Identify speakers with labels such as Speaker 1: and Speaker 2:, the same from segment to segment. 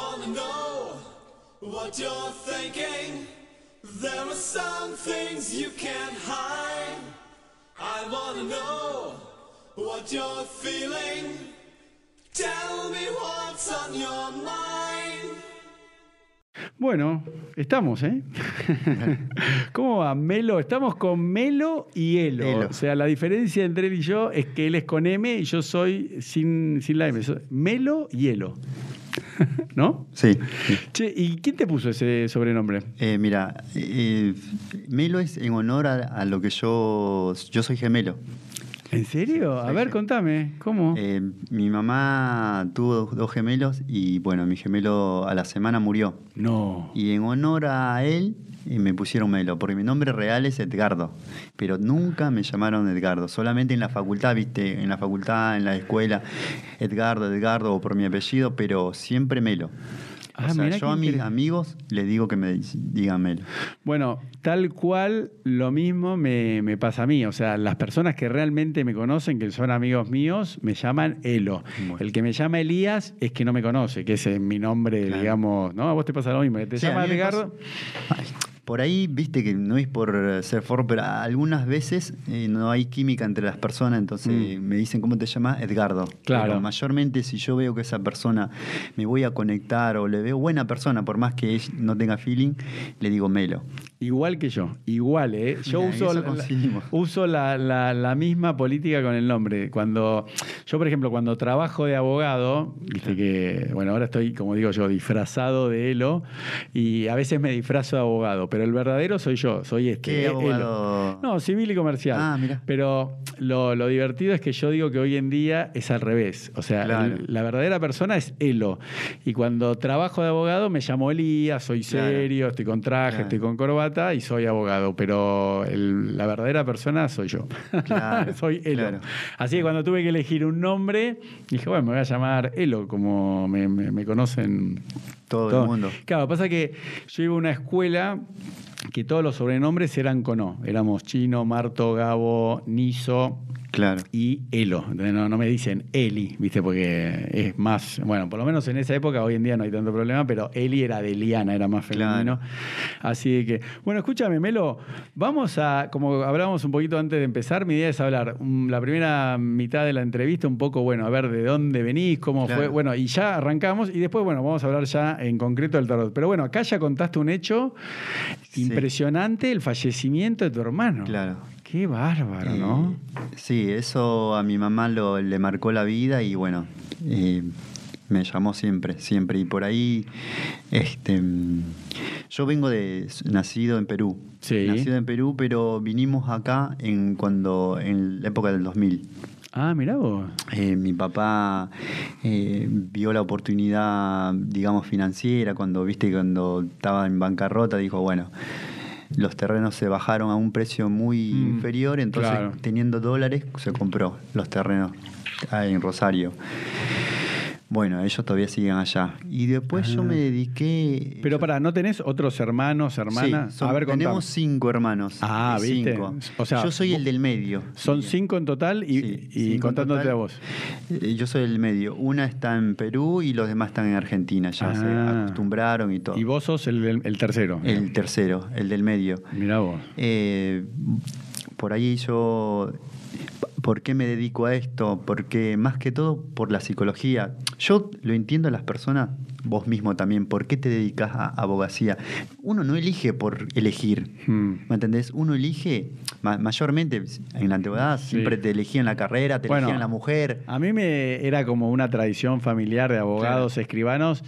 Speaker 1: wanna know what you're thinking. There are some things you can't hide. I wanna know what you're feeling. Tell me what's on your mind.
Speaker 2: Bueno, estamos, ¿eh? ¿Cómo va? Melo, estamos con Melo y Elo.
Speaker 3: Elo.
Speaker 2: O sea, la diferencia entre él y yo es que él es con M y yo soy sin, sin la M. Melo y Elo. ¿No?
Speaker 3: Sí.
Speaker 2: Che, ¿y quién te puso ese sobrenombre?
Speaker 3: Eh, mira, eh, Melo es en honor a, a lo que yo. Yo soy gemelo.
Speaker 2: ¿En serio? A ver,
Speaker 3: sí.
Speaker 2: contame, ¿cómo?
Speaker 3: Eh, mi mamá tuvo dos- dos gemelos y bueno, mi gemelo a la semana murió.
Speaker 2: no.
Speaker 3: Y en honor a él eh, me pusieron Melo, porque mi nombre real es Edgardo, pero nunca me llamaron Edgardo, solamente en la facultad, viste, en la facultad, en la escuela, Edgardo, Edgardo o por mi apellido, pero siempre Melo.
Speaker 2: Ah,
Speaker 3: o sea, yo a mis amigos les digo que me digan Melo.
Speaker 2: Bueno, tal cual lo mismo me, me pasa a mí. O sea, las personas que realmente me conocen, que son amigos míos, me llaman Elo.
Speaker 3: Bueno.
Speaker 2: El que me llama Elías es que no me conoce, que ese es mi nombre,
Speaker 3: Claro.
Speaker 2: digamos. No, a vos te pasa lo mismo. Te
Speaker 3: Sí, a
Speaker 2: llama
Speaker 3: Por ahí, viste que no es por ser forro, pero algunas veces eh, no hay química entre las personas, entonces
Speaker 2: Mm.
Speaker 3: me dicen, ¿cómo te llamas? Edgardo.
Speaker 2: Claro.
Speaker 3: Pero mayormente, si yo veo que esa persona me voy a conectar o le veo buena persona, por más que no tenga feeling, le digo Melo.
Speaker 2: Igual que yo, igual, ¿eh? Yo
Speaker 3: Mira,
Speaker 2: uso, la, uso la, la- la misma política con el nombre. Cuando yo, por ejemplo, cuando trabajo de abogado, viste que, bueno, ahora estoy, como digo yo, disfrazado de Elo y a veces me disfrazo de abogado, pero el verdadero soy yo, soy este.
Speaker 3: ¿Qué
Speaker 2: eh, Elo.
Speaker 3: abogado?
Speaker 2: No, civil y comercial.
Speaker 3: Ah, mira.
Speaker 2: Pero lo, lo divertido es que yo digo que hoy en día es al revés. O sea,
Speaker 3: Claro.
Speaker 2: el- la verdadera persona es Elo. Y cuando trabajo de abogado me llamo Elías, soy
Speaker 3: Claro.
Speaker 2: serio, estoy con traje,
Speaker 3: Claro.
Speaker 2: estoy con corbata y soy abogado. Pero el- la verdadera persona soy yo.
Speaker 3: Claro,
Speaker 2: soy Elo. Así que cuando tuve que elegir un nombre, dije, bueno, me voy a llamar Elo, como me, me- me conocen
Speaker 3: Todo, el mundo.
Speaker 2: Claro, pasa que yo iba a una escuela que todos los sobrenombres eran con O. Éramos Chino, Marto, Gabo, Niso
Speaker 3: Claro.
Speaker 2: y Elo. No, no me dicen Eli, ¿viste? Porque es más, bueno, por lo menos en esa época, hoy en día no hay tanto problema, pero Eli era de Liana, era más femenino.
Speaker 3: Claro.
Speaker 2: Así que, bueno, escúchame, Melo, vamos a, como hablábamos un poquito antes de empezar, mi idea es hablar um, la primera mitad de la entrevista, un poco, bueno, a ver de dónde venís, cómo
Speaker 3: Claro.
Speaker 2: fue, bueno, y ya arrancamos y después, bueno, vamos a hablar ya en concreto del tarot. Pero bueno, acá ya contaste un hecho
Speaker 3: Sí.
Speaker 2: Impresionante, el fallecimiento de tu hermano.
Speaker 3: Claro.
Speaker 2: Qué bárbaro,
Speaker 3: Eh,
Speaker 2: ¿no?
Speaker 3: Sí, eso a mi mamá lo, le marcó la vida y bueno, eh, me llamó siempre, siempre. Y por ahí, este, yo vengo de, nacido en Perú.
Speaker 2: Sí.
Speaker 3: Nacido en Perú, pero vinimos acá en cuando en la época del 2000.
Speaker 2: Ah, mirá vos.
Speaker 3: Eh, mi papá eh, vio la oportunidad, digamos, financiera, cuando viste cuando estaba en bancarrota, dijo, bueno, los terrenos se bajaron a un precio muy
Speaker 2: Mm,
Speaker 3: inferior, entonces
Speaker 2: claro.
Speaker 3: teniendo dólares se compró los terrenos ah, en Rosario. Bueno, ellos todavía siguen allá. Y después yo
Speaker 2: Ah.
Speaker 3: me dediqué...
Speaker 2: Pero para, ¿no tenés otros hermanos, hermanas?
Speaker 3: Sí, son-
Speaker 2: a ver, contame.
Speaker 3: tenemos cinco hermanos.
Speaker 2: Ah, ¿viste?
Speaker 3: Cinco.
Speaker 2: O sea,
Speaker 3: yo soy el del medio.
Speaker 2: Son cinco en total y,
Speaker 3: Sí,
Speaker 2: y contándote
Speaker 3: total.
Speaker 2: a vos.
Speaker 3: Eh, Yo soy el medio. Una está en Perú y los demás están en Argentina. Ya se
Speaker 2: Ah.
Speaker 3: acostumbraron y todo.
Speaker 2: Y vos sos el, el- el tercero.
Speaker 3: El tercero, el del medio.
Speaker 2: Mirá vos.
Speaker 3: Eh, por ahí yo, ¿por qué me dedico a esto? Porque más que todo por la psicología. Yo lo entiendo a las personas, vos mismo también, ¿por qué te dedicas a abogacía? Uno no elige por elegir.
Speaker 2: Hmm.
Speaker 3: ¿Me entendés? Uno elige, ma- mayormente en la antigüedad,
Speaker 2: Sí.
Speaker 3: siempre te elegían la carrera, te
Speaker 2: Bueno,
Speaker 3: elegían la mujer.
Speaker 2: A mí me era como una tradición familiar de abogados, escribanos,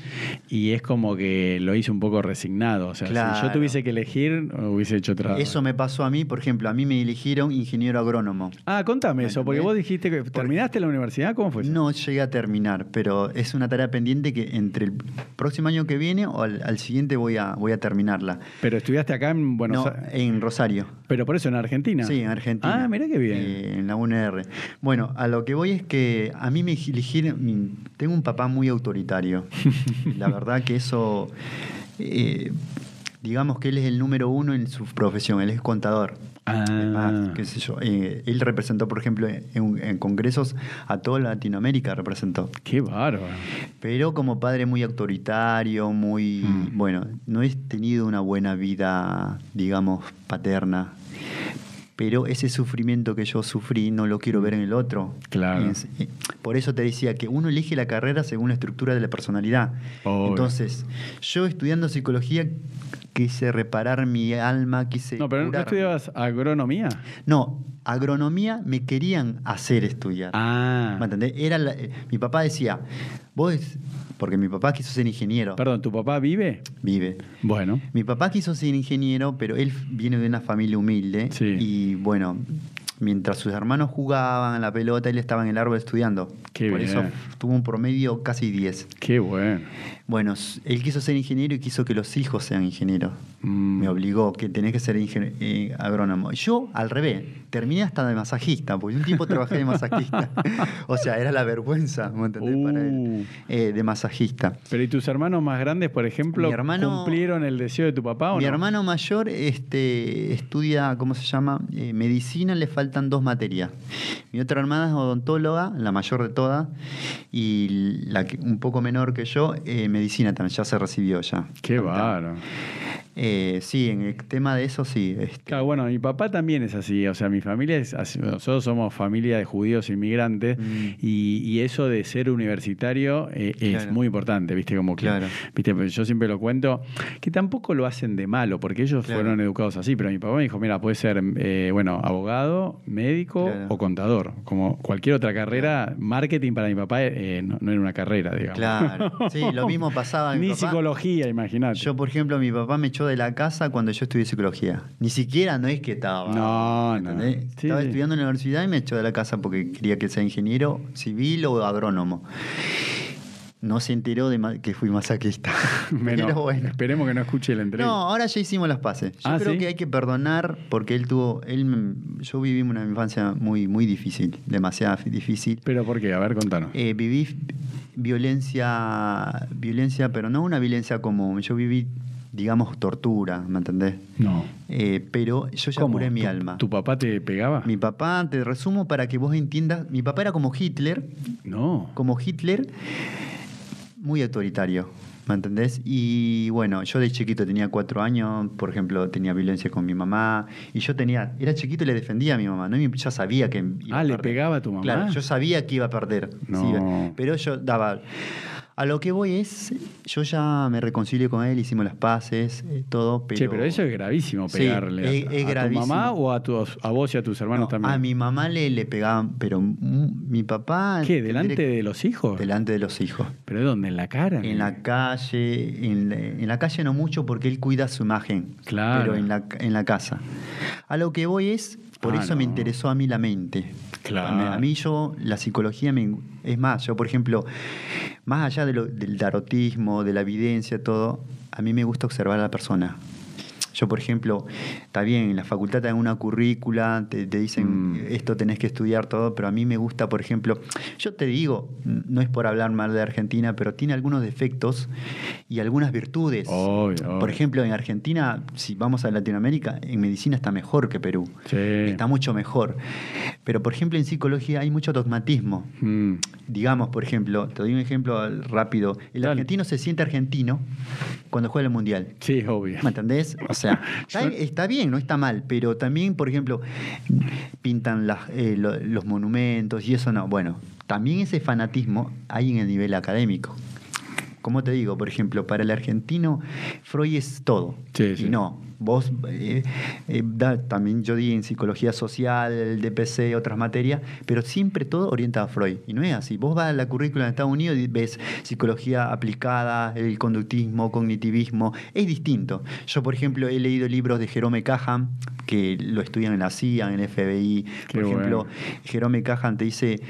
Speaker 2: y es como que lo hice un poco resignado. O sea, si yo
Speaker 3: Claro.
Speaker 2: tuviese que elegir, hubiese hecho otra.
Speaker 3: Eso me pasó a mí, por ejemplo, a mí me eligieron ingeniero agrónomo.
Speaker 2: Ah, contame
Speaker 3: ¿Me
Speaker 2: eso, porque vos dijiste que terminaste la universidad, ¿cómo fue eso?
Speaker 3: No llegué a terminar, pero es una tarea pendiente que entre el próximo año que viene o al, al siguiente voy a, voy a terminarar.
Speaker 2: Pero estudiaste acá en Buenos
Speaker 3: no,
Speaker 2: Aires.
Speaker 3: en Rosario.
Speaker 2: Pero por eso en Argentina.
Speaker 3: Sí, en Argentina.
Speaker 2: Ah, mirá qué bien.
Speaker 3: Eh, en la UNR. Bueno, a lo que voy es que a mí me eligieron. mi- Tengo un papá muy autoritario. la verdad que eso. eh, digamos que él es el número uno en su profesión, él es contador.
Speaker 2: Ah.
Speaker 3: Además, qué sé yo, eh, él representó, por ejemplo, en, en congresos a toda Latinoamérica representó.
Speaker 2: Qué bárbaro.
Speaker 3: Pero como padre muy autoritario, muy,
Speaker 2: Mm.
Speaker 3: bueno, no he tenido una buena vida, digamos, paterna. Pero ese sufrimiento que yo sufrí no lo quiero ver en el otro.
Speaker 2: Claro.
Speaker 3: Es- eh, por eso te decía que uno elige la carrera según la estructura de la personalidad.
Speaker 2: Obvio.
Speaker 3: Entonces, yo estudiando psicología quise reparar mi alma, quise...
Speaker 2: No, pero ¿no
Speaker 3: curarme.
Speaker 2: estudiabas agronomía?
Speaker 3: No, agronomía me querían hacer estudiar.
Speaker 2: Ah.
Speaker 3: ¿Me entendés? Era la- eh, mi papá decía, vos, porque mi papá quiso ser ingeniero,
Speaker 2: Perdón, ¿tu papá vive?
Speaker 3: vive.
Speaker 2: Bueno.
Speaker 3: Mi papá quiso ser ingeniero, pero él viene de una familia humilde.
Speaker 2: Sí.
Speaker 3: Y bueno, mientras sus hermanos jugaban a la pelota, él estaba en el árbol estudiando.
Speaker 2: Qué
Speaker 3: Por
Speaker 2: bien.
Speaker 3: eso tuvo un promedio casi 10.
Speaker 2: Qué bueno.
Speaker 3: Bueno, él quiso ser ingeniero y quiso que los hijos sean ingenieros.
Speaker 2: Mm.
Speaker 3: Me obligó que tenés que ser eh, agrónomo. Yo, al revés, terminé hasta de masajista, porque un tiempo trabajé de masajista. o sea, era la vergüenza, ¿me entendés? Para
Speaker 2: Uh.
Speaker 3: él, eh, de masajista.
Speaker 2: Pero ¿y tus hermanos más grandes, por ejemplo,
Speaker 3: Mi hermano-
Speaker 2: cumplieron el deseo de tu papá o
Speaker 3: Mi
Speaker 2: no?
Speaker 3: hermano mayor este, estudia, ¿cómo se llama? Eh, medicina, le faltan dos materias. Mi otra hermana es odontóloga, la mayor de todas, y la que, un poco menor que yo, eh, medicina también, ya se recibió ya.
Speaker 2: Qué bárbaro.
Speaker 3: Eh, sí, en el tema de eso sí. este,
Speaker 2: Claro, bueno, mi papá también es así, o sea, mi familia es así, nosotros somos familia de judíos inmigrantes
Speaker 3: Mm.
Speaker 2: y, y eso de ser universitario eh, es muy importante, ¿viste? Como que,
Speaker 3: Claro.
Speaker 2: ¿viste? Pues Yo siempre lo cuento, que tampoco lo hacen de malo, porque ellos
Speaker 3: Claro.
Speaker 2: fueron educados así, pero mi papá me dijo, mira, puede ser, eh, bueno, abogado, médico o contador, como cualquier otra carrera, marketing para mi papá eh, no, no era una carrera, digamos.
Speaker 3: Claro, sí, lo mismo pasaba mi
Speaker 2: Ni
Speaker 3: papá.
Speaker 2: psicología, imagínate.
Speaker 3: Yo, por ejemplo, mi papá me echó de la casa cuando yo estudié psicología. Ni siquiera no es que estaba.
Speaker 2: No,
Speaker 3: ¿me
Speaker 2: no.
Speaker 3: estaba
Speaker 2: sí.
Speaker 3: estudiando en la universidad y me echó de la casa porque quería que sea ingeniero civil o agrónomo. No se enteró de que fui masajista.
Speaker 2: Menos-
Speaker 3: Pero bueno.
Speaker 2: Esperemos que no escuche la entrevista.
Speaker 3: No, ahora ya hicimos las paces. Yo
Speaker 2: Ah,
Speaker 3: creo
Speaker 2: ¿sí?
Speaker 3: que hay que perdonar porque él tuvo, él, yo viví una infancia muy, muy difícil, demasiado difícil.
Speaker 2: ¿Pero por qué? A ver, contanos.
Speaker 3: Eh, viví violencia, violencia, pero no una violencia común. Yo viví, digamos, tortura, ¿me entendés?
Speaker 2: no.
Speaker 3: Eh, pero yo ya
Speaker 2: ¿Cómo?
Speaker 3: curé mi
Speaker 2: ¿Tu-
Speaker 3: alma.
Speaker 2: ¿Tu papá te pegaba?
Speaker 3: Mi papá, te resumo para que vos entiendas, mi papá era como Hitler,
Speaker 2: No.
Speaker 3: como Hitler, muy autoritario. ¿Me entendés? Y bueno, yo de chiquito tenía cuatro años, por ejemplo, tenía violencia con mi mamá, y yo tenía, era chiquito y le defendía a mi mamá, ¿no? Y ya sabía que iba
Speaker 2: Ah,
Speaker 3: a
Speaker 2: ¿le pegaba a tu mamá?
Speaker 3: Claro, yo sabía que iba a perder.
Speaker 2: No.
Speaker 3: sí, pero yo daba. A lo que voy es, yo ya me reconcilié con él, hicimos las paces, eh, todo, pero.
Speaker 2: Che, pero eso es gravísimo
Speaker 3: Sí,
Speaker 2: pegarle. a-
Speaker 3: es- es
Speaker 2: a, tu mamá o a, tus, a vos y a tus hermanos
Speaker 3: No,
Speaker 2: también?
Speaker 3: A mi mamá le, le pegaban, pero mm, mi papá.
Speaker 2: ¿Qué? ¿Delante de los hijos?
Speaker 3: Delante de los hijos.
Speaker 2: ¿Pero dónde? ¿En la cara?
Speaker 3: En la calle, en la, en la calle no mucho porque él cuida su imagen,
Speaker 2: Claro.
Speaker 3: pero en la, en la casa. A lo que voy es, por
Speaker 2: Ah,
Speaker 3: eso me interesó a mí la mente.
Speaker 2: Claro.
Speaker 3: A mí, a mí yo, la psicología, me, es más, yo por ejemplo, más allá de lo- del tarotismo, de la evidencia, todo, a mí me gusta observar a la persona. Yo, por ejemplo, está bien, en la facultad te dan una currícula, te, te dicen
Speaker 2: Mm.
Speaker 3: esto tenés que estudiar todo, pero a mí me gusta, por ejemplo, yo te digo, no es por hablar mal de Argentina, pero tiene algunos defectos y algunas virtudes.
Speaker 2: Obvio, obvio.
Speaker 3: Por ejemplo, en Argentina, si vamos a Latinoamérica, en medicina está mejor que Perú.
Speaker 2: Sí.
Speaker 3: Está mucho mejor. Pero, por ejemplo, en psicología hay mucho dogmatismo.
Speaker 2: Mm.
Speaker 3: Digamos, por ejemplo, te doy un ejemplo rápido. El
Speaker 2: Dale.
Speaker 3: argentino se siente argentino cuando juega el mundial.
Speaker 2: Sí, obvio.
Speaker 3: ¿Me entendés? O sea, está,
Speaker 2: Yo-
Speaker 3: está bien, no está mal, pero también, por ejemplo, pintan las, eh, lo- los monumentos y eso no. Bueno, también ese fanatismo hay en el nivel académico. Como te digo, por ejemplo, para el argentino, Freud es todo.
Speaker 2: Sí, sí.
Speaker 3: Y no, vos, eh, eh, da- también yo di en psicología social, DPC, otras materias, pero siempre todo orientado a Freud. Y no es así. Vos vas a la currícula de Estados Unidos y ves psicología aplicada, el conductismo, cognitivismo, es distinto. Yo, por ejemplo, he leído libros de Jerome Cahan, que lo estudian en la CIA, en el FBI.
Speaker 2: Qué
Speaker 3: por ejemplo,
Speaker 2: bueno.
Speaker 3: Jerome Cahan te dice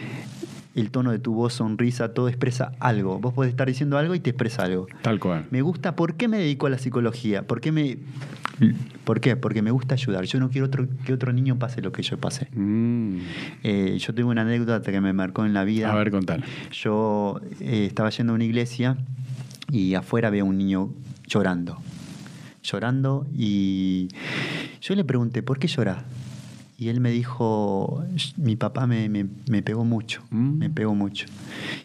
Speaker 3: el tono de tu voz, sonrisa, todo expresa algo. Vos podés estar diciendo algo y te expresa algo.
Speaker 2: Tal cual.
Speaker 3: Me gusta, ¿por qué me dedico a la psicología? ¿Por qué me ¿Por qué? Porque me gusta ayudar. Yo no quiero otro, que otro niño pase lo que yo pasé.
Speaker 2: Mm.
Speaker 3: Eh, yo tengo una anécdota que me marcó en la vida.
Speaker 2: A ver, contale.
Speaker 3: Yo eh, estaba yendo a una iglesia y afuera veo un niño llorando. llorando y yo le pregunté, ¿por qué lloras? Y él me dijo, mi papá me, me- me pegó mucho,
Speaker 2: Mm.
Speaker 3: me pegó mucho.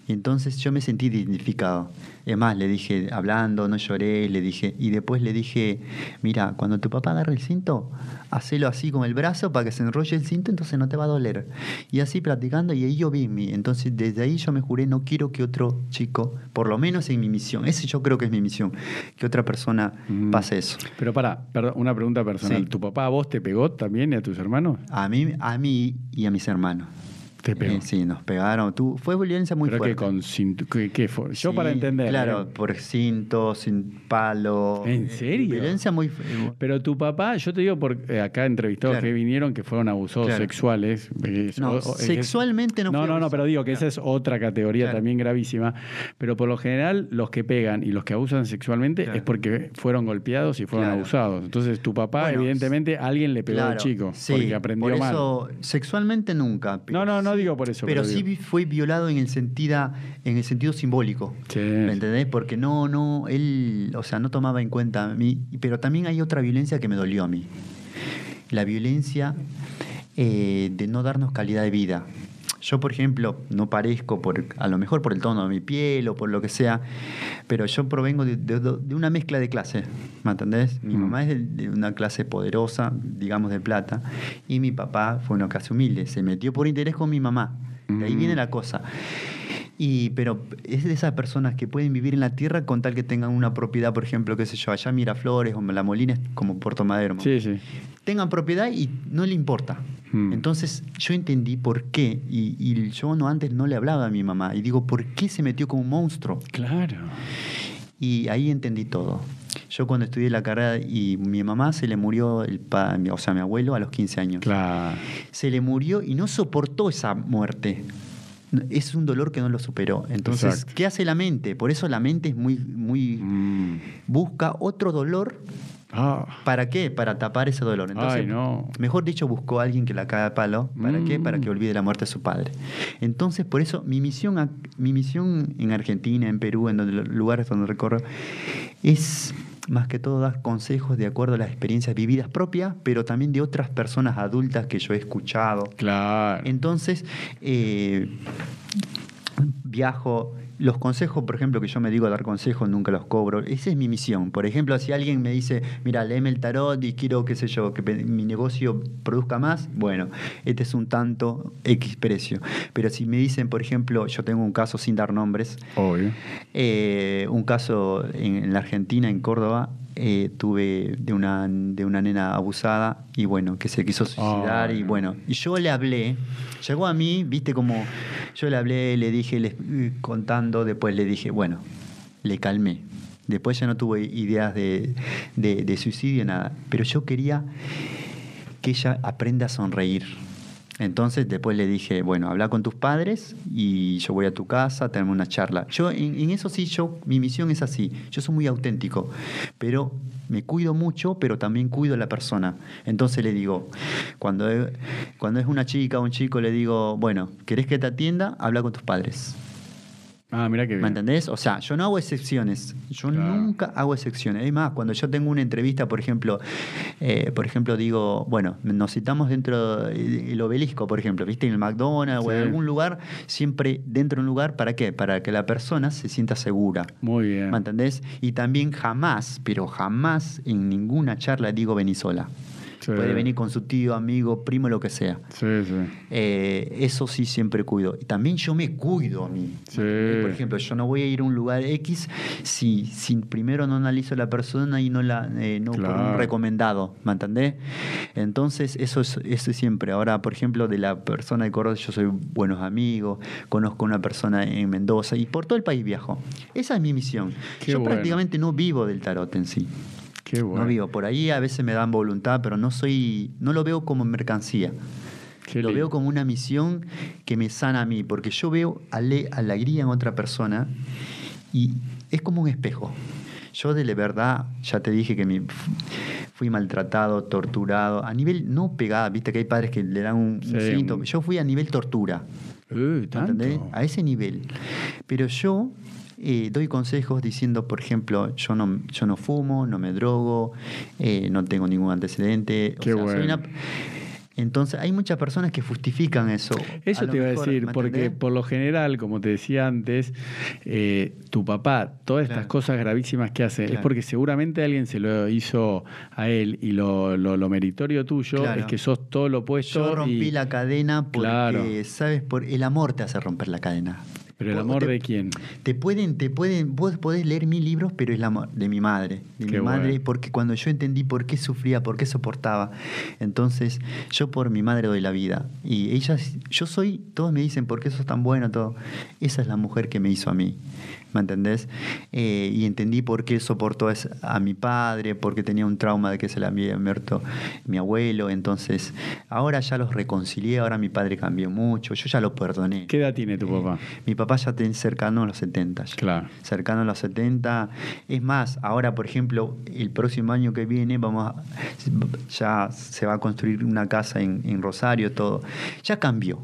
Speaker 3: Y entonces yo me sentí identificado. Es más, le dije, hablando, no lloré, le dije, y después le dije, mira, cuando tu papá agarre el cinto, hacelo así con el brazo para que se enrolle el cinto, entonces no te va a doler. Y así practicando, y ahí yo vi, mi, entonces desde ahí yo me juré, no quiero que otro chico, por lo menos en mi misión, ese yo creo que es mi misión, que otra persona
Speaker 2: Mm.
Speaker 3: pase eso.
Speaker 2: Pero para, perdón, una pregunta personal.
Speaker 3: Sí.
Speaker 2: ¿Tu papá a vos te pegó también y a tus hermanos?
Speaker 3: A mí, a mí y a mis hermanos.
Speaker 2: Te pegó.
Speaker 3: Eh, sí, nos pegaron. Tú, fue violencia muy
Speaker 2: Pero que
Speaker 3: fuerte.
Speaker 2: con cintu- ¿qué, qué fue? Yo
Speaker 3: Sí,
Speaker 2: para entender.
Speaker 3: Claro,
Speaker 2: ¿eh?
Speaker 3: por cinto, sin palo.
Speaker 2: ¿En
Speaker 3: Eh,
Speaker 2: serio?
Speaker 3: Violencia muy.
Speaker 2: Pero tu papá, yo te digo por eh, acá entrevistados
Speaker 3: Claro.
Speaker 2: que vinieron que fueron abusados
Speaker 3: Claro.
Speaker 2: sexuales. es-
Speaker 3: No,
Speaker 2: o- o- es-
Speaker 3: sexualmente no
Speaker 2: No, no, no, pero digo que esa es otra categoría
Speaker 3: Claro.
Speaker 2: también gravísima. Pero por lo general, los que pegan y los que abusan sexualmente
Speaker 3: Claro.
Speaker 2: es porque fueron golpeados y fueron
Speaker 3: Claro.
Speaker 2: abusados. Entonces, tu papá,
Speaker 3: Bueno,
Speaker 2: evidentemente, alguien le pegó al chico
Speaker 3: sí,
Speaker 2: porque aprendió
Speaker 3: por
Speaker 2: mal.
Speaker 3: eso, sexualmente nunca. pero
Speaker 2: No, no, no digo por eso,
Speaker 3: Pero,
Speaker 2: pero
Speaker 3: sí
Speaker 2: digo.
Speaker 3: fue violado en el sentido, en el sentido simbólico.
Speaker 2: Sí,
Speaker 3: ¿Me entendés? Porque no, no, él, o sea, no tomaba en cuenta a mí. Pero también hay otra violencia que me dolió a mí. La violencia eh, de no darnos calidad de vida. Yo, por ejemplo, no parezco, por, a lo mejor por el tono de mi piel o por lo que sea, pero yo provengo de, de- de una mezcla de clases, ¿me entendés? Mi
Speaker 2: Mm.
Speaker 3: mamá es de, de una clase poderosa, digamos de plata, y mi papá fue una clase humilde, se metió por interés con mi mamá. De ahí
Speaker 2: Mm.
Speaker 3: viene la cosa. Y, pero es de esas personas que pueden vivir en la tierra con tal que tengan una propiedad, por ejemplo, qué sé yo, allá Miraflores o La Molina, es como Puerto Madero. ¿no?
Speaker 2: Sí, sí.
Speaker 3: tengan propiedad y no le importa.
Speaker 2: Hmm.
Speaker 3: Entonces yo entendí por qué, y, y yo no antes no le hablaba a mi mamá, y digo, ¿por qué se metió como un monstruo?
Speaker 2: Claro.
Speaker 3: Y ahí entendí todo. Yo cuando estudié la carrera y mi mamá se le murió, el pa- o sea, mi abuelo a los 15 años.
Speaker 2: Claro.
Speaker 3: Se le murió y no soportó esa muerte. Es un dolor que no lo superó. Entonces,
Speaker 2: Exacto.
Speaker 3: ¿qué hace la mente? Por eso la mente es muy, muy...
Speaker 2: Mm.
Speaker 3: Busca otro dolor
Speaker 2: Ah.
Speaker 3: ¿Para qué? Para tapar ese dolor. Entonces,
Speaker 2: Ay, no.
Speaker 3: Mejor dicho, buscó a alguien que la caga a palo. ¿Para qué?
Speaker 2: Mm.
Speaker 3: Para que olvide la muerte de su padre. Entonces, por eso, mi misión, mi misión en Argentina, en Perú, en donde, los lugares donde recorro, es más que todo dar consejos de acuerdo a las experiencias vividas propias, pero también de otras personas adultas que yo he escuchado.
Speaker 2: Claro.
Speaker 3: Entonces, eh, viajo. Los consejos, por ejemplo, que yo me digo dar consejos, nunca los cobro. Esa es mi misión. Por ejemplo, si alguien me dice, mira, léeme el tarot y quiero, qué sé yo, que mi negocio produzca más, bueno, este es un tanto X precio. Pero si me dicen, por ejemplo, yo tengo un caso sin dar nombres,
Speaker 2: Obvio.
Speaker 3: eh, un caso en, en la Argentina, en Córdoba, eh, tuve de una, de una nena abusada y bueno, que se quiso suicidar y
Speaker 2: no.
Speaker 3: bueno, y yo le hablé, llegó a mí, viste como yo le hablé, le dije, eh, contando, después le dije, bueno, le calmé. Después ya no tuve ideas de, de- de suicidio, nada. Pero yo quería que ella aprenda a sonreír. Entonces después le dije, bueno, habla con tus padres y yo voy a tu casa, tenemos una charla. Yo en, en eso sí, yo, mi misión es así. Yo soy muy auténtico, pero me cuido mucho, pero también cuido a la persona. Entonces le digo, cuando, cuando es una chica o un chico, le digo, bueno, ¿querés que te atienda? Habla con tus padres.
Speaker 2: Ah, mira qué bien.
Speaker 3: ¿Me entendés? O sea, yo no hago excepciones. Yo
Speaker 2: Claro.
Speaker 3: nunca hago excepciones. Es más, cuando yo tengo una entrevista, por ejemplo, eh, por ejemplo, digo, bueno, nos citamos dentro del obelisco, por ejemplo, ¿viste? En el McDonald's o en algún lugar, siempre dentro de un lugar, ¿para qué? Para que la persona se sienta segura.
Speaker 2: Muy bien.
Speaker 3: ¿Me entendés? Y también jamás, pero jamás en ninguna charla digo vení sola.
Speaker 2: Sí.
Speaker 3: Puede venir con su tío, amigo, primo, lo que sea.
Speaker 2: Sí, sí.
Speaker 3: Eh, eso sí siempre cuido. Y también yo me cuido a mí.
Speaker 2: Sí.
Speaker 3: Por ejemplo, yo no voy a ir a un lugar X si, si primero no analizo a la persona y no la eh, no por
Speaker 2: Claro.
Speaker 3: un recomendado, ¿me entendés? Entonces, eso es, eso es siempre. Ahora, por ejemplo, de la persona de Córdoba, yo soy buenos amigos, conozco una persona en Mendoza y por todo el país viajo. Esa es mi misión.
Speaker 2: Qué
Speaker 3: yo
Speaker 2: bueno.
Speaker 3: prácticamente no vivo del tarot en sí.
Speaker 2: Qué bueno.
Speaker 3: No vivo. Por ahí a veces me dan voluntad, pero no soy, no lo veo como mercancía.
Speaker 2: Qué
Speaker 3: lo
Speaker 2: lindo.
Speaker 3: veo como una misión que me sana a mí, porque yo veo ale- alegría en otra persona y es como un espejo. Yo de la verdad, ya te dije que me fui maltratado, torturado, a nivel no pegada, viste que hay padres que le dan un, un
Speaker 2: Sí,
Speaker 3: cinto. Yo fui a nivel tortura.
Speaker 2: Uh.
Speaker 3: ¿Entendés? A ese nivel. Pero yo eh, doy consejos diciendo, por ejemplo, yo no, yo no fumo, no me drogo, eh, no tengo ningún antecedente. O
Speaker 2: Qué
Speaker 3: soy
Speaker 2: bueno.
Speaker 3: una- Entonces, hay muchas personas que justifican eso.
Speaker 2: Eso te iba a decir,
Speaker 3: ¿me
Speaker 2: porque
Speaker 3: entendés?
Speaker 2: por lo general, como te decía antes, eh, tu papá, todas estas cosas gravísimas que hace, es porque seguramente alguien se lo hizo a él y lo, lo- lo meritorio tuyo
Speaker 3: Claro.
Speaker 2: es que sos todo lo opuesto.
Speaker 3: Yo rompí
Speaker 2: y-
Speaker 3: la cadena porque. ¿sabes? Por el amor te hace romper la cadena.
Speaker 2: Pero el amor
Speaker 3: te-
Speaker 2: de quién?
Speaker 3: Te pueden, te pueden, vos podés leer mil libros, pero el amor de mi madre, de
Speaker 2: Qué
Speaker 3: mi madre,
Speaker 2: bueno.
Speaker 3: porque cuando yo entendí por qué sufría, por qué soportaba, entonces yo por mi madre doy la vida. Y ella, yo soy, todos me dicen, ¿por qué sos tan bueno? Todo. Esa es la mujer que me hizo a mí, ¿me entendés? Eh, y entendí por qué soportó a mi padre, porque tenía un trauma de que se le había muerto mi abuelo, entonces ahora ya los reconcilié, ahora mi padre cambió mucho, yo ya lo perdoné.
Speaker 2: ¿Qué edad tiene tu
Speaker 3: Eh,
Speaker 2: papá?
Speaker 3: Mi papá ya tiene cercano a los 70. ya.
Speaker 2: Claro.
Speaker 3: Cercano a los 70. Es más, ahora, por ejemplo, el próximo año que viene vamos a- ya se va a construir una casa en, en Rosario, todo. Ya cambió.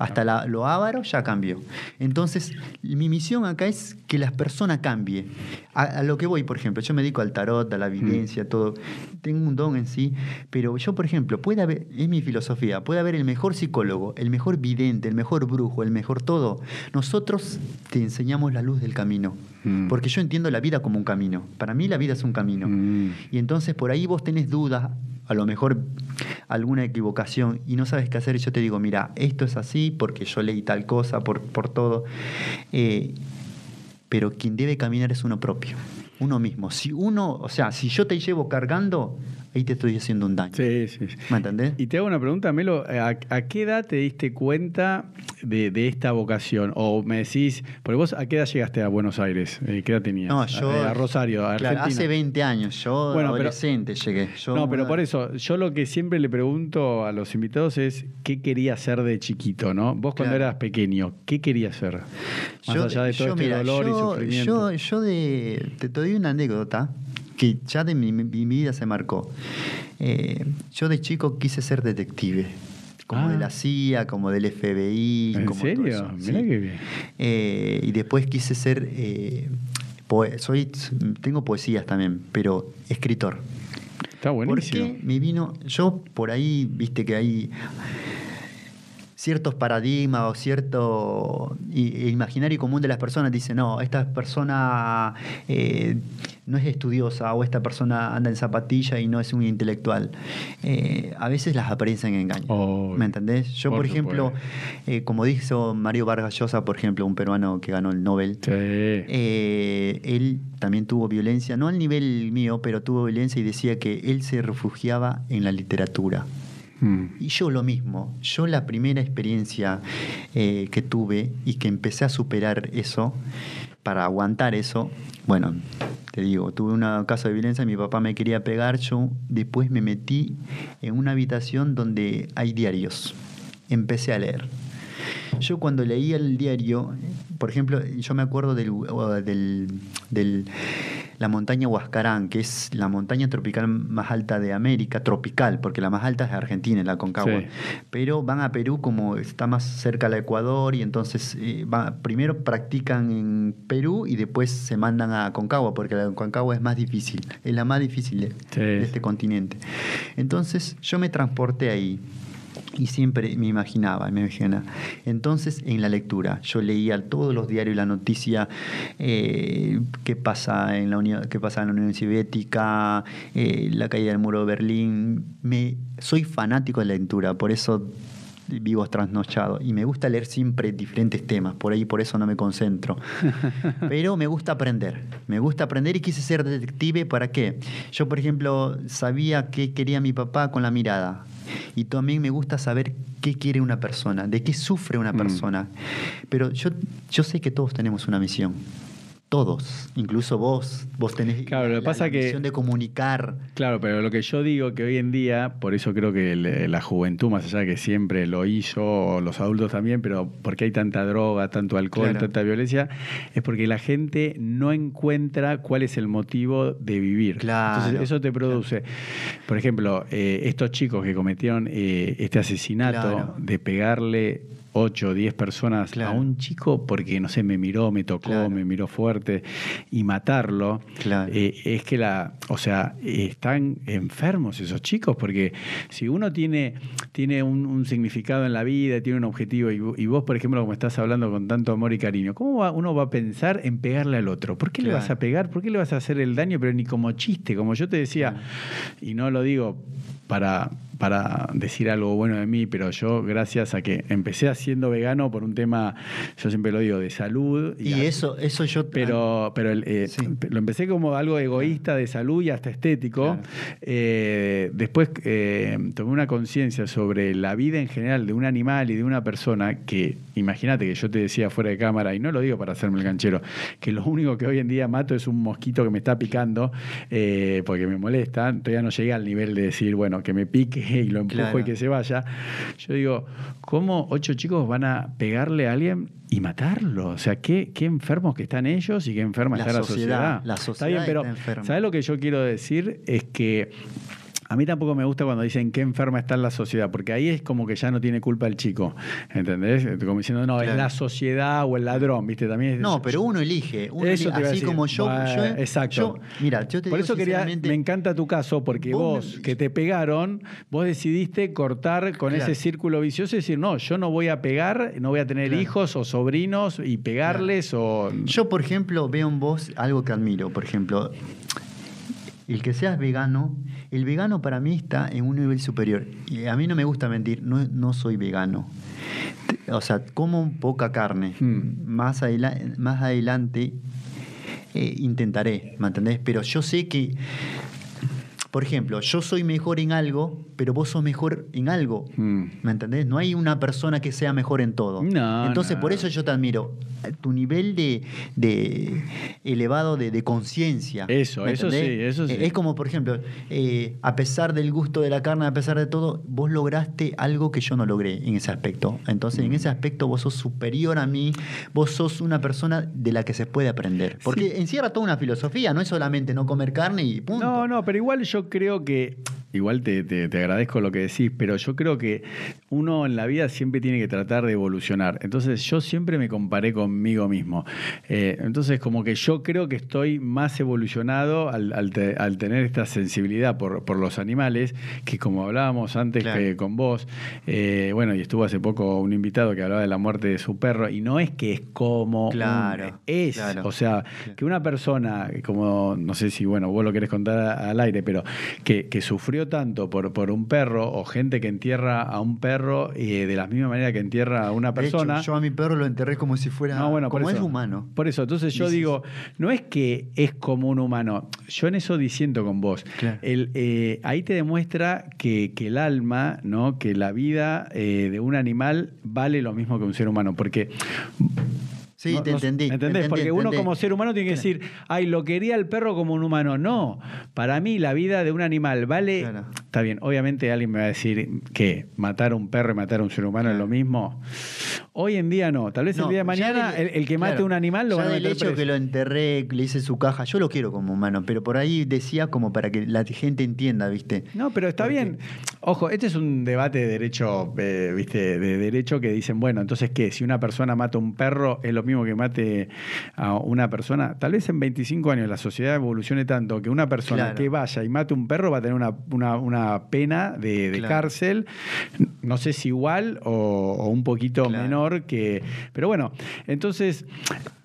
Speaker 3: Hasta la- lo ávaro ya cambió. Entonces, mi misión acá es que las personas cambien. A, a lo que voy, por ejemplo, yo me dedico al tarot, a la evidencia, todo. Tengo un don en sí, pero yo, por ejemplo, puede haber, es mi filosofía, puede haber el mejor psicólogo, el mejor vidente, el mejor brujo, el mejor todo. Nosotros te enseñamos la luz del camino.
Speaker 2: Mm.
Speaker 3: Porque yo entiendo la vida como un camino. Para mí la vida es un camino.
Speaker 2: Mm.
Speaker 3: Y entonces por ahí vos tenés dudas, a lo mejor alguna equivocación y no sabes qué hacer. Y yo te digo, mira, esto es así porque yo leí tal cosa, por, por todo. Eh, pero quien debe caminar es uno propio, uno mismo. Si uno, o sea, si yo te llevo cargando, ahí te estoy haciendo un daño.
Speaker 2: Sí, sí.
Speaker 3: ¿Me entendés?
Speaker 2: Y te hago una pregunta, Melo, ¿a, a qué edad te diste cuenta de, de esta vocación? O me decís, porque vos a qué edad llegaste a Buenos Aires? Eh, ¿Qué edad tenías?
Speaker 3: No, yo.
Speaker 2: A, a Rosario, a
Speaker 3: claro,
Speaker 2: Argentina.
Speaker 3: hace 20 años, yo
Speaker 2: Bueno, pero-
Speaker 3: adolescente llegué. Yo
Speaker 2: no, pero por eso, yo lo que siempre le pregunto a los invitados es qué quería ser de chiquito, ¿no? Vos cuando
Speaker 3: Claro.
Speaker 2: eras pequeño, ¿qué querías ser? Más
Speaker 3: Yo-
Speaker 2: allá de todo
Speaker 3: yo,
Speaker 2: este
Speaker 3: mira,
Speaker 2: dolor y sufrimiento.
Speaker 3: Yo, yo de, te doy una anécdota que ya de mi, vida se marcó. Eh, yo de chico quise ser detective. Como
Speaker 2: Ah.
Speaker 3: de la CIA, como del FBI.
Speaker 2: ¿En
Speaker 3: como todo
Speaker 2: serio? Mirá
Speaker 3: sí.
Speaker 2: qué bien.
Speaker 3: Eh, y después quise ser. eh, soy, tengo poesías también, pero escritor.
Speaker 2: Está buenísimo.
Speaker 3: Porque me vino, yo por ahí, viste que hay ciertos paradigmas o cierto i- imaginario común de las personas dice no esta persona eh, no es estudiosa o esta persona anda en zapatilla y no es un intelectual Eh, a veces las apariencias engañan
Speaker 2: Oh,
Speaker 3: ¿me entendés? yo por,
Speaker 2: por
Speaker 3: ejemplo eh, como dijo Mario Vargas Llosa por ejemplo un peruano que ganó el Nobel
Speaker 2: Sí.
Speaker 3: él también tuvo violencia, no al nivel mío, pero tuvo violencia y decía que él se refugiaba en la literatura. Y yo lo mismo, yo la primera experiencia eh, que tuve y que empecé a superar eso, para aguantar eso, bueno, te digo, tuve un caso de violencia, mi papá me quería pegar, yo después me metí en una habitación donde hay diarios, empecé a leer. Yo cuando leía el diario, por ejemplo, yo me acuerdo del, del- la montaña Huascarán, que es la montaña tropical más alta de América, tropical, porque la más alta es Argentina, en la Concagua.
Speaker 2: Sí.
Speaker 3: Pero van a Perú como está más cerca al Ecuador y entonces eh, va- primero practican en Perú y después se mandan a Concagua, porque la Concagua es más difícil, es la más difícil de,
Speaker 2: Sí.
Speaker 3: de este continente. Entonces yo me transporté ahí y siempre me imaginaba, me imaginaba. Entonces, en la lectura, yo leía todos los diarios la noticia, eh, qué pasa en la Unión, qué pasa en la Unión Soviética, eh, la caída del muro de Berlín. Me, soy fanático de la lectura, por eso vivo trasnochado y me gusta leer siempre diferentes temas, por ahí por eso no me concentro. Pero me gusta aprender, me gusta aprender y quise ser detective para qué. Yo, por ejemplo, sabía qué quería mi papá con la mirada y también me gusta saber qué quiere una persona, de qué sufre una
Speaker 2: Mm.
Speaker 3: persona. Pero yo, yo sé que todos tenemos una misión. Todos, incluso vos, vos tenés
Speaker 2: Claro, lo que
Speaker 3: la-
Speaker 2: pasa
Speaker 3: la
Speaker 2: que-
Speaker 3: de comunicar.
Speaker 2: Claro, pero lo que yo digo que hoy en día, por eso creo que el- la juventud, más allá de que siempre lo hizo, los adultos también, pero porque hay tanta droga, tanto alcohol,
Speaker 3: Claro.
Speaker 2: tanta violencia, es porque la gente no encuentra cuál es el motivo de vivir.
Speaker 3: Claro,
Speaker 2: Entonces eso te produce, por ejemplo, eh, estos chicos que cometieron eh, este asesinato de pegarle 8 o 10 personas
Speaker 3: Claro.
Speaker 2: a un chico porque, no sé, me miró, me tocó,
Speaker 3: Claro.
Speaker 2: me miró fuerte y matarlo,
Speaker 3: Claro.
Speaker 2: eh, es que la, o sea, están enfermos esos chicos porque si uno tiene, tiene un, un significado en la vida, tiene un objetivo y, y vos, por ejemplo, como estás hablando con tanto amor y cariño, ¿cómo va- uno va a pensar en pegarle al otro? ¿Por qué le vas a pegar? ¿Por qué le vas a hacer el daño? Pero ni como chiste, como yo te decía, y no lo digo para, para decir algo bueno de mí, pero yo, gracias a que empecé haciendo vegano por un tema, yo siempre lo digo, de salud.
Speaker 3: Y eso, eso yo...
Speaker 2: pero, pero el, eh,
Speaker 3: Sí.
Speaker 2: lo empecé como algo egoísta de salud y hasta estético.
Speaker 3: Claro.
Speaker 2: Eh, después eh, tomé una conciencia sobre la vida en general de un animal y de una persona que, imagínate que yo te decía fuera de cámara, y no lo digo para hacerme el canchero, que lo único que hoy en día mato es un mosquito que me está picando eh, porque me molesta. Todavía no llegué al nivel de decir, bueno, que me pique y lo empujo
Speaker 3: Claro.
Speaker 2: y que se vaya. Yo digo, ¿cómo ocho chicos van a pegarle a alguien y matarlo? O sea, qué, qué enfermos que están ellos y qué enferma
Speaker 3: La
Speaker 2: está la
Speaker 3: sociedad,
Speaker 2: sociedad.
Speaker 3: la
Speaker 2: está
Speaker 3: sociedad
Speaker 2: bien, pero
Speaker 3: está.
Speaker 2: ¿sabes lo que yo quiero decir? Es que a mí tampoco me gusta cuando dicen qué enferma está la sociedad, porque ahí es como que ya no tiene culpa el chico, ¿entendés? Como diciendo, no, es la sociedad o el ladrón, ¿viste? También es-
Speaker 3: No, pero uno elige. Uno
Speaker 2: Eso
Speaker 3: elige, así como yo, yo-
Speaker 2: exacto.
Speaker 3: yo- mira, yo te
Speaker 2: Por
Speaker 3: digo
Speaker 2: eso quería, me encanta tu caso, porque
Speaker 3: Vos
Speaker 2: vos,
Speaker 3: me-
Speaker 2: que te pegaron, vos decidiste cortar con
Speaker 3: Claro.
Speaker 2: ese círculo vicioso y decir, no, yo no voy a pegar, no voy a tener
Speaker 3: Claro.
Speaker 2: hijos o sobrinos y pegarles o...
Speaker 3: Yo, por ejemplo, veo en vos algo que admiro. Por ejemplo, el que seas vegano, el vegano para mí está en un nivel superior. Y a mí no me gusta mentir, no, no soy vegano. O sea, como poca carne.
Speaker 2: Hmm.
Speaker 3: Más, adela- más adelante eh, intentaré, ¿me entendés? Pero yo sé que, por ejemplo, yo soy mejor en algo, pero vos sos mejor en algo.
Speaker 2: Mm.
Speaker 3: ¿Me entendés? No hay una persona que sea mejor en todo.
Speaker 2: No,
Speaker 3: Entonces,
Speaker 2: no.
Speaker 3: por eso yo te admiro. Tu nivel de, de elevado de, de conciencia.
Speaker 2: Eso,
Speaker 3: ¿me
Speaker 2: eso sí, eso sí.
Speaker 3: Es como, por ejemplo, eh, a pesar del gusto de la carne, a pesar de todo, vos lograste algo que yo no logré en ese aspecto. Entonces,
Speaker 2: Mm.
Speaker 3: en ese aspecto, vos sos superior a mí, vos sos una persona de la que se puede aprender. Porque encierra toda una filosofía, no es solamente no comer carne y punto.
Speaker 2: No, no, pero igual yo creo que, igual te, te- te agradezco lo que decís, pero yo creo que uno en la vida siempre tiene que tratar de evolucionar. Entonces yo siempre me comparé conmigo mismo. Eh, entonces como que yo creo que estoy más evolucionado al, al te- al tener esta sensibilidad por, por los animales, que como hablábamos antes
Speaker 3: Claro.
Speaker 2: que con vos, eh, bueno, y estuvo hace poco un invitado que hablaba de la muerte de su perro, y no es que es como... un-
Speaker 3: Claro,
Speaker 2: es,
Speaker 3: claro.
Speaker 2: o sea, que una persona, como no sé si, bueno, vos lo querés contar al aire, pero que, que sufrió tanto por, por un perro o gente que entierra a un perro eh, de la misma manera que entierra a una
Speaker 3: De hecho,
Speaker 2: persona.
Speaker 3: yo a mi perro lo enterré como si fuera.
Speaker 2: No, bueno, por
Speaker 3: como
Speaker 2: eso,
Speaker 3: es humano.
Speaker 2: Por eso, entonces yo
Speaker 3: Dices-
Speaker 2: digo, no es que es como un humano, yo en eso disiento con vos.
Speaker 3: Claro.
Speaker 2: El, eh, ahí te demuestra que, que el alma, ¿no? que la vida eh, de un animal vale lo mismo que un ser humano, porque
Speaker 3: Sí,
Speaker 2: no-
Speaker 3: te entendí. te
Speaker 2: ¿Entendés?
Speaker 3: entendí,
Speaker 2: Porque uno como ser humano tiene que decir, ay, lo quería el perro como un humano. No, para mí la vida de un animal vale...
Speaker 3: Claro.
Speaker 2: Está bien, obviamente alguien me va a decir que matar a un perro y matar a un ser humano es lo mismo. Hoy en día no. Tal vez el día de mañana el, el que mate
Speaker 3: claro,
Speaker 2: a un animal lo van a meter
Speaker 3: hecho
Speaker 2: preso.
Speaker 3: que lo enterré, le hice su caja, yo lo quiero como humano, pero por ahí decía como para que la gente entienda, ¿viste?
Speaker 2: No, pero está
Speaker 3: Porque-
Speaker 2: bien. Ojo, este es un debate de derecho, eh, ¿viste? De derecho que dicen, bueno, entonces, ¿qué? Si una persona mata a un perro, ¿es lo mismo que mate a una persona? Tal vez en 25 años la sociedad evolucione tanto que una persona
Speaker 3: Claro.
Speaker 2: que vaya y mate a un perro va a tener una, una- una pena de, de
Speaker 3: Claro.
Speaker 2: cárcel, no sé si igual o, o un poquito
Speaker 3: Claro.
Speaker 2: menor que... Pero bueno, entonces...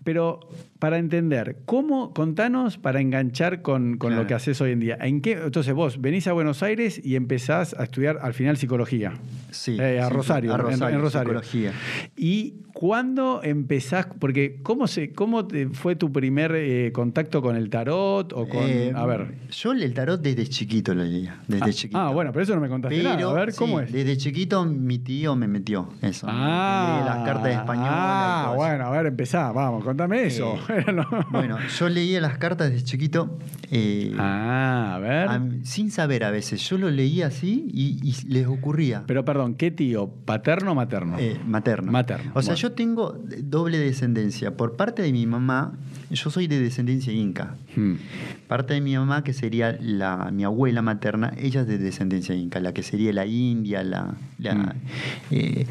Speaker 2: Pero para entender, ¿cómo, contanos para enganchar con, con lo que haces hoy en día? ¿En qué, entonces vos venís a Buenos Aires y empezás a estudiar al final psicología.
Speaker 3: Sí.
Speaker 2: Eh, a
Speaker 3: sí,
Speaker 2: Rosario,
Speaker 3: a
Speaker 2: en
Speaker 3: Rosario. psicología.
Speaker 2: ¿Y cuándo empezás? Porque, ¿cómo, se, cómo te fue tu primer eh, contacto con el tarot? O con,
Speaker 3: Eh,
Speaker 2: a ver.
Speaker 3: Yo el tarot desde chiquito lo leía, desde
Speaker 2: Ah,
Speaker 3: chiquito.
Speaker 2: ah, bueno, pero eso no me contaste
Speaker 3: Pero,
Speaker 2: nada. A ver, ¿cómo
Speaker 3: sí,
Speaker 2: es?
Speaker 3: Desde chiquito mi tío me metió eso.
Speaker 2: Ah,
Speaker 3: Leí las cartas españolas.
Speaker 2: Ah, bueno, a ver, empezá, vamos, contame eso. No.
Speaker 3: Bueno, yo leía las cartas desde chiquito. eh,
Speaker 2: Ah, a ver.
Speaker 3: a- sin saber a veces. Yo lo leía así y, y les ocurría.
Speaker 2: Pero perdón, ¿qué tío? ¿Paterno o materno?
Speaker 3: Materno.
Speaker 2: Materno,
Speaker 3: O sea,
Speaker 2: bueno.
Speaker 3: yo tengo doble descendencia. Por parte de mi mamá, yo soy de descendencia inca.
Speaker 2: Hmm.
Speaker 3: Parte de mi mamá, que sería la, mi abuela materna, ella es de descendencia inca, la que sería la india, la, la,
Speaker 2: Mm.
Speaker 3: eh,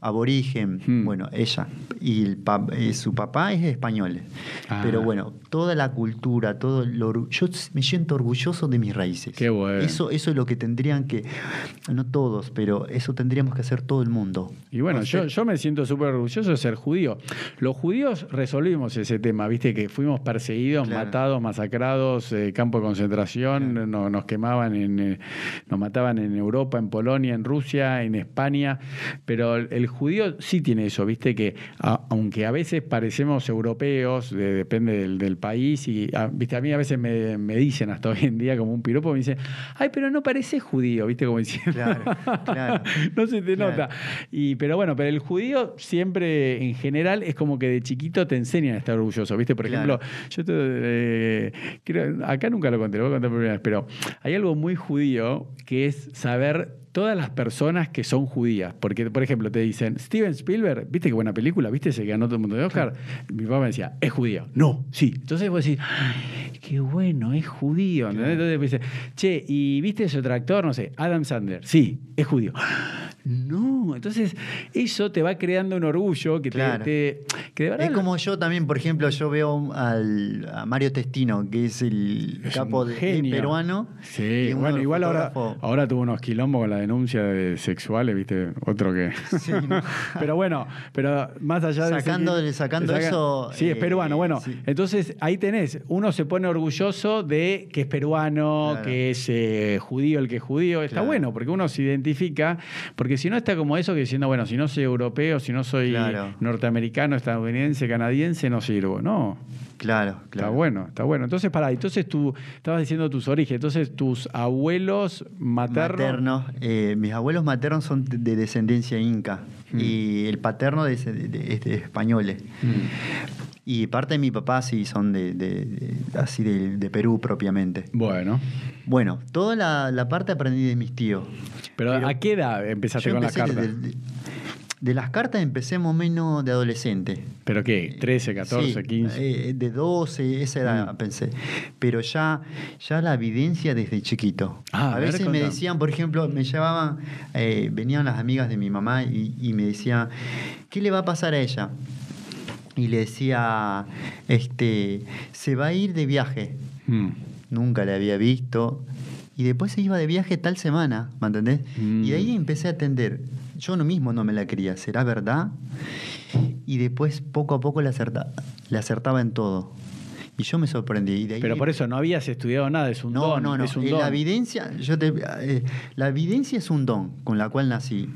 Speaker 3: aborigen,
Speaker 2: Mm.
Speaker 3: bueno, ella. Y el pa- eh, su papá es español.
Speaker 2: Ah.
Speaker 3: Pero bueno, toda la cultura, todo lo, yo me siento orgulloso de mis raíces.
Speaker 2: Qué bueno.
Speaker 3: Eso, eso es lo que tendrían que, no todos, pero eso tendríamos que hacer todo el mundo.
Speaker 2: Y bueno,
Speaker 3: No
Speaker 2: yo, yo me siento súper orgulloso de ser judío. Los judíos resolvimos ese tema, viste que fuimos perseguidos,
Speaker 3: Claro.
Speaker 2: matados, masacrados, eh, campo de concentración,
Speaker 3: Claro.
Speaker 2: no- nos quemaban, en, eh, nos mataban en Europa, en Polonia, en Rusia, en España. Pero el, el judío sí tiene eso, viste que a- aunque a veces parecemos europeos, de- depende del, del país, y a, viste, a mí a veces me, me dicen hasta hoy en día como un piropo, me dicen, ay, pero no pareces judío, viste como diciendo.
Speaker 3: Claro, claro.
Speaker 2: no se te nota. Y, pero bueno, pero el judío siempre, en general, es como que de chiquito te enseñan a estar orgulloso. ¿Viste? Por
Speaker 3: Claro.
Speaker 2: ejemplo, yo te, eh, creo- acá nunca lo conté, lo voy a contar primera vez, pero hay algo muy judío que es saber todas las personas que son judías. Porque, por ejemplo, te dicen, Steven Spielberg, ¿viste qué buena película? ¿Viste que ganó todo el mundo de Oscar? Mi papá me decía, es judío. No, sí. Entonces vos decís, "Ay, qué bueno, es judío. ¿entendés? Entonces me dice, che, ¿y viste ese otro actor? No sé, Adam Sandler. Sí, es judío. No, entonces eso te va creando un orgullo que, te-
Speaker 3: Claro.
Speaker 2: te, que de verdad
Speaker 3: Es como yo también, por ejemplo, yo veo al, a Mario Testino, que es el
Speaker 2: Es
Speaker 3: capo de, peruano.
Speaker 2: Sí, bueno, igual ahora, ahora tuvo unos quilombos con la denuncia de sexuales, ¿viste? Otro que.
Speaker 3: Sí, ¿no?
Speaker 2: pero bueno, pero más allá de. ese
Speaker 3: Sacando- eso,
Speaker 2: Sí, es
Speaker 3: eh,
Speaker 2: peruano. Bueno,
Speaker 3: sí.
Speaker 2: entonces ahí tenés. Uno se pone orgulloso de que es peruano,
Speaker 3: Claro.
Speaker 2: que es eh, judío el que es judío. Está
Speaker 3: Claro.
Speaker 2: bueno, porque uno se identifica. Porque si no está como eso, que diciendo, bueno, si no soy europeo, si no soy
Speaker 3: Claro.
Speaker 2: norteamericano, estadounidense, canadiense, no sirvo. No.
Speaker 3: Claro,
Speaker 2: Está
Speaker 3: claro.
Speaker 2: bueno, está bueno. Entonces, pará, entonces tú estabas diciendo tus orígenes, entonces tus abuelos maternos.
Speaker 3: Materno, eh, mis abuelos maternos son de, de descendencia inca
Speaker 2: Mm.
Speaker 3: y el paterno de, de- de- es de españoles.
Speaker 2: Mm.
Speaker 3: Y parte de mi papá sí son de, de- de- así de, de Perú propiamente.
Speaker 2: Bueno,
Speaker 3: Bueno, toda la, la parte aprendí de mis tíos.
Speaker 2: pero,
Speaker 3: Pero
Speaker 2: ¿a qué edad empezaste con cartas?
Speaker 3: desde- de, las cartas empecé más o menos de adolescente.
Speaker 2: ¿Pero qué? ¿13, 14,
Speaker 3: Sí,
Speaker 2: 15?
Speaker 3: eh, de 12, esa edad
Speaker 2: Mm.
Speaker 3: pensé. Pero ya, ya la evidencia desde chiquito.
Speaker 2: Ah, a
Speaker 3: a
Speaker 2: ver,
Speaker 3: veces me decían, por ejemplo, me llevaban, eh, venían las amigas de mi mamá y, y me decían, ¿qué le va a pasar a ella? Y le decía, este, se va a ir de viaje.
Speaker 2: Mm.
Speaker 3: Nunca la había visto. Y después se iba de viaje tal semana, ¿me entendés?
Speaker 2: Mm.
Speaker 3: Y de ahí empecé a atender. Yo no mismo no me la creía, ¿será verdad? Y después poco a poco le, acerta- le acertaba en todo. Y yo me sorprendí. Y de ahí
Speaker 2: Pero por eso no habías estudiado nada, es un
Speaker 3: no,
Speaker 2: don.
Speaker 3: no, no.
Speaker 2: Es un
Speaker 3: Eh,
Speaker 2: don.
Speaker 3: La evidencia, yo te- eh, la evidencia es un don con la cual nací.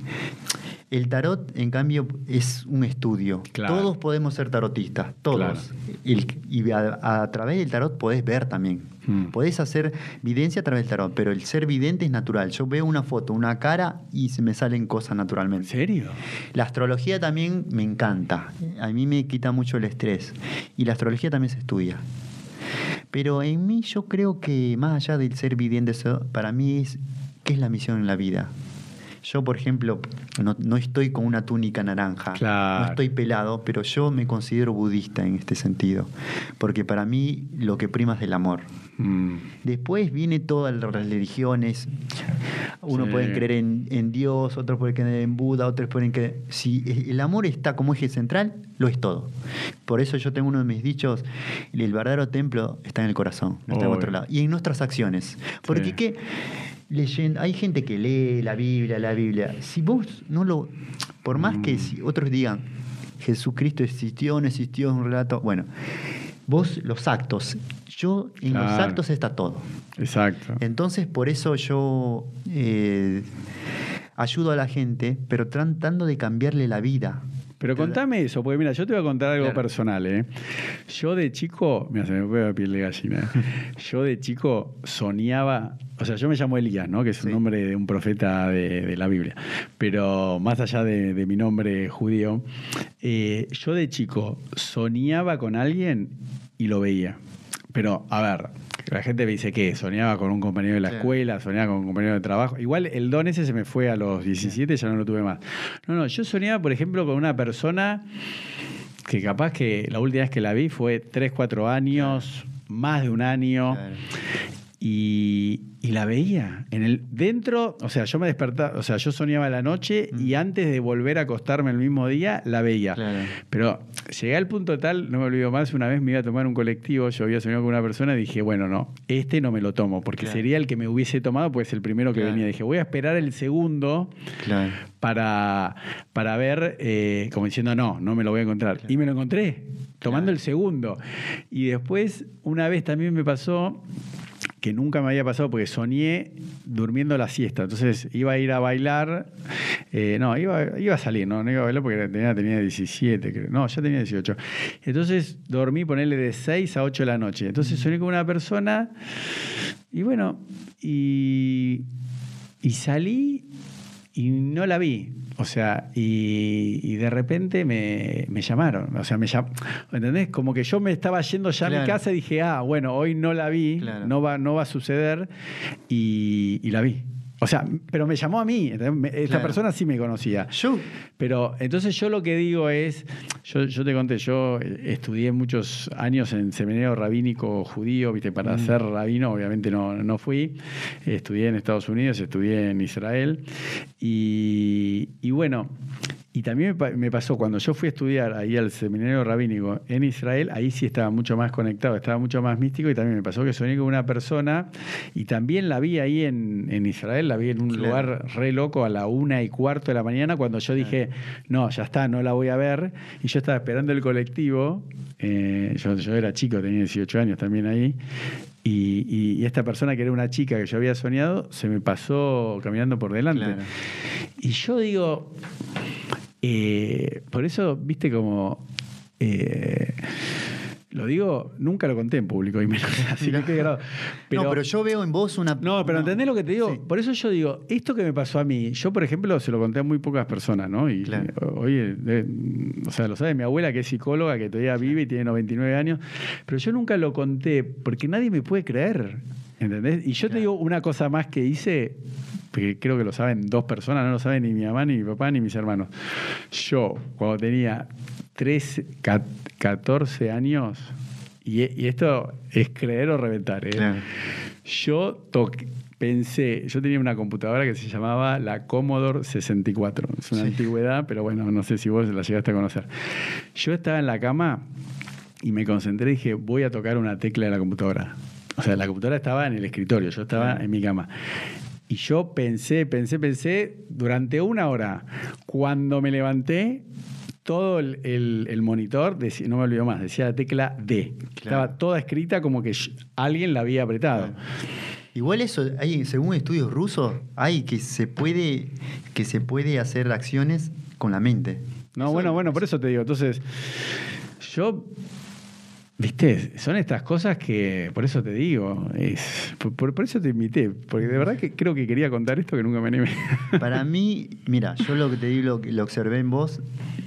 Speaker 3: El tarot, en cambio, es un estudio.
Speaker 2: Claro.
Speaker 3: Todos podemos ser tarotistas, todos.
Speaker 2: Claro.
Speaker 3: El- y a, a través del tarot podés ver también.
Speaker 2: Mm.
Speaker 3: Podés hacer evidencia a través del tarot, pero el ser vidente es natural. Yo veo una foto, una cara y se me salen cosas
Speaker 2: ¿En
Speaker 3: naturalmente.
Speaker 2: serio?
Speaker 3: La astrología también me encanta. A mí me quita mucho el estrés. Y la astrología también se estudia. Pero en mí yo creo que más allá del ser vidente, para mí es qué es la misión en la vida. Yo, por ejemplo, no, no estoy con una túnica naranja,
Speaker 2: Claro.
Speaker 3: no estoy pelado, pero yo me considero budista en este sentido, porque para mí lo que prima es el amor.
Speaker 2: Mm.
Speaker 3: Después viene todas las religiones. Uno
Speaker 2: Sí.
Speaker 3: puede creer en, en Dios, otros pueden creer en Buda, otros pueden creer... Si el amor está como eje central, lo es todo. Por eso yo tengo uno de mis dichos, el verdadero templo está en el corazón, no está en otro lado. Y en nuestras acciones. Porque
Speaker 2: Sí.
Speaker 3: ¿qué? Leyendo, hay gente que lee la Biblia, la Biblia. Si vos no lo... Por más que
Speaker 2: Mm.
Speaker 3: si otros digan, Jesucristo existió, no existió, es un relato... Bueno, vos los actos. Yo en los actos está todo.
Speaker 2: Exacto.
Speaker 3: Entonces, por eso yo eh, ayudo a la gente, pero tratando de cambiarle la vida.
Speaker 2: Pero contame eso, porque mira, yo te voy a contar algo
Speaker 3: Claro.
Speaker 2: personal, ¿eh? Yo de chico, mira, se me pone la piel de gallina. Yo de chico soñaba, o sea, yo me llamo Elías, ¿no? Que es un
Speaker 3: Sí.
Speaker 2: nombre de un profeta de, de la Biblia. Pero más allá de, de mi nombre judío, eh, yo de chico soñaba con alguien y lo veía. Pero, a ver, la gente me dice que soñaba con un compañero de la
Speaker 3: Sí.
Speaker 2: escuela, soñaba con un compañero de trabajo. Igual el don ese se me fue a los 17, ya no lo tuve más. No, no, yo soñaba, por ejemplo, con una persona que capaz que la última vez que la vi fue 3, 4 años, más de un año.
Speaker 3: Claro.
Speaker 2: Y, y la veía en el dentro, o sea, yo me despertaba, o sea, yo soñaba la noche y antes de volver a acostarme el mismo día la veía.
Speaker 3: Mm. Claro.
Speaker 2: Pero llegué al punto tal, no me olvido más, una vez me iba a tomar un colectivo, yo había soñado con una persona y dije, bueno, no, este no me lo tomo, porque
Speaker 3: Claro.
Speaker 2: sería el que me hubiese tomado, pues el primero que
Speaker 3: Claro.
Speaker 2: venía. Dije, voy a esperar el segundo para, para ver, eh, como diciendo, no, no me lo voy a encontrar. Y me lo encontré, tomando el segundo. Y después, una vez también me pasó que nunca me había pasado porque soñé durmiendo la siesta. Entonces iba a ir a bailar, eh, no, iba, iba a salir, no, no iba a bailar porque tenía, tenía 17, creo. no, ya tenía 18. Entonces dormí, ponerle de 6 a 8 de la noche. Entonces soñé con una persona y bueno, y, y salí y no la vi. O sea, y, y de repente me, me llamaron. O sea, me llam- ¿entendés? Como que yo me estaba yendo ya a mi casa y dije, ah, bueno, hoy no la vi,
Speaker 3: Claro.
Speaker 2: no, va, no va a suceder, y, y la vi. O sea, pero me llamó a mí. Esta
Speaker 3: Claro.
Speaker 2: persona sí me conocía.
Speaker 3: Yo,
Speaker 2: Pero entonces yo lo que digo es, yo, yo te conté, yo estudié muchos años en seminario rabínico judío, viste, para ser rabino, obviamente no, no fui. Estudié en Estados Unidos, estudié en Israel. Y, y bueno, y también me, pa- me pasó cuando yo fui a estudiar ahí al seminario rabínico en Israel, ahí sí estaba mucho más conectado, estaba mucho más místico y también me pasó que soñé con una persona y también la vi ahí en, en Israel, la vi en un
Speaker 3: Claro.
Speaker 2: lugar re loco a la una y cuarto de la mañana cuando yo dije, no, ya está, no la voy a ver. Y yo estaba esperando el colectivo, eh, yo, yo era chico, tenía 18 años también ahí. Y, y- y esta persona que era una chica que yo había soñado se me pasó caminando por delante.
Speaker 3: Claro.
Speaker 2: Y yo digo, eh, por eso, viste, como. eh, lo digo, nunca lo conté en público, y menos así que
Speaker 3: no, pero yo veo en vos una.
Speaker 2: No, pero
Speaker 3: una-
Speaker 2: ¿entendés lo que te digo?
Speaker 3: Sí.
Speaker 2: Por eso yo digo, esto que me pasó a mí, yo por ejemplo se lo conté a muy pocas personas, ¿no? Y
Speaker 3: Claro.
Speaker 2: oye, eh, o sea, lo sabe mi abuela que es psicóloga, que todavía vive y tiene 99 años, pero yo nunca lo conté porque nadie me puede creer, ¿entendés? Y yo te
Speaker 3: Claro.
Speaker 2: digo una cosa más que hice, porque creo que lo saben dos personas, no lo saben ni mi mamá, ni mi papá, ni mis hermanos. Yo, cuando tenía 13, ca- 14 años, y, y esto es creer o reventar, ¿eh?
Speaker 3: Claro.
Speaker 2: Yo toqué- pensé, yo tenía una computadora que se llamaba la Commodore 64. Es una
Speaker 3: Sí.
Speaker 2: antigüedad, pero bueno, no sé si vos la llegaste a conocer. Yo estaba en la cama y me concentré y dije, voy a tocar una tecla de la computadora. O sea, la computadora estaba en el escritorio, yo estaba en mi cama. Y yo pensé, pensé, pensé durante una hora. Cuando me levanté, todo el, el- el monitor, decía- no me olvido más, decía la tecla D. Estaba toda escrita como que alguien la había apretado.
Speaker 3: Igual eso, hay, según estudios rusos, hay que se puede, que se puede hacer acciones con la mente.
Speaker 2: No,
Speaker 3: Eso-
Speaker 2: bueno, bueno, por eso te digo. Entonces, yo, viste, son estas cosas que, por eso te digo, es, por, eso te invité, porque de verdad que creo que quería contar esto que nunca me animé.
Speaker 3: Para mí, mira, yo lo que te digo, lo, lo observé en vos,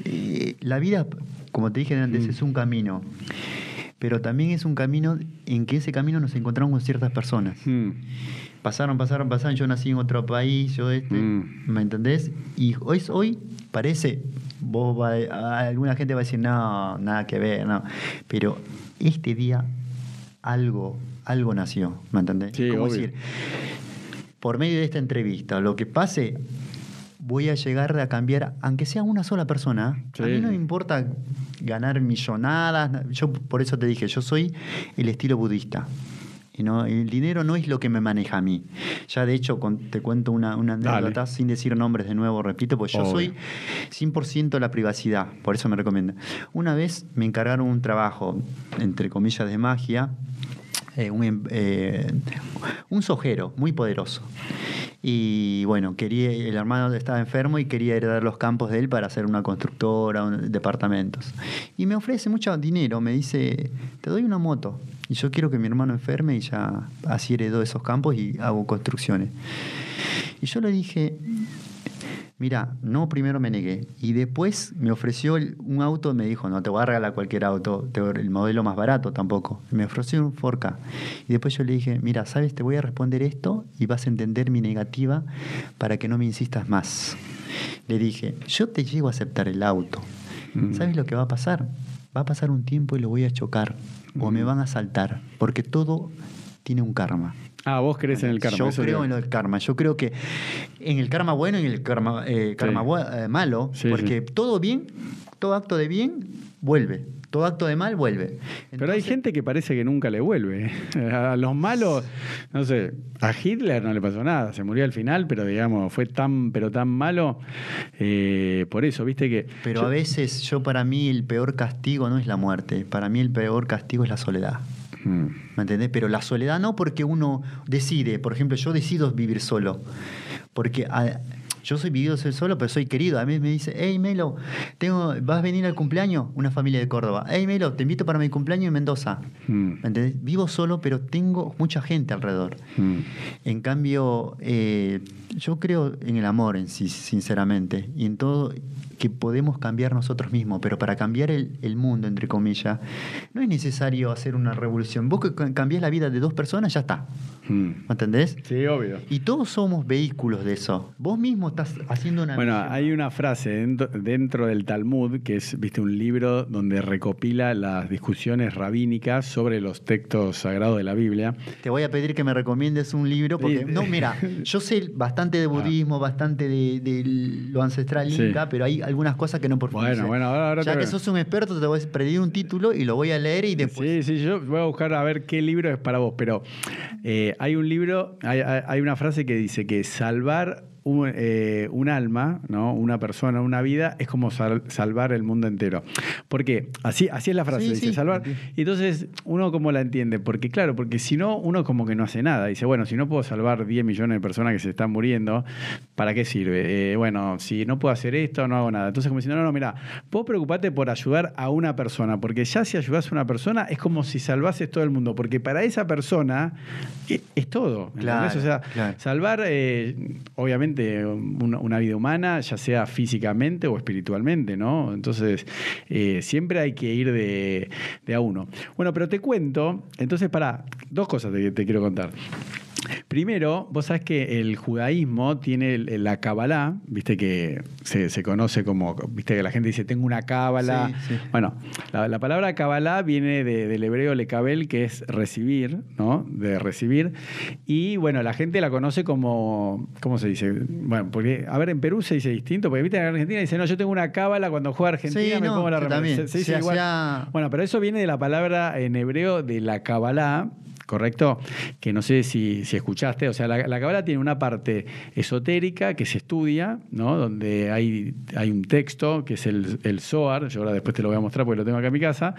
Speaker 3: eh, la vida, como te dije antes,
Speaker 2: Mm.
Speaker 3: es un camino. Pero también es un camino en que ese camino nos encontramos con ciertas personas.
Speaker 2: Mm,
Speaker 3: Pasaron, pasaron, pasaron. Yo nací en otro país, yo este,
Speaker 2: Mm.
Speaker 3: ¿me entendés? Y hoy, hoy parece, vos va, alguna gente va a decir, no, nada que ver, no. Pero este día algo, algo nació, ¿me entendés?
Speaker 2: Sí, obvio.
Speaker 3: decir, por medio de esta entrevista, lo que pase, voy a llegar a cambiar, aunque sea una sola persona.
Speaker 2: Sí.
Speaker 3: A mí no me importa ganar millonadas. Yo por eso te dije, yo soy el estilo budista. Y no, el dinero no es lo que me maneja a mí. Ya de hecho, con- te cuento una, una anécdota sin decir nombres de nuevo, repito, pues yo
Speaker 2: Obvio.
Speaker 3: soy 100% la privacidad, por eso me recomiendo. Una vez me encargaron un trabajo, entre comillas, de magia, eh, un, em- eh, un sojero muy poderoso. Y bueno, quería, el hermano estaba enfermo y quería heredar los campos de él para hacer una constructora, un- departamentos. Y me ofrece mucho dinero, me dice, te doy una moto. Y yo quiero que mi hermano enferme y ya así heredó esos campos y hago construcciones. Y yo le dije, Mira, no, primero me negué. Y después me ofreció un auto, me dijo, no te voy a regalar cualquier auto, el modelo más barato tampoco. Me ofreció un Forca. Y después yo le dije, mira, sabes, te voy a responder esto y vas a entender mi negativa para que no me insistas más. Le dije, yo te llego a aceptar el auto.
Speaker 2: Mm.
Speaker 3: ¿Sabes lo que va a pasar? va a pasar un tiempo y lo voy a chocar o me van a saltar, porque todo tiene un karma.
Speaker 2: Ah, vos crees en el karma.
Speaker 3: Yo creo en el karma. Yo creo que en el karma bueno y en el karma, eh, karma
Speaker 2: Sí.
Speaker 3: eh, malo,
Speaker 2: Sí,
Speaker 3: porque
Speaker 2: sí.
Speaker 3: todo bien, todo acto de bien vuelve, todo acto de mal vuelve.
Speaker 2: Pero hay gente que parece que nunca le vuelve. A los malos, no sé, a Hitler no le pasó nada, se murió al final, pero digamos, fue tan, pero tan malo. eh, por eso, viste que.
Speaker 3: Pero
Speaker 2: yo-
Speaker 3: a veces yo para mí el peor castigo no es la muerte, para mí el peor castigo es la soledad.
Speaker 2: Mm.
Speaker 3: ¿Me entendés? Pero la soledad no porque uno decide, por ejemplo, yo decido vivir solo. Porque ah, yo soy vivido solo, pero soy querido. A mí me dice, hey Melo, tengo, ¿vas a venir al cumpleaños? Una familia de Córdoba. Hey Melo, te invito para mi cumpleaños en Mendoza.
Speaker 2: Mm.
Speaker 3: ¿Me entendés? Vivo solo, pero tengo mucha gente alrededor.
Speaker 2: Mm.
Speaker 3: En cambio, eh, yo creo en el amor en sí, sinceramente, y en todo que podemos cambiar nosotros mismos, pero para cambiar el, el mundo, entre comillas, no es necesario hacer una revolución. Vos que ca- cambiás la vida de dos personas, ya está.
Speaker 2: Mm.
Speaker 3: ¿Me entendés?
Speaker 2: Sí, obvio.
Speaker 3: Y todos somos vehículos de eso. Vos mismo estás haciendo una...
Speaker 2: Bueno,
Speaker 3: misión.
Speaker 2: hay una frase dentro, dentro del Talmud, que es, viste, un libro donde recopila las discusiones rabínicas sobre los textos sagrados de la Biblia.
Speaker 3: Te voy a pedir que me recomiendes un libro, porque,
Speaker 2: Sí.
Speaker 3: no, mira, yo sé bastante de budismo, bastante de, de lo ancestral
Speaker 2: Sí.
Speaker 3: inca, pero hay algunas cosas que no profundicé.
Speaker 2: Bueno, bueno, ahora- ahora
Speaker 3: Ya
Speaker 2: te-
Speaker 3: que sos un experto, te voy a pedir un título y lo voy a leer y después...
Speaker 2: Sí, sí, yo voy a buscar a ver qué libro es para vos, pero eh, hay un libro, hay, hay- hay una frase que dice que salvar un, eh, un alma, ¿no? una persona, una vida, es como sal- salvar el mundo entero. Porque así, así es la frase,
Speaker 3: Sí,
Speaker 2: dice
Speaker 3: sí.
Speaker 2: salvar. Y entonces, ¿uno cómo la entiende? Porque claro, porque si no, uno como que no hace nada. Dice, bueno, si no puedo salvar 10 millones de personas que se están muriendo, ¿para qué sirve? Eh, bueno, si no puedo hacer esto, no hago nada. Entonces, como diciendo, no, no, mira, vos preocupate por ayudar a una persona, porque ya si ayudás a una persona es como si salvases todo el mundo, porque para esa persona es, es todo.
Speaker 3: Claro,
Speaker 2: o sea,
Speaker 3: claro.
Speaker 2: salvar, eh, obviamente, una, vida humana, ya sea físicamente o espiritualmente, ¿no? Entonces, eh, siempre hay que ir de, a uno. Bueno, pero te cuento, entonces, para dos cosas te quiero contar. Primero, vos sabés que el judaísmo tiene la Kabbalah, viste que se, se conoce como, viste que la gente dice, tengo una.
Speaker 3: Sí, sí.
Speaker 2: Bueno, la, la palabra Kabbalah viene de- del hebreo lekabel, que es recibir, ¿no? De recibir. Y bueno, la gente la conoce como, ¿cómo se dice? Bueno, porque, a ver, en Perú se dice distinto, porque viste en Argentina dice, no, yo tengo una Cábala cuando juega Argentina,
Speaker 3: Sí,
Speaker 2: me
Speaker 3: no,
Speaker 2: pongo la remera".
Speaker 3: también.
Speaker 2: Se- se dice igual. Bueno, pero eso viene de la palabra en hebreo de la Kabbalah, ¿correcto? Que no sé si, si escuchaste. O sea, la, la Kabbalah tiene una parte esotérica que se estudia, ¿no? Donde hay, hay un texto que es el, el Zohar, yo ahora después te lo voy a mostrar porque lo tengo acá en mi casa,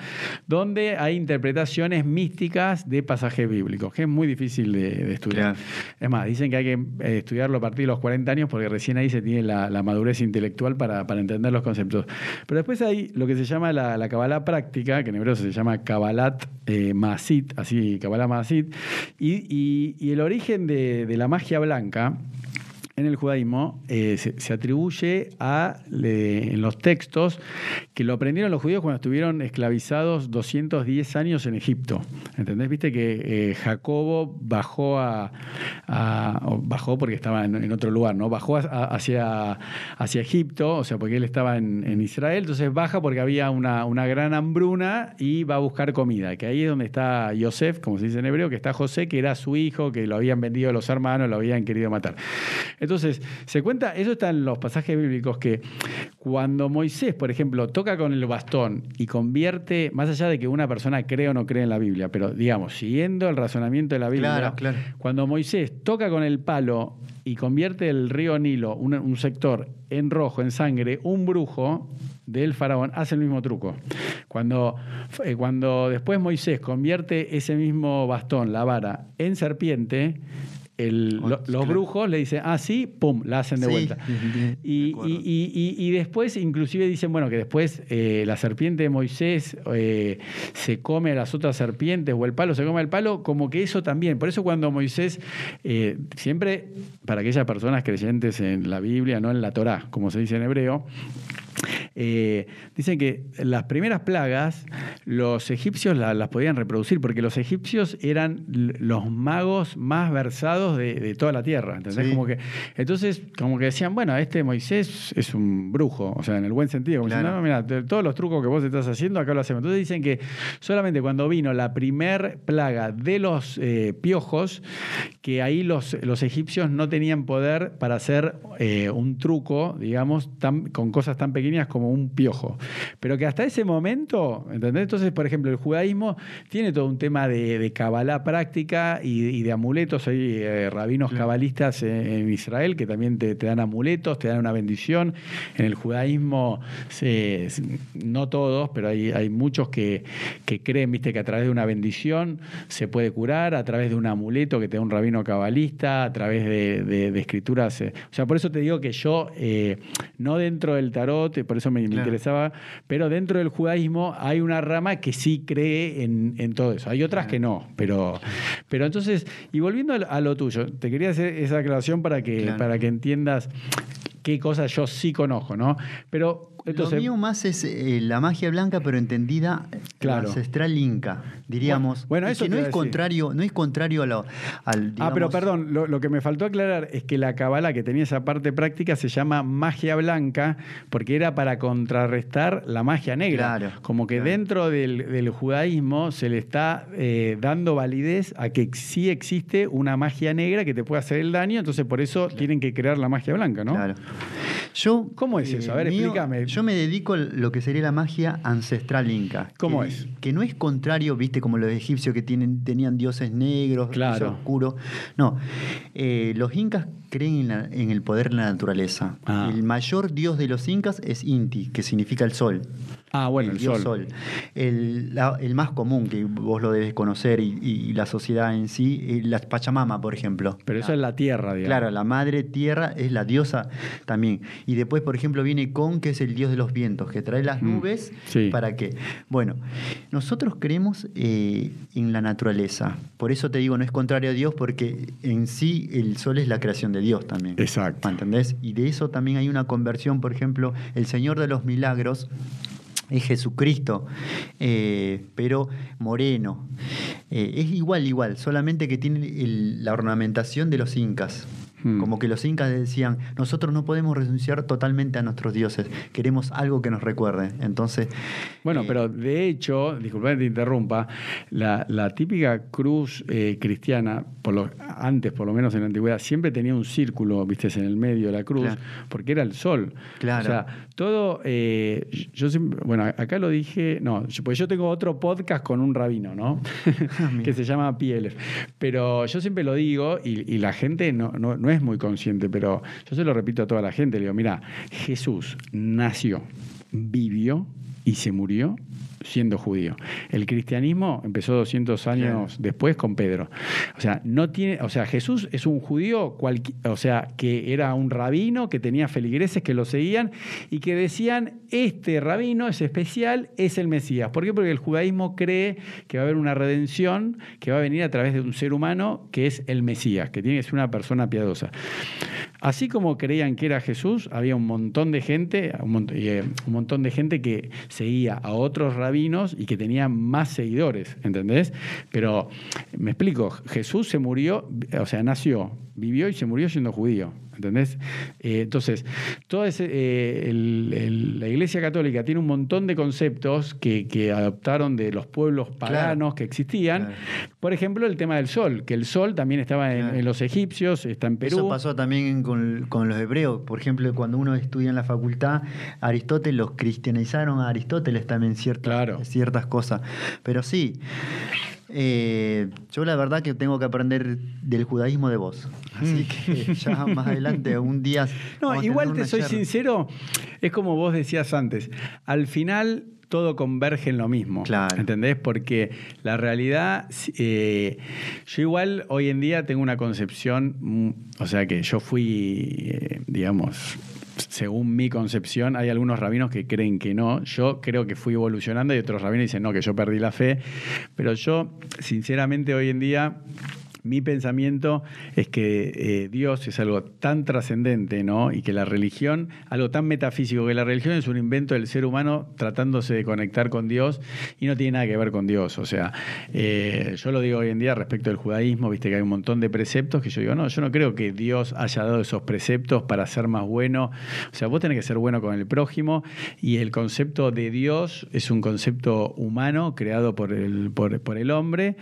Speaker 2: donde hay interpretaciones místicas de pasajes bíblicos, que es muy difícil de, de estudiar.
Speaker 3: Claro.
Speaker 2: Es más, dicen que hay que eh, estudiarlo a partir de los 40 años porque recién ahí se tiene la, la madurez intelectual para, para entender los conceptos. Pero después hay lo que se llama la, la Kabbalah práctica, que en hebreo se llama Kabbalat eh, Maasit, así, Kabbalah Y, y- y el origen de, de la magia blanca en el judaísmo eh, se, atribuye a, en los textos que lo aprendieron los judíos cuando estuvieron esclavizados 210 años en Egipto. ¿Entendés? Viste que eh, Jacobo bajó a, a- bajó porque estaba en, otro lugar, ¿no? Bajó a- a- hacia, Egipto, o sea, porque él estaba en, Israel, entonces baja porque había una, una gran hambruna y va a buscar comida, que ahí es donde está Yosef, como se dice en hebreo, que está José, que era su hijo, que lo habían vendido los hermanos, lo habían querido matar. Entonces, se cuenta, eso está en los pasajes bíblicos, que cuando Moisés, por ejemplo, toca con el bastón y convierte, más allá de que una persona cree o no cree en la Biblia, pero digamos, siguiendo el razonamiento de la Biblia,
Speaker 3: Claro, claro.
Speaker 2: cuando Moisés toca con el palo y convierte el río Nilo, un, un sector, en rojo, en sangre, un brujo del faraón hace el mismo truco. Cuando, eh, cuando después Moisés convierte ese mismo bastón, la vara, en serpiente, el- lo- los
Speaker 3: Claro.
Speaker 2: brujos le dicen, ah, sí, pum, la hacen de
Speaker 3: Sí,
Speaker 2: vuelta.
Speaker 3: de
Speaker 2: y- y- y después, inclusive dicen, bueno, que después eh, la serpiente de Moisés eh, se come a las otras serpientes o el palo se come al palo, como que eso también. Por eso cuando Moisés, eh, siempre para aquellas personas creyentes en la Biblia, no en la Torá, como se dice en hebreo, eh, dicen que las primeras plagas los egipcios la- las podían reproducir porque los egipcios eran los magos más versados de, de toda la tierra. ¿entendés?
Speaker 3: Sí.
Speaker 2: Como que, entonces, como que decían, bueno, este Moisés es un brujo, o sea, en el buen sentido. Como
Speaker 3: Claro.
Speaker 2: diciendo, no, mira, todos los trucos que vos estás haciendo, acá lo hacemos. Entonces dicen que solamente cuando vino la primer plaga de los eh, piojos, que ahí los, los egipcios no tenían poder para hacer eh, un truco, digamos, tan, con cosas tan pequeñas como un piojo. Pero que hasta ese momento, ¿entendés? Entonces, por ejemplo, el judaísmo tiene todo un tema de, de cabalá práctica y, y de amuletos. Hay eh, rabinos cabalistas en, en Israel que también te, te dan amuletos, te dan una bendición. En el judaísmo, se- no todos, pero hay, hay muchos que, que creen, viste, que a través de una bendición se puede curar, a través de un amuleto que te da un rabino cabalista, a través de, de- de escrituras. eh. O sea, por eso te digo que yo, eh, no dentro del tarot, por eso me, interesaba, pero dentro del judaísmo hay una rama que sí cree en, en todo eso. Hay otras que no, pero, pero entonces, y volviendo a lo- a lo tuyo, te quería hacer esa aclaración para que,
Speaker 3: Claro.
Speaker 2: para que entiendas qué cosas yo sí conozco, ¿no? Pero entonces,
Speaker 3: Lo mío más es eh, la magia blanca, pero entendida eh,
Speaker 2: Claro.
Speaker 3: ancestral inca, diríamos.
Speaker 2: Bueno, eso
Speaker 3: que no es
Speaker 2: decir.
Speaker 3: contrario, no es contrario a lo, al
Speaker 2: Ah, pero
Speaker 3: digamos,
Speaker 2: perdón, lo, lo que me faltó aclarar es que la cabala que tenía esa parte práctica se llama magia blanca porque era para contrarrestar la magia negra.
Speaker 3: Claro,
Speaker 2: Como que
Speaker 3: claro.
Speaker 2: dentro del, del judaísmo se le está eh, dando validez a que sí existe una magia negra que te puede hacer el daño, entonces por eso tienen que crear la magia blanca, ¿no?
Speaker 3: Claro. Yo,
Speaker 2: ¿Cómo es eso? A ver, explícame.
Speaker 3: Yo me dedico a lo que sería la magia ancestral inca.
Speaker 2: ¿Cómo
Speaker 3: que,
Speaker 2: es?
Speaker 3: Que no es contrario, viste, como los egipcios que tienen, tenían dioses negros,
Speaker 2: Claro.
Speaker 3: oscuros. No. Eh, los incas creen en, la- en el poder de la naturaleza.
Speaker 2: Ah.
Speaker 3: El mayor dios de los incas es Inti, que significa el sol.
Speaker 2: Ah, bueno, el,
Speaker 3: dios
Speaker 2: sol.
Speaker 3: El, la- el más común, que vos lo debes conocer, y, y la sociedad en sí, eh, la Pachamama, por ejemplo.
Speaker 2: Pero eso es la tierra, digamos.
Speaker 3: Claro, la madre tierra es la diosa también. Y después, por ejemplo, viene Con, que es el dios de los vientos, que trae las
Speaker 2: Mm,
Speaker 3: nubes.
Speaker 2: sí.
Speaker 3: ¿Para qué? Bueno, nosotros creemos eh, en la naturaleza. Por eso te digo, no es contrario a Dios, porque en sí el sol es la creación de Dios también.
Speaker 2: Exacto.
Speaker 3: ¿Me ¿Entendés? Y de eso también hay una conversión, por ejemplo, el Señor de los Milagros es Jesucristo, eh, pero moreno. Eh, es igual, igual, solamente que tiene el- la ornamentación de los incas.
Speaker 2: Hmm.
Speaker 3: Como que los incas decían, nosotros no podemos renunciar totalmente a nuestros dioses, queremos algo que nos recuerde. Entonces,
Speaker 2: Bueno,
Speaker 3: eh,
Speaker 2: pero de hecho, disculpa que te interrumpa, la, la típica cruz eh, cristiana, por lo, antes por lo menos en la antigüedad, siempre tenía un círculo, viste, en el medio de la cruz,
Speaker 3: Claro.
Speaker 2: porque era el sol.
Speaker 3: Claro.
Speaker 2: O sea, todo, eh, yo siempre, bueno, acá lo dije, no, pues yo tengo otro podcast con un rabino, ¿no? que se llama PLF. Pero yo siempre lo digo y, y la gente no, no, no es muy consciente, pero yo se lo repito a toda la gente, le digo, mira, Jesús nació, vivió y se murió siendo judío. El cristianismo empezó 200 años después con Pedro. O sea, no tiene, o sea, Jesús es un judío o sea, que era un rabino que tenía feligreses que lo seguían y que decían, este rabino es especial, es el Mesías. ¿Por qué? Porque el judaísmo cree que va a haber una redención que va a venir a través de un ser humano que es el Mesías, que tiene que ser una persona piadosa. Así como creían que era Jesús, había un montón de gente, un, eh, montón de gente que seguía a otros rabinos y que tenía más seguidores, ¿entendés? Pero me explico, Jesús se murió, o sea, nació, vivió y se murió siendo judío. ¿Entendés? Eh, entonces, toda ese, eh, el- el- la Iglesia Católica tiene un montón de conceptos que, que adoptaron de los pueblos paganos que existían.
Speaker 3: Claro.
Speaker 2: Por ejemplo, el tema del sol, que el sol también estaba en,
Speaker 3: Claro.
Speaker 2: en los egipcios, está en Perú.
Speaker 3: Eso pasó también con, con los hebreos. Por ejemplo, cuando uno estudia en la facultad, Aristóteles los cristianizaron a Aristóteles también ciertas, ciertas cosas. Pero sí, eh, yo la verdad que tengo que aprender del judaísmo de vos. Así que ya más adelante, un día.
Speaker 2: Mm. No, igual te soy
Speaker 3: charla.
Speaker 2: sincero, es como vos decías antes, al final todo converge en lo mismo.
Speaker 3: Claro.
Speaker 2: ¿Entendés? Porque la realidad, eh, yo igual hoy en día tengo una concepción, mm, o sea que yo fui, eh, digamos, según mi concepción, hay algunos rabinos que creen que no. Yo creo que fui evolucionando y otros rabinos dicen no, que yo perdí la fe. Pero yo, sinceramente, hoy en día mi pensamiento es que eh, Dios es algo tan trascendente, ¿no? Y que la religión, algo tan metafísico, que la religión es un invento del ser humano tratándose de conectar con Dios y no tiene nada que ver con Dios. O sea, eh, yo lo digo hoy en día respecto del judaísmo, viste que hay un montón de preceptos que yo digo, no, yo no creo que Dios haya dado esos preceptos para ser más bueno. O sea, vos tenés que ser bueno con el prójimo y el concepto de Dios es un concepto humano creado por el, por, el hombre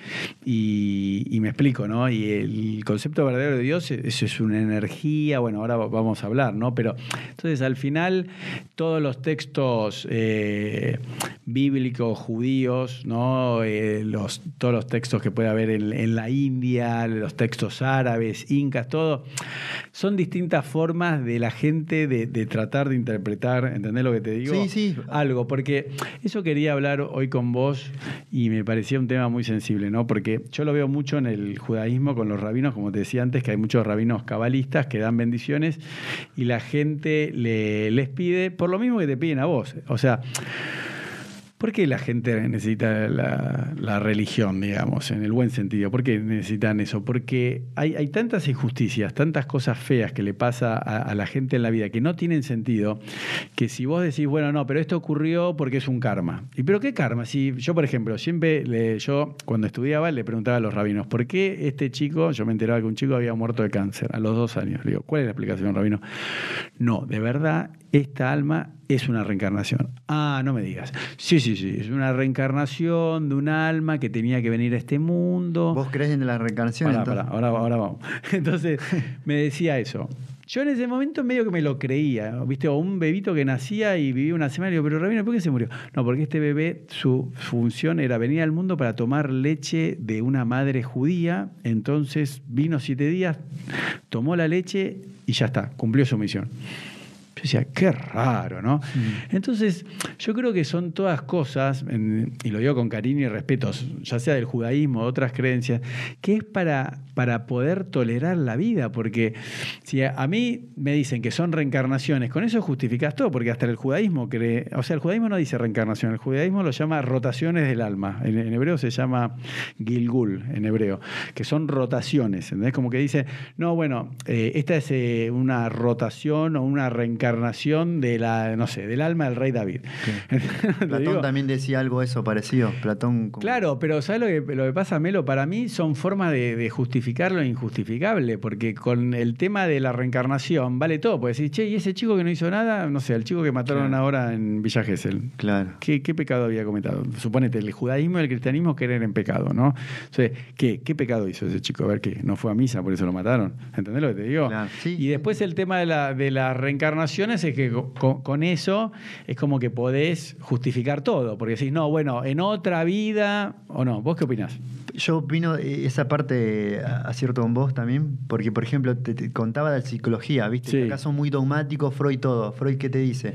Speaker 2: y me explico, ¿no? Y el concepto verdadero de Dios, eso es una energía, bueno, ahora vamos a hablar, ¿no? Pero entonces al final todos los textos eh, bíblicos, judíos, ¿no? Eh, los, todos los textos que puede haber en, en la India, los textos árabes, incas, todo, son distintas formas de la gente de, de tratar de interpretar, ¿entendés lo que te digo?
Speaker 3: Sí, sí.
Speaker 2: Algo, porque eso quería hablar hoy con vos y me parecía un tema muy sensible, ¿no? Porque yo lo veo mucho en el judaísmo con los rabinos, como te decía antes, que hay muchos rabinos cabalistas que dan bendiciones y la gente le- les pide por lo mismo que te piden a vos. O sea, ¿Por qué la gente necesita la, religión, digamos, en el buen sentido? ¿Por qué necesitan eso? Porque hay, tantas injusticias, tantas cosas feas que le pasa a, la gente en la vida que no tienen sentido, que si vos decís, bueno, no, pero esto ocurrió porque es un karma. ¿Y pero qué karma? Si yo, por ejemplo, siempre, yo cuando estudiaba le preguntaba a los rabinos, ¿por qué este chico, yo me enteraba que un chico había muerto de cáncer a los dos años? Le digo, ¿cuál es la explicación, rabino? No, de verdad, esta alma es una reencarnación. Ah, no me digas. Sí, sí, sí, es una reencarnación de un alma que tenía que venir a este mundo.
Speaker 3: ¿Vos crees en la reencarnación?
Speaker 2: Pará,
Speaker 3: entonces?
Speaker 2: pará, ahora, ahora vamos. Entonces, me decía eso. Yo en ese momento medio que me lo creía, ¿viste? O un bebito que nacía y vivía una semana y digo, pero Rabino, ¿por qué se murió? No, porque este bebé, su función era venir al mundo para tomar leche de una madre judía, entonces vino siete días, tomó la leche y ya está, cumplió su misión. Yo decía, qué raro, ¿no? Entonces, yo creo que son todas cosas, y lo digo con cariño y respeto, ya sea del judaísmo o de otras creencias, que es para, para poder tolerar la vida, porque si a, a mí me dicen que son reencarnaciones, con eso justificas todo, porque hasta el judaísmo cree, o sea, el judaísmo no dice reencarnación, el judaísmo lo llama rotaciones del alma, en, en hebreo se llama gilgul, en hebreo, que son rotaciones, ¿entendés? Como que dice, no, bueno, eh, esta es eh, una rotación o una reencarnación de la, no sé, del alma del rey David. ¿Te
Speaker 3: Platón
Speaker 2: digo?
Speaker 3: también decía algo eso parecido. Platón. como-
Speaker 2: Claro, pero ¿sabes lo que, lo que pasa, Melo? Para mí son formas de, de justificar lo injustificable, porque con el tema de la reencarnación vale todo. Puedes decir, che, y ese chico que no hizo nada, no sé, el chico que mataron
Speaker 3: Claro.
Speaker 2: ahora en Villa Gesell.
Speaker 3: Claro.
Speaker 2: ¿Qué, qué pecado había cometido? Suponete, el judaísmo y el cristianismo creen en pecado, ¿no? Entonces, ¿qué, ¿qué pecado hizo ese chico? A ver, que no fue a misa, por eso lo mataron. ¿Entendés lo que te digo?
Speaker 3: Claro, sí.
Speaker 2: y después el tema de, la, de las es que co- con, con eso es como que podés justificar todo, porque decís, no, bueno, en otra vida, o no, ¿vos qué opinás?
Speaker 3: Yo opino eh, esa parte, acierto con vos también, porque por ejemplo te, te contaba de la psicología, ¿viste?
Speaker 2: Sí.
Speaker 3: Acá son muy dogmáticos, Freud todo. Freud, ¿qué te dice?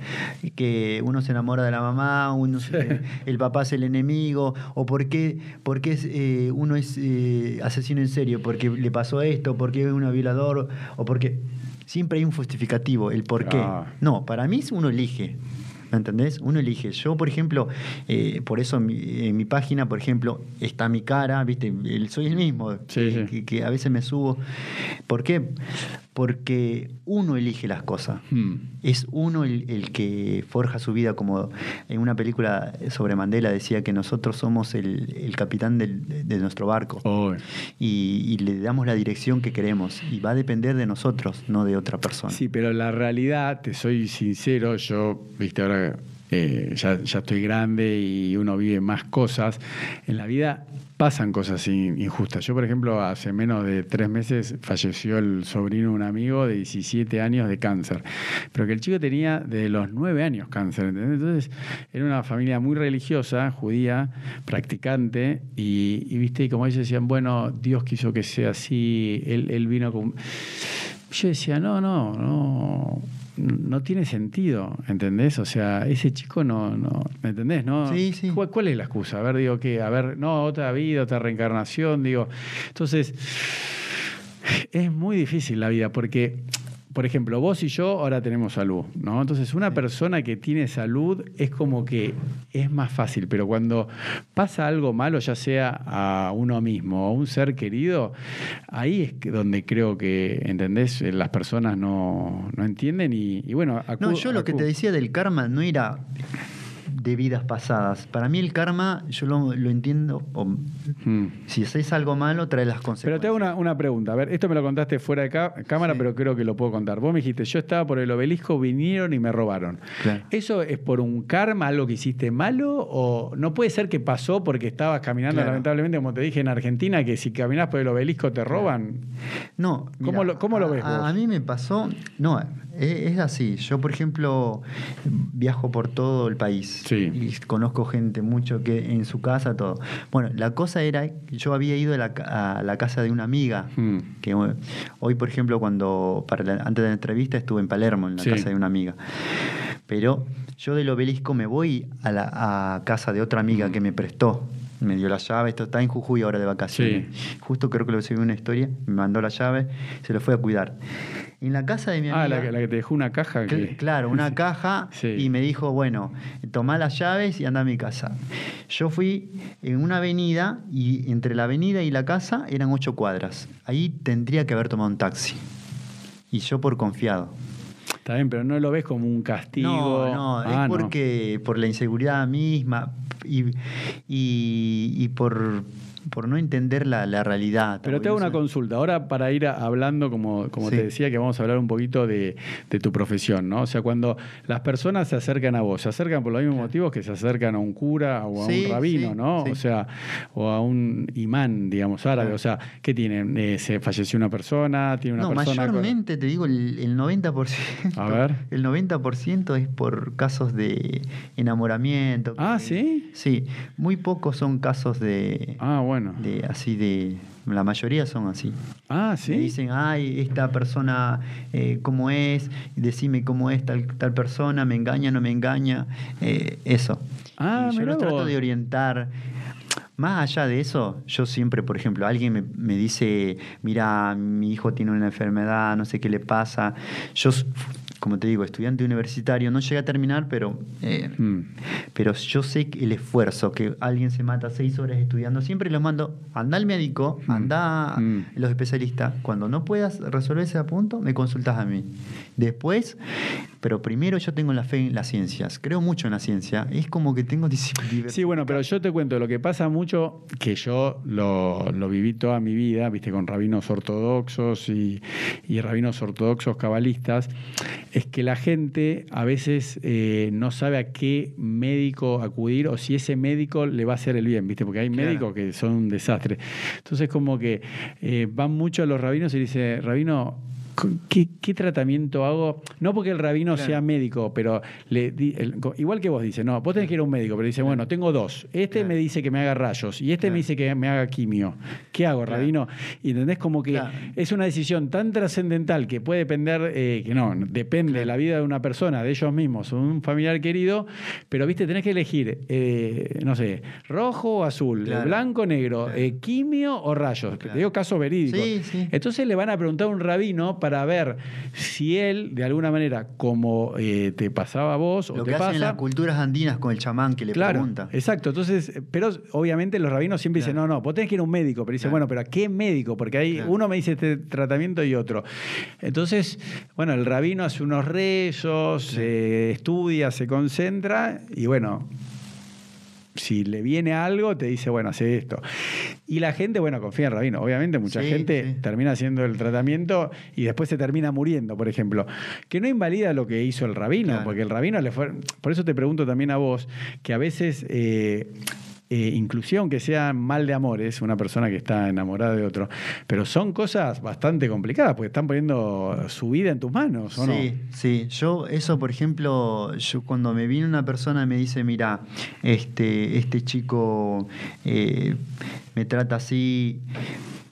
Speaker 3: Que uno se enamora de la mamá, uno se- el papá es el enemigo, o por qué, por qué es, eh, uno es eh, asesino en serio, porque le pasó esto, porque es un violador, o porque... Siempre hay un justificativo, el por qué.
Speaker 2: Ah.
Speaker 3: No, para mí uno elige. ¿Me entendés? Uno elige. Yo, por ejemplo, eh, por eso en mi, en mi página, por ejemplo, está mi cara, ¿viste? El- soy el mismo,
Speaker 2: Sí,
Speaker 3: que,
Speaker 2: sí.
Speaker 3: que- que a veces me subo. ¿Por qué? Porque uno elige las cosas.
Speaker 2: Hmm.
Speaker 3: Es uno el, el que forja su vida, como en una película sobre Mandela decía que nosotros somos el, el capitán del- de nuestro barco y, y le damos la dirección que queremos y va a depender de nosotros, no de otra persona.
Speaker 2: Sí, pero la realidad, te soy sincero, yo, viste, ahora eh, ya, ya estoy grande y uno vive más cosas. En la vida pasan cosas in- injustas. Yo, por ejemplo, hace menos de tres meses falleció el sobrino de un amigo de 17 años de cáncer, pero que el chico tenía de los 9 años cáncer. ¿entendés? Entonces, era una familia muy religiosa, judía, practicante, y, y, viste, y como ellos decían, bueno, Dios quiso que sea así, él, él vino con... Yo decía, no, no, no, no tiene sentido, ¿entendés? O sea, ese chico no, no, ¿me entendés? No,
Speaker 3: Sí, sí.
Speaker 2: ¿Cuál, cuál es la excusa? A ver, digo, que, a ver, no, otra vida, otra reencarnación, digo. Entonces, es muy difícil la vida porque por ejemplo, vos y yo ahora tenemos salud, ¿no? Entonces, una persona que tiene salud es como que es más fácil, pero cuando pasa algo malo, ya sea a uno mismo o a un ser querido, ahí es donde creo que, ¿entendés? Eh, Las personas no, no entienden y, y bueno,
Speaker 3: No,
Speaker 2: acu-
Speaker 3: yo lo que te decía del karma no era de vidas pasadas. Para mí el karma, yo lo, lo entiendo, o
Speaker 2: Mm.
Speaker 3: si haces algo malo, trae las consecuencias.
Speaker 2: Pero te hago una, una pregunta. A ver, esto me lo contaste fuera de cámara,
Speaker 3: Sí.
Speaker 2: pero creo que lo puedo contar. Vos me dijiste, yo estaba por el obelisco, vinieron y me robaron.
Speaker 3: Claro.
Speaker 2: ¿Eso es por un karma, algo que hiciste malo? ¿O no puede ser que pasó porque estabas caminando,
Speaker 3: Claro.
Speaker 2: lamentablemente, como te dije en Argentina, que si caminás por el obelisco te roban?
Speaker 3: No,
Speaker 2: ¿Cómo lo- cómo lo ves
Speaker 3: a,
Speaker 2: vos?
Speaker 3: a mí me pasó, no, es, así. Yo, por ejemplo, viajo por todo el país
Speaker 2: Sí.
Speaker 3: y conozco gente mucho que en su casa todo. Bueno, la cosa era yo había ido a la, a la casa de una amiga
Speaker 2: Mm.
Speaker 3: que hoy, por ejemplo, cuando para la- antes de la entrevista estuve en Palermo en la
Speaker 2: Sí.
Speaker 3: casa de una amiga. Pero yo del obelisco me voy a la a casa de otra amiga
Speaker 2: Mm.
Speaker 3: que me prestó. Me dio la llave, esto está en Jujuy ahora de vacaciones. Justo creo que lo subí una historia, me mandó la llave, se lo fue a cuidar. En la casa de mi amiga.
Speaker 2: Ah, la, que- la que te dejó una caja. Que...
Speaker 3: Claro, una caja
Speaker 2: Sí.
Speaker 3: y me dijo, bueno, tomá las llaves y anda a mi casa. Yo fui en una avenida y entre la avenida y la casa eran ocho cuadras. Ahí tendría que haber tomado un taxi. Y yo por confiado.
Speaker 2: Está bien, pero no lo ves como un castigo.
Speaker 3: No, no,
Speaker 2: Ah,
Speaker 3: es porque por la inseguridad misma y, y, y por, por no entender la, la realidad.
Speaker 2: Pero te hago una consulta. Ahora, para ir a- hablando, como, como
Speaker 3: Sí.
Speaker 2: te decía, que vamos a hablar un poquito de, de tu profesión, ¿no? O sea, cuando las personas se acercan a vos, se acercan por los mismos motivos que se acercan a un cura o a
Speaker 3: Sí,
Speaker 2: un rabino,
Speaker 3: sí,
Speaker 2: ¿no? O sea, o a un imán, digamos, árabe. O sea, ¿qué tienen? Eh, ¿Se falleció una persona? ¿Tiene una
Speaker 3: No,
Speaker 2: persona? con-
Speaker 3: mayormente te digo el, el 90%.
Speaker 2: A ver.
Speaker 3: El 90% es por casos de enamoramiento.
Speaker 2: Ah, ¿sí?
Speaker 3: Sí, muy pocos son casos de,
Speaker 2: Ah, bueno.
Speaker 3: De así de la mayoría son así.
Speaker 2: Ah,
Speaker 3: Me
Speaker 2: sí.
Speaker 3: dicen, ay, esta persona, eh, ¿cómo es? Decime cómo es tal, tal persona, me engaña, no me engaña. eh, eso.
Speaker 2: Ah,
Speaker 3: y yo los trato de orientar. Más allá de eso, yo siempre, por ejemplo, alguien me, me dice, mira, mi hijo tiene una enfermedad, no sé qué le pasa. Yo, como te digo, estudiante universitario, no llegué a terminar, pero, eh,
Speaker 2: Mm.
Speaker 3: pero yo sé que el esfuerzo, que alguien se mata seis horas estudiando, siempre los mando, anda al médico,
Speaker 2: Mm.
Speaker 3: anda a
Speaker 2: Mm.
Speaker 3: los especialistas. Cuando no puedas resolver ese punto, me consultas a mí. Después, pero primero yo tengo la fe en las ciencias. Creo mucho en la ciencia. Es como que tengo disciplina.
Speaker 2: Sí, bueno, pero yo te cuento, lo que pasa mucho, que yo lo, lo viví toda mi vida, viste, con rabinos ortodoxos y, y rabinos ortodoxos cabalistas, es que la gente a veces eh, no sabe a qué médico acudir o si ese médico le va a hacer el bien, viste, porque hay
Speaker 3: Claro.
Speaker 2: médicos que son un desastre. Entonces, como que eh, van mucho a los rabinos y dice, rabino, ¿Qué, qué tratamiento hago? No porque el rabino
Speaker 3: Claro.
Speaker 2: sea médico, pero le di- el- co- igual que vos dice, no, vos tenés que ir a un médico, pero dice, bueno, tengo dos. Este
Speaker 3: Claro.
Speaker 2: me dice que me haga rayos y este me dice que me haga quimio. ¿Qué hago, rabino? Y entendés como que es una decisión tan trascendental que puede depender, eh, que no, depende de la vida de una persona, de ellos mismos, un familiar querido, pero viste, tenés que elegir, eh, no sé, rojo o azul,
Speaker 3: Claro.
Speaker 2: blanco o negro, eh, quimio o rayos. Te digo casos verídicos.
Speaker 3: Sí, sí.
Speaker 2: Entonces le van a preguntar a un rabino para ver si él, de alguna manera, como eh, te pasaba a vos o
Speaker 3: Lo
Speaker 2: te
Speaker 3: que hacen
Speaker 2: pasa.
Speaker 3: las culturas andinas con el chamán que le
Speaker 2: Claro,
Speaker 3: pregunta.
Speaker 2: exacto. Entonces, pero obviamente los rabinos siempre dicen, no, no, vos tenés que ir a un médico, pero dice,
Speaker 3: Claro.
Speaker 2: bueno, pero ¿a qué médico? Porque hay uno me dice este tratamiento y otro. Entonces, bueno, el rabino hace unos rezos, eh, estudia, se concentra y bueno, si le viene algo, te dice, bueno, hace esto. Y la gente, bueno, confía en el rabino. Obviamente, mucha
Speaker 3: Sí,
Speaker 2: gente
Speaker 3: sí.
Speaker 2: termina haciendo el tratamiento y después se termina muriendo, por ejemplo. Que no invalida lo que hizo el rabino,
Speaker 3: Claro.
Speaker 2: porque el rabino le fue. Por eso te pregunto también a vos, que a veces. eh, eh, inclusive aunque sea mal de amores, una persona que está enamorada de otro, pero son cosas bastante complicadas, porque están poniendo su vida en tus manos, ¿o no?
Speaker 3: Sí, sí. Yo, eso, por ejemplo, yo cuando me viene una persona y me dice, mira, este, este chico eh, me trata así.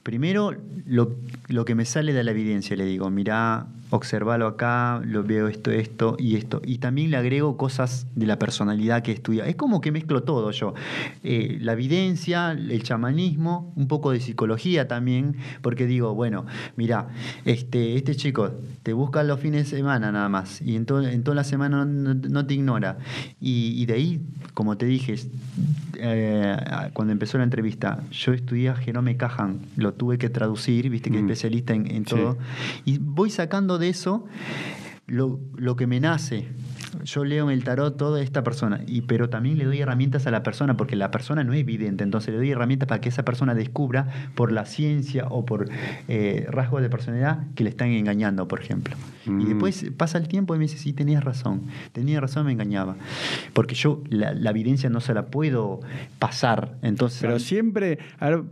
Speaker 3: Primero, lo, lo que me sale de la evidencia, le digo, mirá, observalo acá, lo veo esto, esto y esto. Y también le agrego cosas de la personalidad que estudia. Es como que mezclo todo yo. Eh, la evidencia, el chamanismo, un poco de psicología también, porque digo, bueno, mira, este, este chico te busca los fines de semana nada más y en, en toda la semana no, te ignora. Y, de ahí, como te dije, eh, cuando empezó la entrevista, yo estudié a Jerome Cajan, lo tuve que traducir, viste que es mm. especialista en, todo, y voy sacando de eso lo, lo que me nace yo leo en el tarot toda esta persona, y, pero también le doy herramientas a la persona, porque la persona no es evidente, entonces le doy herramientas para que esa persona descubra por la ciencia o por eh, rasgos de personalidad que le están engañando, por ejemplo. Y mm. después pasa el tiempo y me dice, sí, tenías razón, tenía razón, me engañaba. Porque yo la, evidencia no se la puedo pasar. Entonces,
Speaker 2: pero siempre,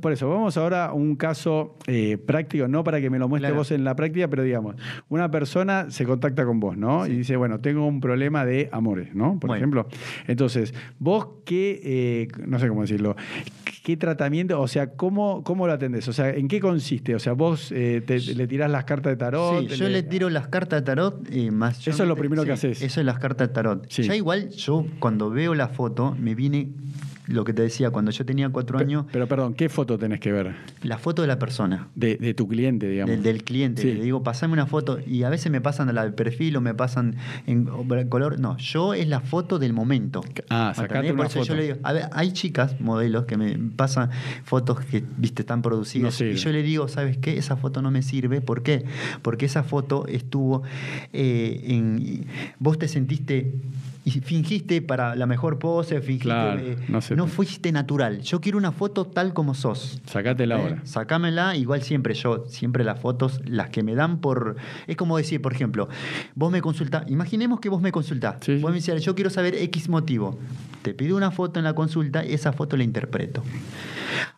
Speaker 2: por eso, vamos ahora a un caso eh, práctico, no para que me lo muestre vos en la práctica, pero digamos, una persona se contacta con vos, ¿no? Y dice, bueno, tengo un problema de amores, ¿no? Por ejemplo. Entonces, vos qué, eh, no sé cómo decirlo, qué tratamiento, o sea, ¿cómo, cómo lo atendés? O sea, ¿en qué consiste? O sea, vos eh, le tirás las cartas de tarot.
Speaker 3: Sí, yo le... tiro las cartas de tarot y más.
Speaker 2: Eso es lo primero que haces.
Speaker 3: Eso es las cartas de tarot. Ya igual, yo cuando veo la foto, me viene lo que te decía, cuando yo tenía cuatro años.
Speaker 2: Pero perdón, ¿qué foto tenés que ver?
Speaker 3: La foto de la persona.
Speaker 2: De, tu cliente, digamos.
Speaker 3: del cliente. Le digo, pasame una foto. Y a veces me pasan la de perfil o me pasan en color. No, yo es la foto del momento.
Speaker 2: Ah, sacate una foto.
Speaker 3: Yo le digo, a ver, hay chicas, modelos, que me pasan fotos que, viste, están producidas. y yo le digo, ¿sabes qué? Esa foto no me sirve. ¿Por qué? Porque esa foto estuvo eh, en. Vos te sentiste y fingiste para la mejor pose, fingiste. Eh, no, fuiste natural. Yo quiero una foto tal como sos.
Speaker 2: Sacátela ¿Eh? ahora.
Speaker 3: Sacámela, igual siempre yo, siempre las fotos, las que me dan por. Es como decir, por ejemplo, vos me consultás, imaginemos que vos me consultás. Vos me decís, yo quiero saber X motivo. Te pido una foto en la consulta, esa foto la interpreto.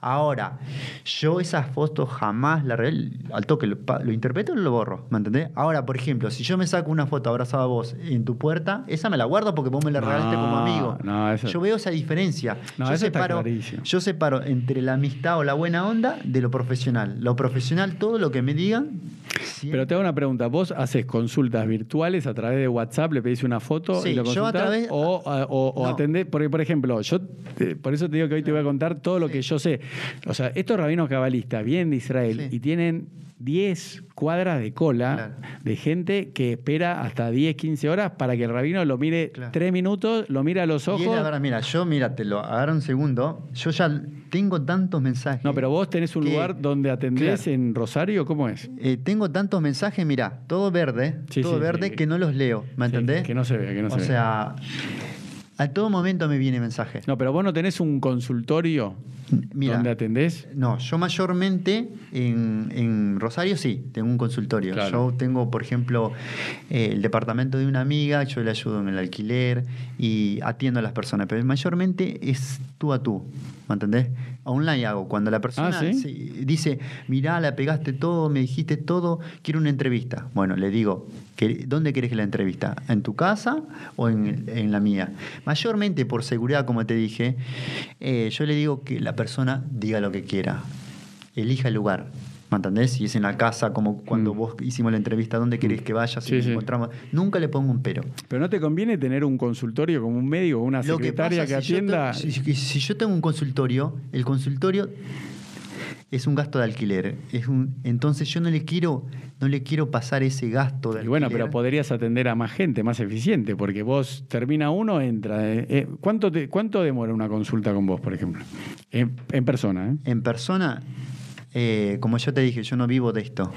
Speaker 3: Ahora, yo esas fotos jamás la al toque lo, interpreto y lo borro, ¿me entendés? Ahora, por ejemplo, si yo me saco una foto abrazada a vos en tu puerta, esa me la guardo porque vos me la regalaste como amigo. Yo veo esa diferencia. yo, separo, yo separo entre la amistad o la buena onda de lo profesional. Lo profesional, todo lo que me digan.
Speaker 2: Pero te hago una pregunta. ¿Vos haces consultas virtuales a través de WhatsApp? ¿Le pedís una foto y lo Yo a través, o, o, atendés? Porque, por ejemplo, yo por eso te digo que hoy te voy a contar todo lo que yo sé. O sea, estos rabinos cabalistas vienen de Israel y tienen 10 cuadras de cola de gente que espera hasta 10, 15 horas para que el rabino lo mire 3 minutos, lo mire a los ojos.
Speaker 3: Y mira, yo, mira, te lo agarro un segundo. Yo ya tengo tantos mensajes.
Speaker 2: No, pero vos tenés un lugar donde atendés en Rosario, ¿cómo es?
Speaker 3: Eh, tengo tantos mensajes, mira, todo verde, todo verde que no los leo, ¿me entendés?
Speaker 2: Que no se ve, que no se
Speaker 3: ve. O sea, a todo momento me viene mensaje.
Speaker 2: No, pero vos no tenés un consultorio donde atendés.
Speaker 3: No, yo mayormente en, Rosario sí, tengo un consultorio. Yo tengo, por ejemplo, eh, el departamento de una amiga, yo le ayudo en el alquiler y atiendo a las personas, pero mayormente es tú a tú. ¿Me entendés? Online hago. Cuando la persona ah, dice, mirá, la pegaste todo, me dijiste todo, quiero una entrevista. Bueno, le digo, ¿dónde querés que la entrevista? ¿En tu casa o en, la mía? Mayormente por seguridad, como te dije, eh, yo le digo que la persona diga lo que quiera. Elija el lugar. ¿Me entendés? Si es en la casa, como cuando mm. vos hicimos la entrevista, ¿dónde querés que vaya? Si encontramos. Nunca le pongo un pero.
Speaker 2: Pero no te conviene tener un consultorio como un médico una secretaria que, atienda.
Speaker 3: si, yo tengo un consultorio, el consultorio es un gasto de alquiler. Es un, entonces yo no le quiero, no le quiero pasar ese gasto de alquiler.
Speaker 2: Y bueno, pero podrías atender a más gente, más eficiente, porque vos termina uno, entra. Eh, eh, ¿cuánto, ¿Cuánto demora una consulta con vos, por ejemplo? En, en persona, ¿eh?
Speaker 3: En persona, eh, como yo te dije, yo no vivo de esto.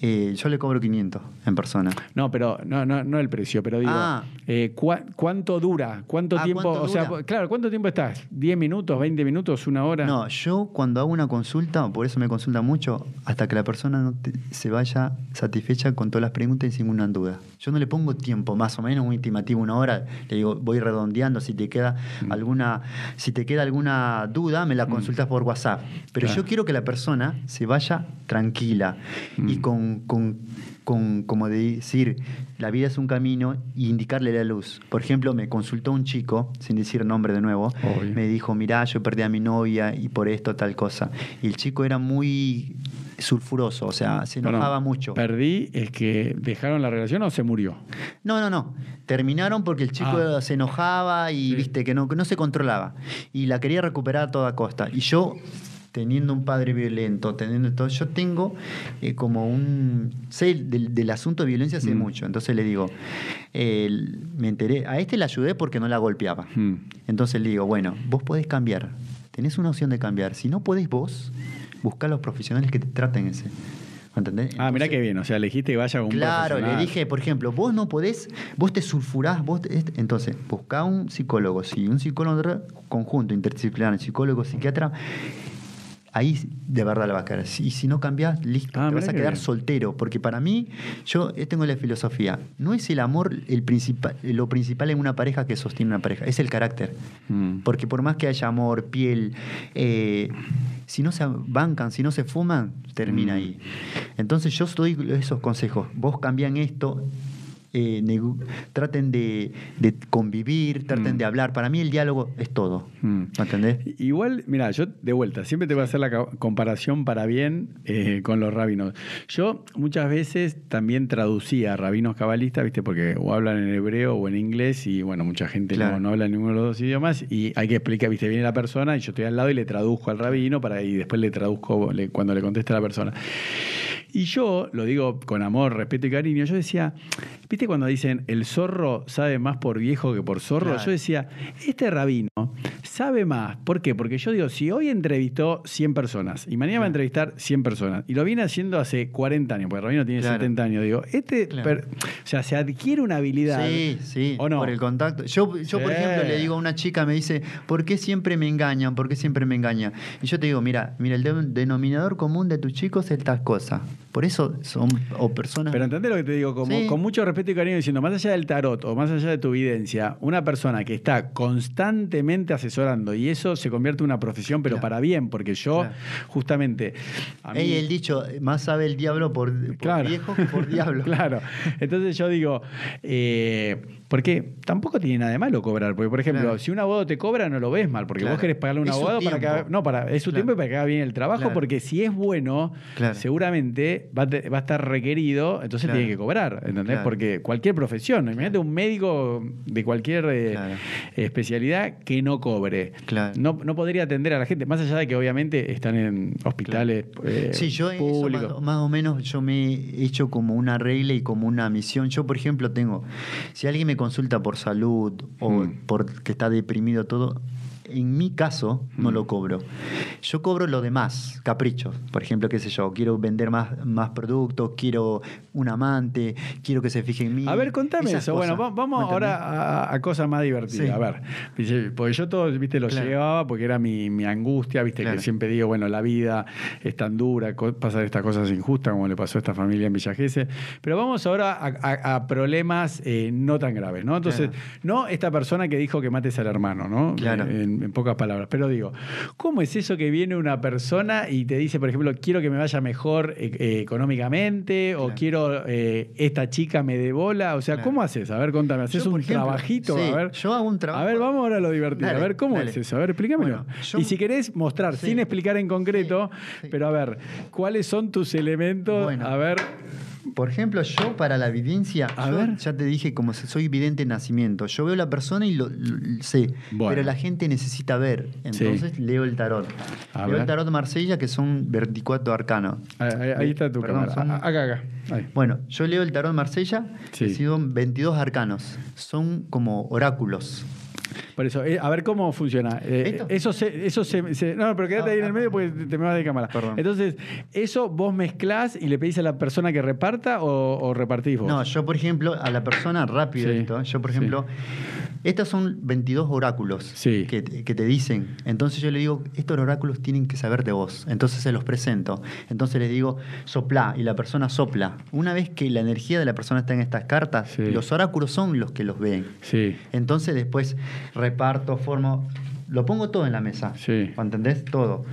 Speaker 3: Eh, yo le cobro 500 en persona.
Speaker 2: No, pero no, no, no el precio, pero digo, ah. eh, ¿cuánto dura? ¿Cuánto ah, tiempo? o sea, claro, ¿cuánto tiempo estás? ¿10 minutos, 20 minutos, una hora?
Speaker 3: No, yo cuando hago una consulta, por eso me consulta mucho, hasta que la persona no se vaya satisfecha con todas las preguntas y sin ninguna duda. Yo no le pongo tiempo, más o menos un intimativo, una hora, le digo, voy redondeando, si te queda mm. alguna, si te queda alguna duda, me la mm. consultas por WhatsApp. Pero yo quiero que la persona se vaya tranquila y mm. con, con, con, como decir, la vida es un camino y indicarle la luz. Por ejemplo, me consultó un chico, sin decir nombre de nuevo, me dijo, mirá, yo perdí a mi novia y por esto tal cosa. Y el chico era muy sulfuroso, o sea, se
Speaker 2: No, no,
Speaker 3: enojaba mucho.
Speaker 2: Perdí, es que dejaron la relación o se murió.
Speaker 3: No, no, no. Terminaron porque el chico
Speaker 2: Ah.
Speaker 3: se enojaba y
Speaker 2: Sí.
Speaker 3: viste que no, que no se controlaba. Y la quería recuperar a toda costa. Y yo, teniendo un padre violento, teniendo todo, yo tengo eh, como un. sé del, del asunto de violencia sé
Speaker 2: Mm.
Speaker 3: mucho. Entonces le digo, eh, me enteré. A este le ayudé porque no la golpeaba.
Speaker 2: Mm.
Speaker 3: Entonces le digo, bueno, vos podés cambiar. Tenés una opción de cambiar. Si no podés vos, buscar los profesionales que te traten ese. ¿Entendés?
Speaker 2: Ah, mirá qué bien, o sea, elegiste que vaya con un
Speaker 3: Claro, le dije, por ejemplo, vos no podés, vos te sulfurás, vos te- este- entonces, buscá un psicólogo, si un psicólogo conjunto, interdisciplinar, psicólogo, psiquiatra, ahí de verdad la vas a caer. Y si no cambias, listo,
Speaker 2: Ah,
Speaker 3: te vas a quedar soltero. Porque para mí, yo eh, tengo la filosofía, no es el amor el principal, lo principal en una pareja que sostiene una pareja, es el carácter.
Speaker 2: Mm.
Speaker 3: Porque por más que haya amor, piel, eh, si no se bancan, si no se fuman, termina
Speaker 2: Mm.
Speaker 3: ahí. Entonces yo doy esos consejos. Vos cambian esto, eh, traten de, de convivir, traten
Speaker 2: Mm.
Speaker 3: de hablar. Para mí el diálogo es todo.
Speaker 2: Mm.
Speaker 3: ¿Me entendés?
Speaker 2: Igual, mira, yo de vuelta, siempre te voy a hacer la comparación para bien eh, con los rabinos. Yo muchas veces también traducía a rabinos cabalistas, ¿viste? Porque o hablan en hebreo o en inglés y bueno, mucha gente no-
Speaker 3: Claro.
Speaker 2: no, habla ninguno de los dos idiomas y hay que explicar, ¿viste? Viene la persona y yo estoy al lado y le traduzco al rabino para y después le traduzco le- cuando le contesta a la persona. Y yo, lo digo con amor, respeto y cariño, yo decía, ¿viste cuando dicen el zorro sabe más por viejo que por zorro?
Speaker 3: Claro.
Speaker 2: Yo decía, este rabino sabe más. ¿Por qué? Porque yo digo, si hoy entrevistó 100 personas y mañana va a entrevistar 100 personas y lo viene haciendo hace 40 años, porque el rabino tiene
Speaker 3: Claro.
Speaker 2: 70 años, digo, este, per- o sea, se adquiere una habilidad.
Speaker 3: Sí, sí,
Speaker 2: ¿O no?
Speaker 3: por el contacto. Yo, yo por ejemplo, le digo a una chica, me dice, ¿por qué siempre me engañan? ¿Por qué siempre me engañan? Y yo te digo, mira, mira, el de- denominador común de tus chicos es tal cosa. Por eso son o personas...
Speaker 2: Pero entendés lo que te digo, como,
Speaker 3: Sí.
Speaker 2: con mucho respeto y cariño, diciendo, más allá del tarot o más allá de tu evidencia, una persona que está constantemente asesorando y eso se convierte en una profesión, pero
Speaker 3: Claro.
Speaker 2: para bien, porque yo,
Speaker 3: Claro.
Speaker 2: justamente. a mí-
Speaker 3: Ey, el dicho, más sabe el diablo por, por
Speaker 2: Claro.
Speaker 3: viejo que por diablo.
Speaker 2: claro. Entonces yo digo, eh, porque tampoco tiene nada de malo cobrar. Porque, por ejemplo,
Speaker 3: Claro.
Speaker 2: si un abogado te cobra, no lo ves mal, porque
Speaker 3: Claro.
Speaker 2: vos querés pagarle a un
Speaker 3: Es
Speaker 2: abogado para que haga, no, para, es su
Speaker 3: Claro.
Speaker 2: tiempo y para que haga bien el trabajo, porque si es bueno, seguramente va te- va a estar requerido, entonces tiene que cobrar, ¿entendés? Porque cualquier profesión, imagínate un médico de cualquier eh, especialidad que no cobre.
Speaker 3: Claro.
Speaker 2: No, no podría atender a la gente, más allá de que obviamente están en hospitales eh,
Speaker 3: Sí, yo eso más, más o menos yo me he hecho como una regla y como una misión. Yo, por ejemplo, tengo, si alguien me consulta por salud o
Speaker 2: Mm.
Speaker 3: porque está deprimido todo, en mi caso no
Speaker 2: Mm.
Speaker 3: lo cobro. Yo cobro lo demás, caprichos. Por ejemplo, qué sé yo, quiero vender más, más productos, quiero un amante, quiero que se fije en mí.
Speaker 2: A ver, contame
Speaker 3: Esas
Speaker 2: eso. Bueno,
Speaker 3: cosas,
Speaker 2: vamos ahora a, a cosas más divertidas.
Speaker 3: Sí.
Speaker 2: A ver, porque yo todo, viste, lo
Speaker 3: Claro.
Speaker 2: llevaba porque era mi, mi angustia, viste,
Speaker 3: Claro.
Speaker 2: que siempre digo, bueno, la vida es tan dura, pasan estas cosas injustas como le pasó a esta familia en Villa Gesell. Pero vamos ahora a, a- a problemas eh, no tan graves, ¿no? Entonces,
Speaker 3: Claro.
Speaker 2: no esta persona que dijo que mates al hermano, ¿no?
Speaker 3: Claro.
Speaker 2: En, en pocas palabras. Pero digo, ¿cómo es eso que viene una persona y te dice, por ejemplo, quiero que me vaya mejor eh, eh, económicamente o quiero eh, esta chica me dé bola? O sea,
Speaker 3: Claro.
Speaker 2: ¿cómo haces? A ver, contame, ¿haces
Speaker 3: Yo,
Speaker 2: un
Speaker 3: ejemplo,
Speaker 2: trabajito?
Speaker 3: sí,
Speaker 2: a ver.
Speaker 3: yo hago un trabajo.
Speaker 2: A ver, vamos ahora a lo divertido.
Speaker 3: Dale,
Speaker 2: a ver, ¿cómo
Speaker 3: dale.
Speaker 2: es eso? A ver, explícamelo.
Speaker 3: Bueno, yo-
Speaker 2: y si querés mostrar,
Speaker 3: Sí.
Speaker 2: sin explicar en concreto,
Speaker 3: sí.
Speaker 2: pero a ver, ¿cuáles son tus elementos?
Speaker 3: Bueno.
Speaker 2: A ver,
Speaker 3: Por ejemplo, yo para la evidencia,
Speaker 2: A
Speaker 3: yo
Speaker 2: ver.
Speaker 3: ya te dije, como soy vidente de nacimiento, yo veo la persona y lo, lo- sé,
Speaker 2: Bueno.
Speaker 3: pero la gente necesita ver. Entonces leo el tarot.
Speaker 2: A
Speaker 3: leo
Speaker 2: ver.
Speaker 3: el tarot de Marsella, que son 24 arcanos.
Speaker 2: ahí, ahí- ahí está tu
Speaker 3: Perdón,
Speaker 2: cámara.
Speaker 3: son-
Speaker 2: Acá, acá. Ahí.
Speaker 3: Bueno, yo leo el tarot de Marsella,
Speaker 2: Sí.
Speaker 3: que son 22 arcanos. Son como oráculos.
Speaker 2: Por eso, eh, a ver cómo funciona. Eh, eso se, eso se, se- No, pero quédate
Speaker 3: Ah,
Speaker 2: ahí en el
Speaker 3: ah,
Speaker 2: medio porque te me vas de cámara.
Speaker 3: Perdón.
Speaker 2: Entonces, ¿eso vos mezclás y le pedís a la persona que reparta o, o repartís vos?
Speaker 3: No, yo por ejemplo, a la persona rápido
Speaker 2: Sí,
Speaker 3: esto, yo por
Speaker 2: sí.
Speaker 3: ejemplo, estos son 22 oráculos
Speaker 2: Sí.
Speaker 3: que, te- que te dicen. Entonces yo le digo, estos oráculos tienen que saber de vos. Entonces se los presento. Entonces les digo, sopla, y la persona sopla. Una vez que la energía de la persona está en estas cartas,
Speaker 2: Sí.
Speaker 3: los oráculos son los que los ven.
Speaker 2: Sí.
Speaker 3: Entonces después reparto, formo, lo pongo todo en la mesa.
Speaker 2: Sí.
Speaker 3: ¿Entendés? Todo.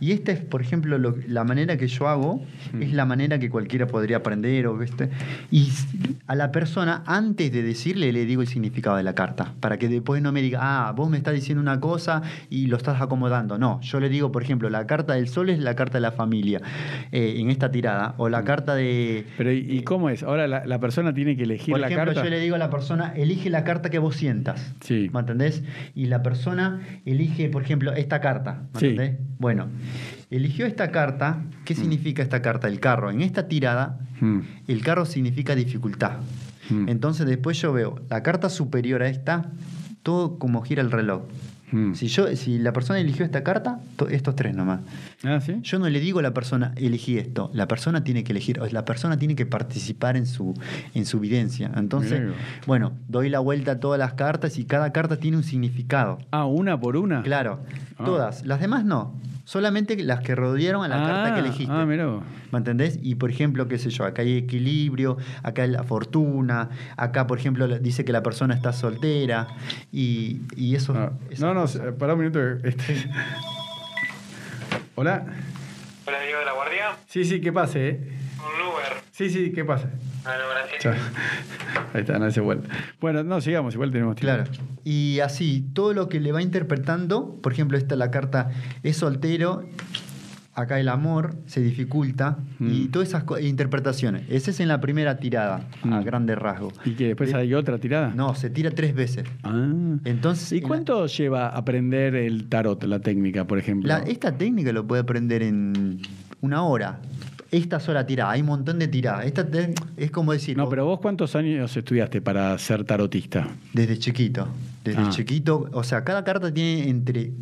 Speaker 3: Y esta es, por ejemplo, lo- la manera que yo hago,
Speaker 2: Mm.
Speaker 3: es la manera que cualquiera podría aprender. O, ¿viste? Y a la persona, antes de decirle, le digo el significado de la carta, para que después no me diga, ah, vos me estás diciendo una cosa y lo estás acomodando. No, yo le digo, por ejemplo, la carta del sol es la carta de la familia eh, en esta tirada, o la carta de...
Speaker 2: Mm. Pero ¿y, y cómo es? Ahora la, la persona tiene que elegir
Speaker 3: Por
Speaker 2: la
Speaker 3: ejemplo,
Speaker 2: carta.
Speaker 3: yo le digo a la persona, elige la carta que vos sientas.
Speaker 2: Sí.
Speaker 3: ¿Me entendés? Y la persona elige, por ejemplo, esta carta. ¿Me
Speaker 2: Sí.
Speaker 3: entendés? Bueno, eligió esta carta. ¿Qué significa esta carta? El carro. En esta tirada,
Speaker 2: Mm.
Speaker 3: el carro significa dificultad.
Speaker 2: Mm.
Speaker 3: Entonces después yo veo la carta superior a esta, todo como gira el reloj.
Speaker 2: Mm.
Speaker 3: Si, yo, si la persona eligió esta carta, to- estos tres nomás.
Speaker 2: Ah, ¿sí?
Speaker 3: Yo no le digo a la persona, elegí esto. La persona tiene que elegir, o la persona tiene que participar en su, en su videncia. Entonces, bueno, doy la vuelta a todas las cartas y cada carta tiene un significado.
Speaker 2: Ah, una por una.
Speaker 3: Claro,
Speaker 2: Ah.
Speaker 3: todas. Las demás no. Solamente las que rodearon a la carta que
Speaker 2: Ah,
Speaker 3: elegiste.
Speaker 2: Ah, mirá.
Speaker 3: ¿Me entendés? Y por ejemplo, qué sé yo, acá hay equilibrio, acá hay la fortuna, acá por ejemplo dice que la persona está soltera y, y eso...
Speaker 2: Ah, no, no, pará un minuto. Este... Hola.
Speaker 4: Hola, Diego de la Guardia.
Speaker 2: Sí, sí, que pase. eh.
Speaker 4: Un Uber.
Speaker 2: Sí, sí, que pase.
Speaker 4: Bueno, gracias.
Speaker 2: Chao. Ahí está, no hace vuelta. Bueno, no, sigamos, igual tenemos tiempo.
Speaker 3: Claro. Y así, todo lo que le va interpretando, por ejemplo, esta la carta es soltero, acá el amor se dificulta y
Speaker 2: Mm.
Speaker 3: todas esas co- interpretaciones. Esa es en la primera tirada, a
Speaker 2: Mm.
Speaker 3: grande rasgo.
Speaker 2: ¿Y que después
Speaker 3: De-
Speaker 2: hay otra tirada?
Speaker 3: No, se tira tres veces.
Speaker 2: Ah.
Speaker 3: Entonces,
Speaker 2: ¿Y
Speaker 3: la-
Speaker 2: cuánto lleva aprender el tarot, la técnica, por ejemplo?
Speaker 3: la- esta técnica lo puede aprender en una hora. Esta sola tirada, hay un montón de tiradas. Esta te- es como decir,
Speaker 2: No, pero vos cuántos años estudiaste para ser tarotista?
Speaker 3: desde chiquito. Desde
Speaker 2: Ah.
Speaker 3: chiquito, o sea, cada carta tiene entre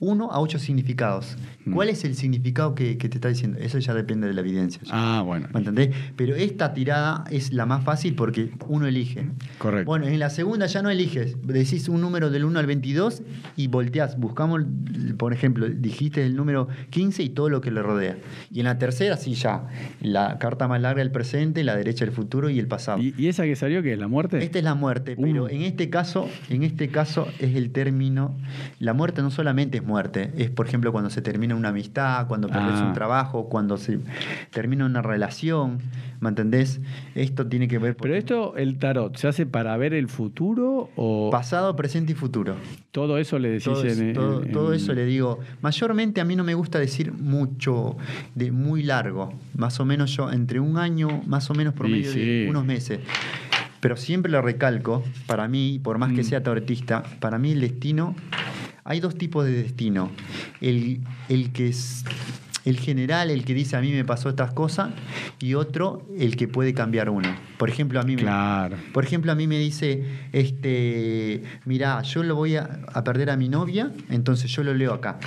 Speaker 3: uno a ocho significados.
Speaker 2: Mm.
Speaker 3: ¿Cuál es el significado que, que te está diciendo? Eso ya depende de la evidencia.
Speaker 2: Ah, bueno.
Speaker 3: ¿Me entendés? Pero esta tirada es la más fácil porque uno elige.
Speaker 2: Correcto.
Speaker 3: Bueno, en la segunda ya no eliges. Decís un número del 1 al 22 y volteás. Buscamos, por ejemplo, dijiste el número 15 y todo lo que le rodea. Y en la tercera, sí, ya. La carta más larga el presente, la derecha el futuro y el pasado.
Speaker 2: ¿Y, y esa que salió qué es la muerte?
Speaker 3: Esta es la muerte, pero
Speaker 2: Uh.
Speaker 3: en este caso, en este caso es el término. La muerte no solamente es muerte, es por ejemplo cuando se termina una amistad, cuando perdés
Speaker 2: Ah.
Speaker 3: un trabajo, cuando se termina una relación, ¿me entendés? Esto tiene que ver
Speaker 2: Pero esto, el tarot, ¿se hace para ver el futuro o
Speaker 3: pasado, presente y futuro.
Speaker 2: todo eso le decís
Speaker 3: Todo, es-
Speaker 2: en,
Speaker 3: todo-
Speaker 2: en-
Speaker 3: todo eso le digo. Mayormente a mí no me gusta decir mucho, de muy largo. Más o menos yo, entre un año, más o menos promedio
Speaker 2: sí.
Speaker 3: de unos meses. Pero siempre lo recalco, para mí, por más que
Speaker 2: Mm.
Speaker 3: sea tarotista, para mí el destino, hay dos tipos de destino. El, el que es el general, el que dice a mí me pasó estas cosas, y otro, el que puede cambiar uno. Por ejemplo, a mí me,
Speaker 2: Claro.
Speaker 3: por ejemplo, a mí me dice, este, mira, yo lo voy a, a perder a mi novia, entonces yo lo leo acá.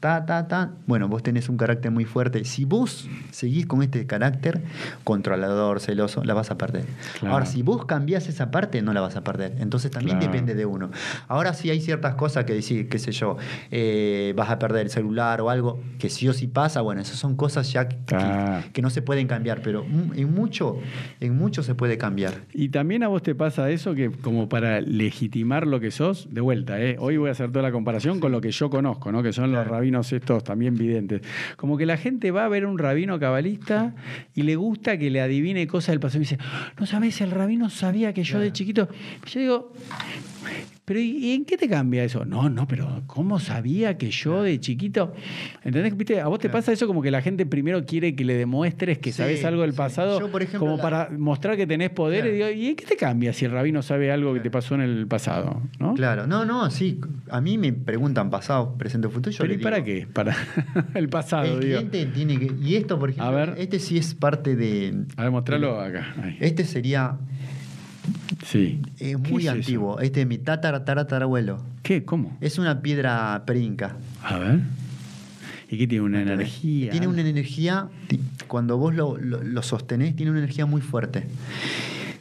Speaker 3: Ta, ta, ta. Bueno, vos tenés un carácter muy fuerte. Si vos seguís con este carácter, controlador, celoso, la vas a perder.
Speaker 2: Claro.
Speaker 3: Ahora, si vos cambiás esa parte, no la vas a perder. Entonces también
Speaker 2: Claro.
Speaker 3: depende de uno. Ahora sí hay ciertas cosas que decir, qué sé yo, eh, vas a perder el celular o algo, que sí o sí pasa, bueno, esas son cosas ya que,
Speaker 2: Ah.
Speaker 3: que no se pueden cambiar, pero en mucho, en mucho se puede cambiar.
Speaker 2: Y también a vos te pasa eso que como para legitimar lo que sos, de vuelta, ¿eh? hoy voy a hacer toda la comparación con lo que yo conozco, ¿no? que son los rabinos estos también videntes. Como que la gente va a ver un rabino cabalista y le gusta que le adivine cosas del pasado y dice, no sabes, el rabino sabía que yo de chiquito... Yo digo, pero ¿y en qué te cambia eso? No, no, pero ¿cómo sabía que yo de chiquito? ¿Entendés? ¿Viste? A vos te pasa eso como que la gente primero quiere que le demuestres que
Speaker 3: Sí,
Speaker 2: sabes algo del
Speaker 3: sí.
Speaker 2: pasado,
Speaker 3: Yo, por ejemplo,
Speaker 2: como
Speaker 3: la-
Speaker 2: para mostrar que tenés poder.
Speaker 3: Claro.
Speaker 2: Y, digo, ¿y en qué te cambia si el rabino sabe algo que te pasó en el pasado? ¿no?
Speaker 3: Claro, no, no, sí. A mí me preguntan pasado, presente o futuro. Yo
Speaker 2: ¿Pero y para qué? Para el pasado,
Speaker 3: El
Speaker 2: digo.
Speaker 3: cliente tiene que. Y esto, por ejemplo,
Speaker 2: A ver.
Speaker 3: este sí es parte de.
Speaker 2: A ver, mostralo acá. Ahí.
Speaker 3: Este sería
Speaker 2: Sí. ¿Qué
Speaker 3: muy
Speaker 2: es eso?
Speaker 3: antiguo. Este es mi tatara, tatarabuelo.
Speaker 2: ¿Qué? ¿Cómo?
Speaker 3: Es una piedra perinca.
Speaker 2: A ver. ¿Y qué tiene una energía?
Speaker 3: Tiene una energía, cuando vos lo, lo- lo sostenés, tiene una energía muy fuerte.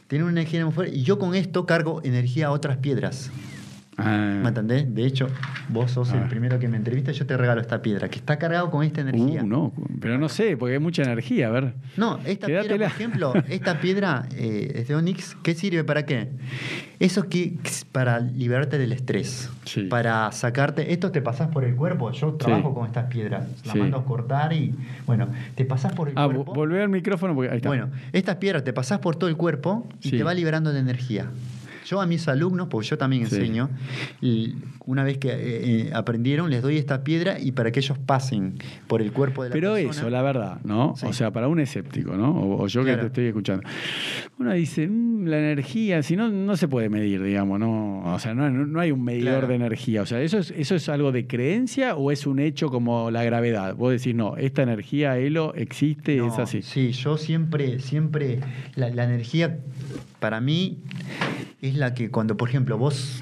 Speaker 3: Tiene una energía muy fuerte. Y yo con esto cargo energía a otras piedras.
Speaker 2: Ah.
Speaker 3: ¿Me entendés? De hecho, vos sos el
Speaker 2: Ah.
Speaker 3: primero que me entrevista, yo te regalo esta piedra, que está cargado con esta energía.
Speaker 2: Uh, no, pero no sé, porque hay mucha energía, a ver.
Speaker 3: No, esta piedra, por ejemplo, esta piedra eh, es de Onix, ¿qué sirve para qué? Eso es que para liberarte del estrés,
Speaker 2: Sí.
Speaker 3: para sacarte, esto te pasás por el cuerpo, yo trabajo con estas piedras, las
Speaker 2: Sí.
Speaker 3: mando a cortar y, bueno, te pasás por el
Speaker 2: Ah,
Speaker 3: cuerpo.
Speaker 2: volvé al micrófono porque ahí está.
Speaker 3: Bueno, estas piedras te pasás por todo el cuerpo y te va liberando de energía. Yo a mis alumnos, porque yo también enseño, una vez que eh, eh, aprendieron, les doy esta piedra y para que ellos pasen por el cuerpo de la
Speaker 2: Pero
Speaker 3: persona.
Speaker 2: eso, la verdad, ¿no?
Speaker 3: Sí.
Speaker 2: O sea, para un escéptico, ¿no? O, o yo que te estoy escuchando. Uno dice, "Mm, la energía, si no, no se puede medir, digamos, ¿no? O sea, no, no hay un medidor
Speaker 3: Claro.
Speaker 2: de energía. O sea, ¿eso es, ¿eso es algo de creencia o es un hecho como la gravedad? Vos decís, no, esta energía, Elo, existe,
Speaker 3: No,
Speaker 2: es así.
Speaker 3: Sí, yo siempre, siempre, la, la energía para mí es la que cuando, por ejemplo, vos,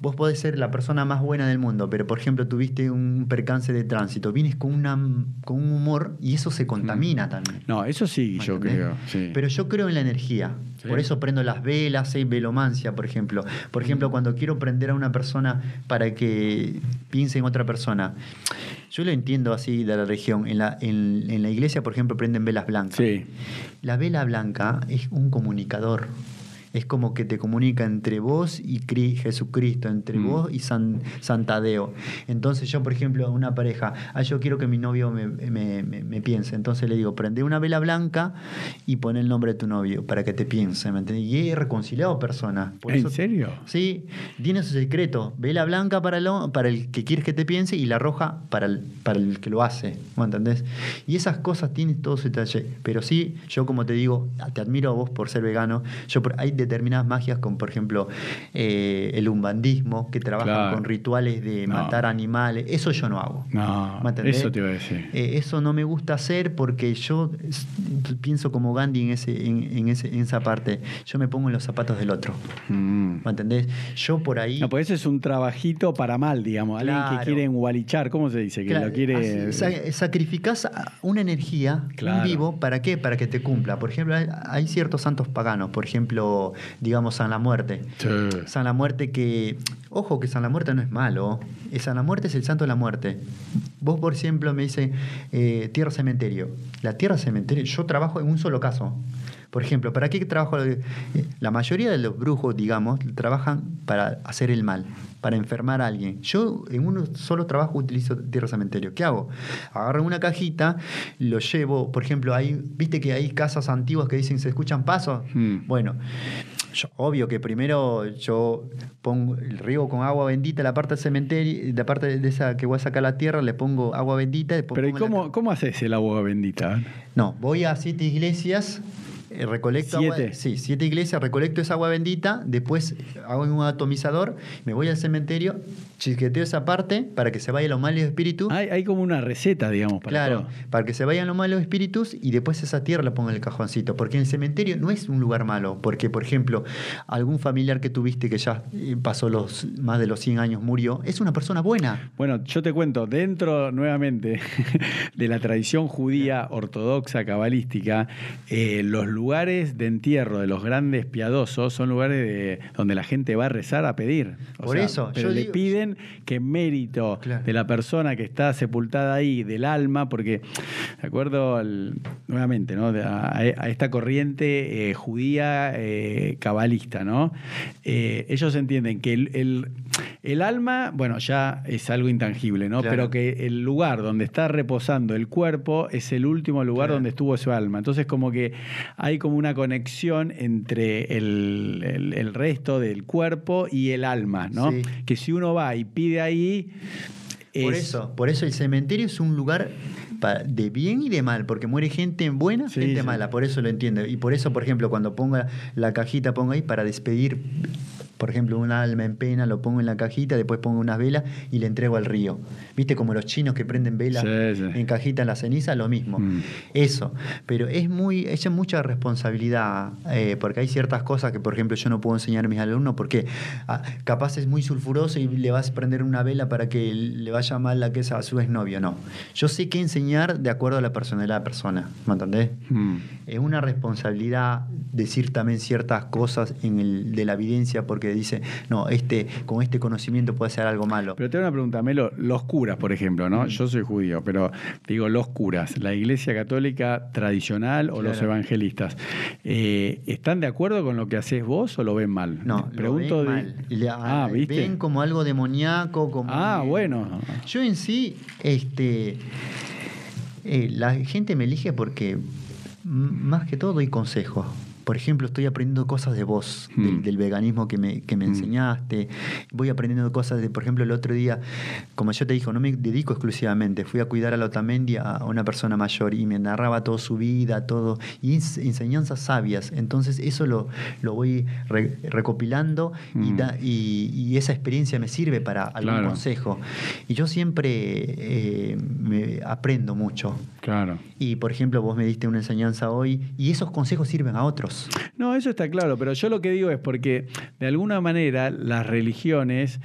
Speaker 3: vos podés ser la persona más buena del mundo, pero por ejemplo tuviste un percance de tránsito, vienes con, una, con un humor y eso se contamina también.
Speaker 2: No, eso sí,
Speaker 3: ¿Me
Speaker 2: yo
Speaker 3: entendés?
Speaker 2: creo. sí.
Speaker 3: Pero yo creo en la energía.
Speaker 2: Sí.
Speaker 3: Por eso prendo las velas, hay velomancia, por ejemplo. Por
Speaker 2: Mm.
Speaker 3: ejemplo, cuando quiero prender a una persona para que piense en otra persona. Yo lo entiendo así de la región. En la, en, en la iglesia, por ejemplo, prenden velas blancas.
Speaker 2: Sí.
Speaker 3: La vela blanca es un comunicador. Es como que te comunica entre vos y Cri- Jesucristo, entre
Speaker 2: Mm.
Speaker 3: vos y San, San Tadeo. Entonces yo, por ejemplo, una pareja, ah, yo quiero que mi novio me, me- me- me piense. Entonces le digo, prende una vela blanca y pon el nombre de tu novio para que te piense. ¿me entendés? Y he reconciliado personas. Por
Speaker 2: ¿En
Speaker 3: eso-
Speaker 2: serio?
Speaker 3: Sí, tiene su secreto. Vela blanca para el, ho- para el que quieres que te piense y la roja para el, para el que lo hace. ¿Me entendés? Y esas cosas tienen todo su detalle. Pero sí, yo como te digo, te admiro a vos por ser vegano. Yo por- hay determinadas magias, como por ejemplo eh, el umbandismo, que trabajan
Speaker 2: Claro.
Speaker 3: con rituales de
Speaker 2: No.
Speaker 3: matar animales. Eso yo no hago.
Speaker 2: No,
Speaker 3: ¿Me entendés?
Speaker 2: eso te iba a decir.
Speaker 3: Eh, eso no me gusta hacer porque yo pienso como Gandhi en, ese, en, en ese, en esa parte. Yo me pongo en los zapatos del otro.
Speaker 2: Mm.
Speaker 3: ¿Me entendés? Yo por ahí.
Speaker 2: No, pues eso es un trabajito para mal, digamos. Alguien que quiere engualichar, ¿cómo se dice? Que
Speaker 3: Claro,
Speaker 2: lo quiere.
Speaker 3: sa- sacrificás una energía, un vivo, ¿para qué? Para que te cumpla. Por ejemplo, hay, hay ciertos santos paganos, por ejemplo, digamos San la Muerte.
Speaker 2: Sí.
Speaker 3: San la Muerte que, ojo que San la Muerte no es malo, Eh, San la Muerte es el santo de la muerte. Vos, por ejemplo, me dice eh, tierra cementerio. La tierra cementerio, yo trabajo en un solo caso. Por ejemplo, ¿para qué trabajo? Eh, La mayoría de los brujos, digamos, trabajan para hacer el mal, para enfermar a alguien. Yo en un solo trabajo utilizo tierra cementerio. ¿Qué hago? Agarro una cajita, lo llevo, por ejemplo, hay, viste que hay casas antiguas que dicen se escuchan pasos.
Speaker 2: Hmm.
Speaker 3: Bueno, yo- obvio que primero yo pongo el riego con agua bendita, la parte del cementerio, la parte de esa que voy a sacar la tierra, le pongo agua bendita.
Speaker 2: Pero ¿y
Speaker 3: pongo la
Speaker 2: cómo,
Speaker 3: ca-
Speaker 2: cómo haces el agua bendita?
Speaker 3: No, voy a siete iglesias. Eh, recolecto agua-
Speaker 2: Siete.
Speaker 3: sí, siete iglesias, recolecto esa agua bendita, después hago un atomizador, me voy al cementerio, chisqueteo esa parte para que se vayan los malos espíritus.
Speaker 2: Hay, hay como una receta, digamos, para
Speaker 3: Claro,
Speaker 2: todo.
Speaker 3: para que se vayan los malos espíritus y después esa tierra la pongo en el cajoncito. Porque en el cementerio no es un lugar malo. Porque, por ejemplo, algún familiar que tuviste que ya eh, pasó los más de los 100 años, murió, es una persona buena.
Speaker 2: Bueno, yo te cuento, dentro nuevamente de la tradición judía ortodoxa cabalística, eh, los lugares de entierro de los grandes piadosos son lugares de- donde la gente va a rezar a pedir. O
Speaker 3: Por eso,
Speaker 2: pero
Speaker 3: yo
Speaker 2: le
Speaker 3: digo-
Speaker 2: piden que mérito
Speaker 3: Claro.
Speaker 2: de la persona que está sepultada ahí, del alma, porque, de acuerdo al- nuevamente, a, a esta corriente eh, judía eh, cabalista, ¿no? Eh, ellos entienden que el, el- el alma, bueno, ya es algo intangible, ¿no?
Speaker 3: Claro.
Speaker 2: Pero que el lugar donde está reposando el cuerpo es el último lugar
Speaker 3: Claro.
Speaker 2: donde estuvo su alma. Entonces, como que hay como una conexión entre el, el- el resto del cuerpo y el alma, ¿no?
Speaker 3: Sí.
Speaker 2: Que si uno va y pide ahí.
Speaker 3: Por
Speaker 2: es-
Speaker 3: eso, por eso el cementerio es un lugar de bien y de mal, porque muere gente buena,
Speaker 2: Sí,
Speaker 3: gente
Speaker 2: sí.
Speaker 3: mala, por eso lo entiendo. Y por eso, por ejemplo, cuando ponga la cajita, pongo ahí para despedir, por ejemplo, un alma en pena, lo pongo en la cajita, después pongo unas velas y le entrego al río. ¿Viste como los chinos que prenden velas
Speaker 2: Sí, sí.
Speaker 3: en cajita en la ceniza? Lo mismo.
Speaker 2: Mm.
Speaker 3: Eso. Pero es muy, es mucha responsabilidad, eh, porque hay ciertas cosas que, por ejemplo, yo no puedo enseñar a mis alumnos porque ah, capaz es muy sulfuroso y le vas a prender una vela para que le vaya mal la que es a su exnovio. No. Yo sé qué enseñar de acuerdo a la personalidad de la persona. ¿Me entendés?
Speaker 2: Mm.
Speaker 3: Es una responsabilidad decir también ciertas cosas en el, de la evidencia, porque dice, no, este, con este conocimiento puede hacer algo malo.
Speaker 2: Pero te hago una pregunta, Melo. Los curas, por ejemplo, ¿no? Yo soy judío, pero digo, los curas, la iglesia católica tradicional o los evangelistas, eh, ¿están de acuerdo con lo que haces vos o lo ven mal?
Speaker 3: No,
Speaker 2: Pregunto
Speaker 3: lo ven
Speaker 2: de-
Speaker 3: mal. Le-
Speaker 2: Ah, ¿viste?
Speaker 3: Ven como algo demoníaco, como...
Speaker 2: Ah, bueno.
Speaker 3: Yo en sí, este, eh, la gente me elige porque más que todo doy consejos. Por ejemplo, estoy aprendiendo cosas de vos,
Speaker 2: Mm.
Speaker 3: del, del veganismo que me, que me
Speaker 2: Mm.
Speaker 3: enseñaste. Voy aprendiendo cosas de, por ejemplo, el otro día, como yo te dijo, no me dedico exclusivamente. Fui a cuidar a la Otamendi a una persona mayor y me narraba toda su vida, todo, y ens- enseñanzas sabias. Entonces, eso lo, lo voy re- recopilando y,
Speaker 2: Mm.
Speaker 3: da- y, y esa experiencia me sirve para algún
Speaker 2: Claro.
Speaker 3: consejo. Y yo siempre eh, me aprendo mucho.
Speaker 2: Claro.
Speaker 3: Y por ejemplo, vos me diste una enseñanza hoy y esos consejos sirven a otros.
Speaker 2: No, eso está claro, pero yo lo que digo es porque de alguna manera las religiones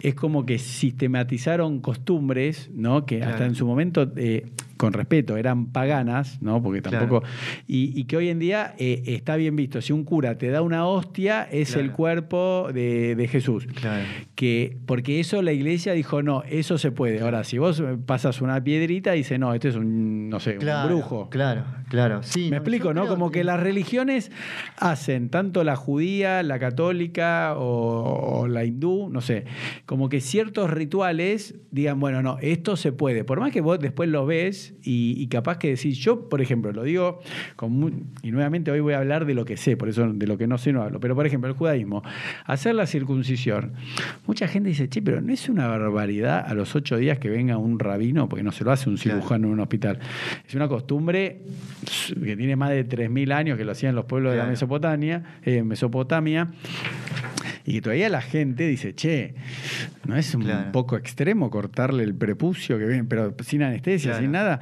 Speaker 2: es como que sistematizaron costumbres, ¿no? Que hasta en su momento, eh, con respeto, eran paganas, ¿no? Porque
Speaker 3: Claro.
Speaker 2: tampoco. Y, y que hoy en día eh, está bien visto. Si un cura te da una hostia, es
Speaker 3: Claro.
Speaker 2: el cuerpo de, de Jesús.
Speaker 3: Claro.
Speaker 2: Que, porque eso la iglesia dijo, no, eso se puede. Ahora, si vos pasas una piedrita, dice, no, este es un, no sé, un brujo.
Speaker 3: Claro, claro. Sí,
Speaker 2: Me
Speaker 3: no,
Speaker 2: explico, ¿no? Como que las religiones hacen, tanto la judía, la católica o, o la hindú, no sé, como que ciertos rituales digan, bueno, no, esto se puede. Por más que vos después lo ves y, y capaz que decís, yo, por ejemplo, lo digo, con y nuevamente hoy voy a hablar de lo que sé, por eso de lo que no sé no hablo, pero por ejemplo, el judaísmo, hacer la circuncisión, mucha gente dice, che, pero no es una barbaridad a los ocho días que venga un rabino, porque no se lo hace un cirujano en un hospital. Es una costumbre que tiene más de 3.000 años, que lo hacían los pueblos de la. Mesopotamia, eh, Mesopotamia. Y que todavía la gente dice, che, ¿no es un
Speaker 3: Claro.
Speaker 2: poco extremo cortarle el prepucio que ven, pero sin anestesia,
Speaker 3: Claro.
Speaker 2: sin nada?